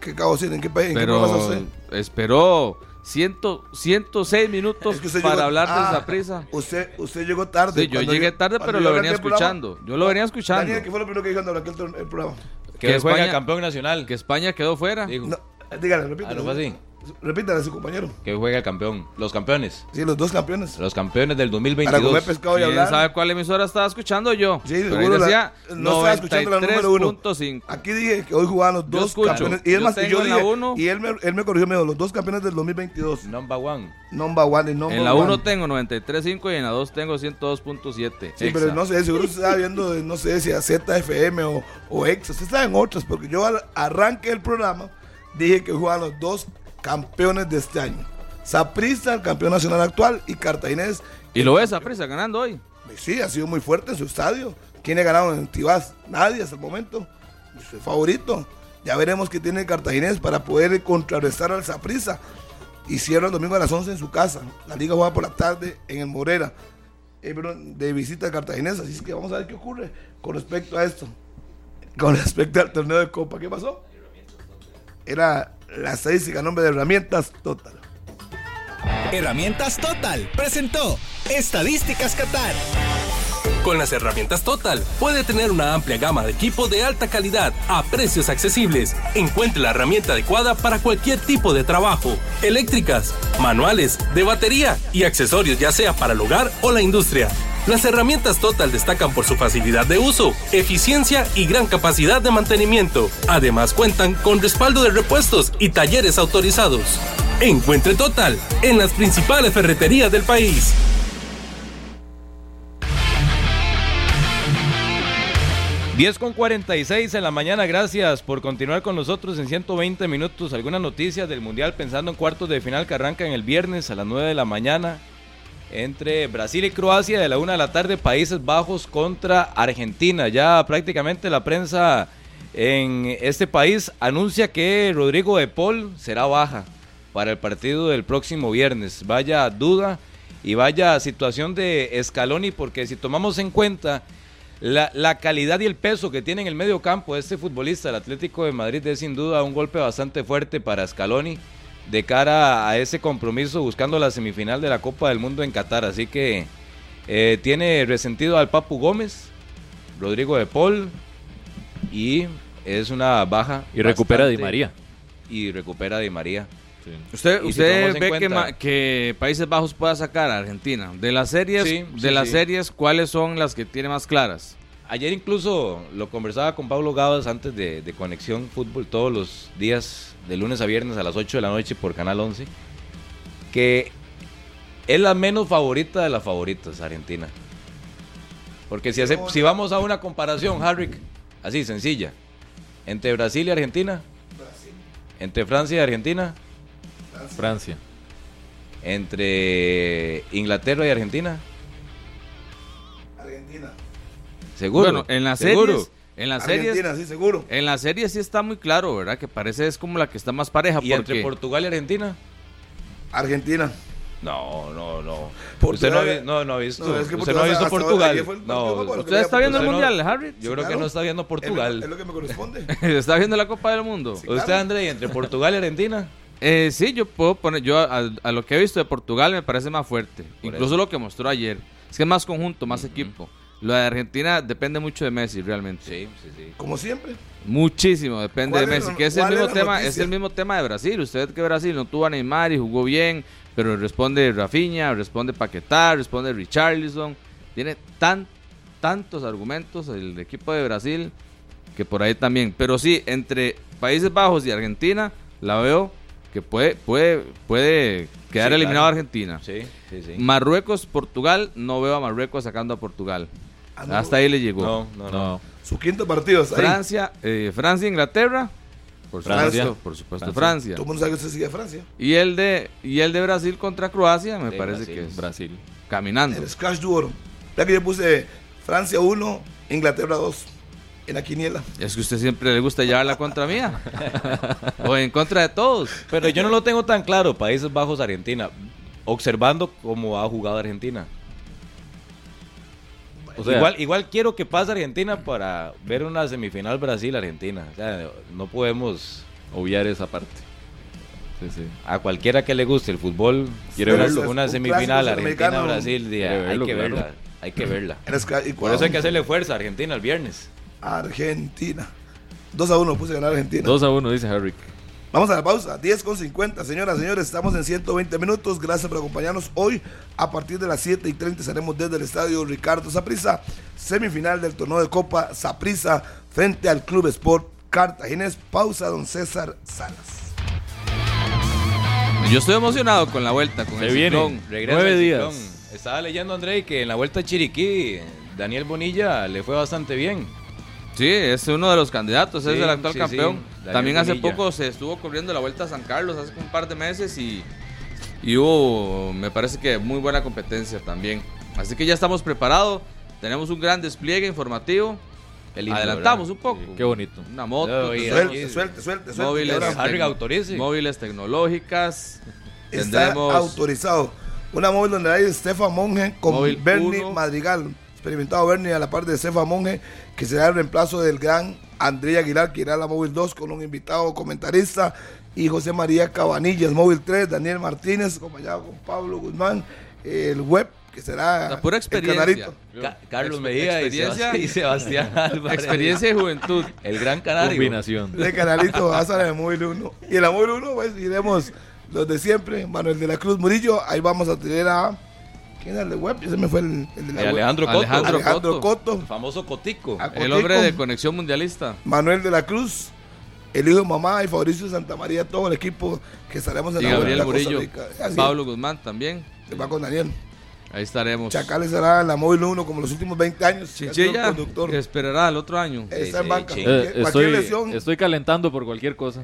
¿Qué, qué de decir? ¿En qué país? ¿En qué Pero usted? esperó 100, 106 minutos Es que para llegó- hablar de Ah, esa prisa. Usted, usted llegó tarde. Sí, yo llegué tarde, pero lo venía programa- escuchando. Yo lo venía escuchando. Daniel, ¿qué fue lo primero que dijo cuando arranqué el, el programa? Que, Que juega España- campeón nacional. Que España quedó fuera. dijo. No, dígale, repítelo. Ah, ¿no fue así? Repítale a su compañero. Que juega el campeón. Los campeones. Sí, los dos campeones. Los campeones del Para 2022. comer pescado y ¿Quién hablar. sabe cuál emisora estaba escuchando yo? Sí, Pero seguro la- decía no estaba escuchando la número uno. 93.5. Aquí dije que hoy jugaban los dos escucho. campeones. Y es Yo más, yo la dije, y él me, él me corrigió, me dijo, los dos campeones del 2022. Number one. Number one y number En la one. 1 tengo 93.5 y en la 2 tengo 102.7. Sí, pero no sé, seguro se estaba viendo, de, no sé si a ZFM o, o Exa, usted está en otras, porque yo al arranque del programa dije que jugaban los dos campeones de este año. Saprissa, el campeón nacional actual, y Cartaginés, Y lo ves a prisa ganando hoy. sí, ha sido muy fuerte en su estadio. ¿Quién ha ganado en Tibás? Nadie hasta el momento. Su favorito. Ya veremos qué tiene Cartaginés para poder contrarrestar al Saprissa. Y cierra el domingo a las 11 en su casa. La liga juega por la tarde en el Morera. eh, de visita a Cartaginés. Así es que vamos a ver qué ocurre con respecto a esto. Con respecto al torneo de Copa. ¿Qué pasó? Era la estadística, nombre de herramientas total. Herramientas Total presentó Estadísticas Qatar. Con las herramientas Total puede tener una amplia gama de equipo de alta calidad a precios accesibles. Encuentre la herramienta adecuada para cualquier tipo de trabajo. Eléctricas, manuales, de batería y accesorios ya sea para el hogar o la industria. Las herramientas Total destacan por su facilidad de uso, eficiencia y gran capacidad de mantenimiento. Además cuentan con respaldo de repuestos y talleres autorizados. Encuentre Total en las principales ferreterías del país. 10 con 46 en la mañana, gracias por continuar con nosotros en 120 minutos. Algunas noticias del Mundial pensando en cuartos de final que arrancan el viernes a las 9 de la mañana entre Brasil y Croacia de la 1 de la tarde, Países Bajos contra Argentina. Ya prácticamente la prensa en este país anuncia que Rodrigo de Paul será baja para el partido del próximo viernes. Vaya duda y vaya situación de Scaloni porque si tomamos en cuenta la, la, calidad y el peso que tiene en el medio campo este futbolista, el Atlético de Madrid, es sin duda un golpe bastante fuerte para Scaloni de cara a ese compromiso buscando la semifinal de la Copa del Mundo en Qatar. Así que eh, tiene resentido al Papu Gómez, Rodrigo de Paul y es una baja. Y recupera Di María. Y recupera Di María. Sí. ¿Usted, si usted ve cuenta- que, Países Bajos pueda sacar a Argentina? De las series, Sí, de sí, las sí. series, ¿cuáles son las que tiene más claras? Ayer incluso lo conversaba con Pablo Gabas antes de, de Conexión Fútbol todos los días, de lunes a viernes a las 8 de la noche por Canal 11, que es la menos favorita de las favoritas, Argentina. Porque si, hace- si vamos a una comparación, Harrick, así sencilla, entre Brasil y Argentina, entre Francia y Argentina, Francia. entre Inglaterra y Argentina. Seguro. Bueno, en las seguro. series, en las series, Argentina, sí, seguro. en las series sí está muy claro, ¿verdad? Que parece es como la que está más pareja Y entre Portugal y Argentina. Argentina. No, no, no. Portugal- Usted no, ha no, no ha visto, No, es que usted no ha visto Portugal. el No, usted ¿Usted está viendo el no- mundial, Harry? Yo creo que no está viendo Es lo- Portugal. Es lo que me corresponde. ¿Está viendo la Copa del Mundo? ¿Usted, claro. André, entre Portugal y Argentina? Eh, sí, yo puedo poner, yo a, a lo que he visto de Portugal me parece más fuerte. Por Incluso eso. lo que mostró ayer. Es que es más conjunto, más equipo. Lo de Argentina depende mucho de Messi, realmente. Sí, sí, sí. Como siempre. Muchísimo, depende de ¿Cuál es Messi. la- Que es el mismo tema, noticia? es el mismo tema de Brasil. Usted ve que Brasil no tuvo a Neymar y jugó bien, pero responde Rafinha, responde Paquetá, responde Richarlison. Tiene tan, tantos argumentos el equipo de Brasil que por ahí también. Pero sí, entre Países Bajos y Argentina, la veo que puede, puede, puede quedar Sí, eliminado claro. Argentina. Sí, sí, sí. Marruecos, Portugal, no veo a Marruecos sacando a Portugal. Ah, no. Hasta ahí le llegó. No, no, no. No. Su quinto partido está ahí. Francia, eh, Francia, Inglaterra, por Francia. supuesto, por supuesto, Francia. Francia. Todo el mundo sabe que usted sigue a Francia. Y el de y el de Brasil contra Croacia me parece Brasil. que es Brasil. caminando. El Scratch Duoro. Ya que yo puse Francia 1, Inglaterra 2 en la quiniela. Es que usted siempre le gusta llevarla contra mía. o en contra de todos. Pero yo no lo tengo tan claro, Países Bajos, Argentina. Observando cómo ha jugado Argentina. O sea, igual, igual quiero que pase Argentina para ver una semifinal Brasil-Argentina. O sea, no podemos obviar esa parte. Sí, sí. a cualquiera que le guste el fútbol Quiere una- verlo. una Un semifinal. Argentina-Brasil. Hay que claro. verla. Hay que verla. Por eso hay que hacerle fuerza a Argentina el viernes. Argentina. 2 a 1 puse a ganar Argentina. 2 a 1, dice Harry. Vamos a la pausa, 10 con 50. Señoras, señores, estamos en 120 minutos. Gracias por acompañarnos hoy. A partir de las 7 y 30 estaremos desde el estadio Ricardo Saprisa, semifinal del torneo de Copa Saprisa frente al Club Sport Cartaginés. Pausa, don César Salas. Yo estoy emocionado con la vuelta, con Se el viene. ciclón. Regresa Nueve el días. ciclón. Estaba leyendo, André, que en la vuelta a Chiriquí, Daniel Bonilla le fue bastante bien. Sí, es uno de los candidatos, es Sí, el actual sí, campeón. sí, También hace Bonilla. poco se estuvo corriendo la Vuelta a San Carlos hace un par de meses y, y hubo, me parece que muy buena competencia también. Así que ya estamos preparados, tenemos un gran despliegue informativo. Lindo, Adelantamos ¿verdad? un poco. Qué bonito. Una moto, Suelte, suelte, suelte, suelte. móviles, tec- autorice. móviles tecnológicas. Está Tendremos autorizado. Una móvil donde hay Stefan Monge con Móvil Bernie uno. Madrigal. Experimentado Bernie a la par de Stefan Monge, que será el reemplazo del gran André Aguilar, que irá a la móvil 2 con un invitado comentarista. Y José María Cabanillas, móvil 3, Daniel Martínez, acompañado con Pablo Guzmán. El web, que será La pura el experiencia. canarito. Ca- Carlos Mejía y y Sebastián Álvarez. experiencia y juventud. El gran canario. Combinación. de Canalito hasta la móvil 1. Y en la móvil 1, pues iremos los de siempre. Manuel de la Cruz Murillo. Ahí vamos a tener a. ¿Quién era el de web? Ese me fue el, el de la Y web. Alejandro Coto. Alejandro Alejandro Coto. El famoso Cotico. El hombre de conexión mundialista. Manuel de la Cruz. El hijo de mamá y Fabricio Santa María, todo el equipo que estaremos en Y la Gabriel Murillo. Pablo Guzmán también. es, Va con Daniel. Ahí estaremos. Chacales será en la móvil 1 como los últimos 20 años. Chinchilla conductor. esperará el otro año. Está Sí, en banca. Eh, estoy, lesión estoy calentando por cualquier cosa.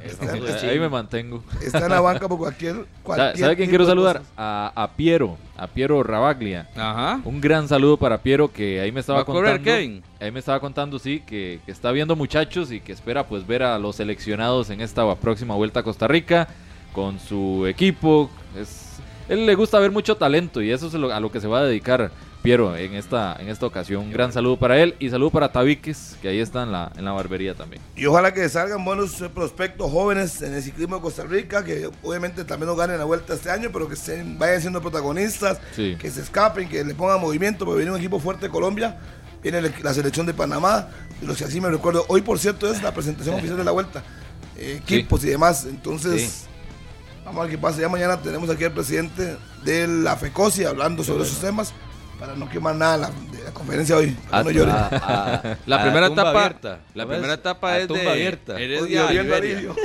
Ahí me mantengo. está en la banca por cualquier. ¿Sabe, cualquier sabe quién quiero saludar? A, a Piero, a Piero Rabaglia. Ajá. Un gran saludo para Piero que ahí me ¿Va estaba a correr contando. Kevin? Ahí me estaba contando, sí, que, que está viendo muchachos y que espera pues ver a los seleccionados en esta próxima vuelta a Costa Rica con su equipo. Es, él le gusta ver mucho talento y eso es lo- a lo que se va a dedicar Piero en esta, en esta ocasión. Un gran saludo para él y saludo para Tabiques, que ahí está en la, en la barbería también. Y ojalá que salgan buenos eh, prospectos jóvenes en el ciclismo de Costa Rica, que obviamente también nos ganen la vuelta este año, pero que se vayan siendo protagonistas, Sí. que se escapen, que le pongan movimiento, porque viene un equipo fuerte de Colombia, viene la selección de Panamá, de los que así me recuerdo. Hoy, por cierto, es la presentación oficial de la vuelta, eh, equipos y demás. Entonces, vamos a ver qué pasa. Ya mañana tenemos aquí al presidente de la FECOSI hablando sobre esos temas, para no quemar nada la- de la conferencia hoy. A- que no llore. a- a- La a primera tumba etapa, abierta. la ¿Cómo primera etapa es tumba de abierta. Heredia a Liberia. alivio.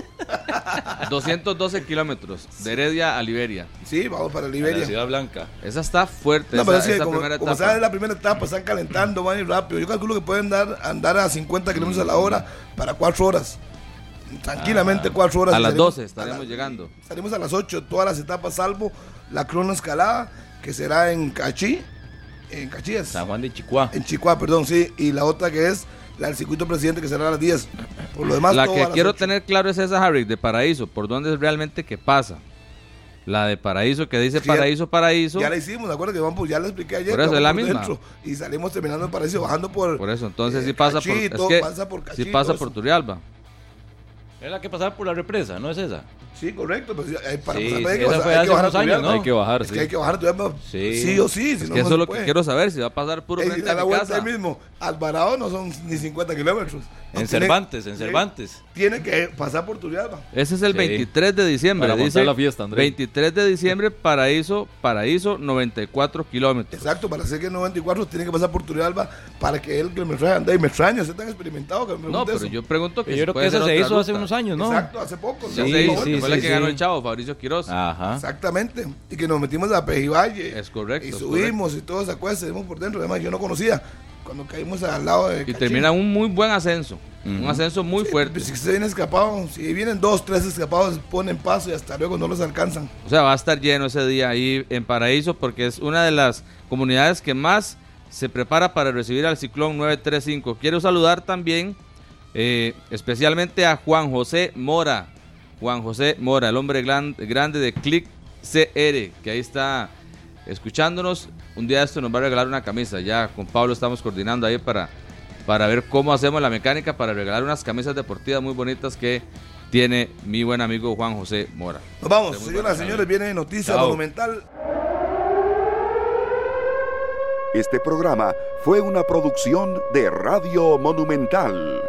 212 kilómetros de Heredia a Liberia. Sí, vamos para A la Liberia. Ciudad Blanca. Esa está fuerte, No, esa, pero sí, esa como, primera como etapa. saben, la primera etapa están calentando, van a ir rápido. Yo calculo que pueden dar, andar a 50 kilómetros a la hora para 4 horas. Tranquilamente 4 horas. a las Salimos- 12 estaremos a la- llegando. Salimos a las 8, todas las etapas, salvo la crono escalada, que será en Cachí, en Cachías, San Juan de Chicuá. en Chicuá, perdón, sí, y la otra que es la del circuito presidente, que será a las 10. Por lo demás, La que quiero 8. tener claro es esa, Harry, de Paraíso. ¿Por dónde es realmente que pasa? La de Paraíso, que dice Sí, Paraíso, Paraíso. Ya la hicimos, ¿de acuerdo? Que vamos, ya la expliqué ayer. Por eso, es la misma. y salimos terminando en Paraíso, bajando por. Por eso, entonces eh, sí pasa por, es todo que pasa por Cachí, sí pasa por eso. Turrialba. Es la que pasaba por la represa, ¿no es esa? Sí, correcto. Pues, eh, para Sí, pasar sí, hay que esa bajar- fue hay que hace bajar unos años. ¿no? Hay que bajar, Es sí. que hay que bajar Turrialba Sí. sí o sí. Si Es no, que eso se es lo que quiero saber, si va a pasar puro Eh, frente a a la mi casa. ahí mismo. Alvarado no son ni 50 kilómetros. No, En tiene- Cervantes, en Cervantes. Tiene que pasar por Turrialba. Ese es el Sí. 23 de diciembre. Para dice la fiesta, André. 23 de diciembre, Paraíso, Paraíso, 94 kilómetros. Exacto, para hacer que 94 tiene que pasar por Turrialba para que él que me trae ande y me extraña, es tan experimentado que me No, pero eso. yo pregunto que Yo si creo que eso se hizo hace ruta. Unos años, ¿no? Exacto, hace poco. Sí, se sí, fue la que sí. ganó el chavo, Fabricio Quiroz. Ajá. Exactamente. Y que nos metimos a Pejivalle. Es correcto, Y subimos y todo esa cosa, seguimos por dentro. Además, yo no conocía. Cuando caímos al lado de. Y Cachín. termina un muy buen ascenso. Un ascenso muy Sí, fuerte. Si se viene escapado, si vienen dos, tres escapados, ponen paso y hasta luego no los alcanzan. O sea, va a estar lleno ese día ahí en Paraíso porque es una de las comunidades que más se prepara para recibir al ciclón 935. Quiero saludar también eh, especialmente a Juan José Mora. Juan José Mora, el hombre gran- grande de Click CR, que ahí está escuchándonos. Un día esto nos va a regalar una camisa. Ya con Pablo estamos coordinando ahí para, para ver cómo hacemos la mecánica para regalar unas camisas deportivas muy bonitas que tiene mi buen amigo Juan José Mora. Nos vamos, señoras y señores, viene noticia Chao. monumental. Este programa fue una producción de Radio Monumental.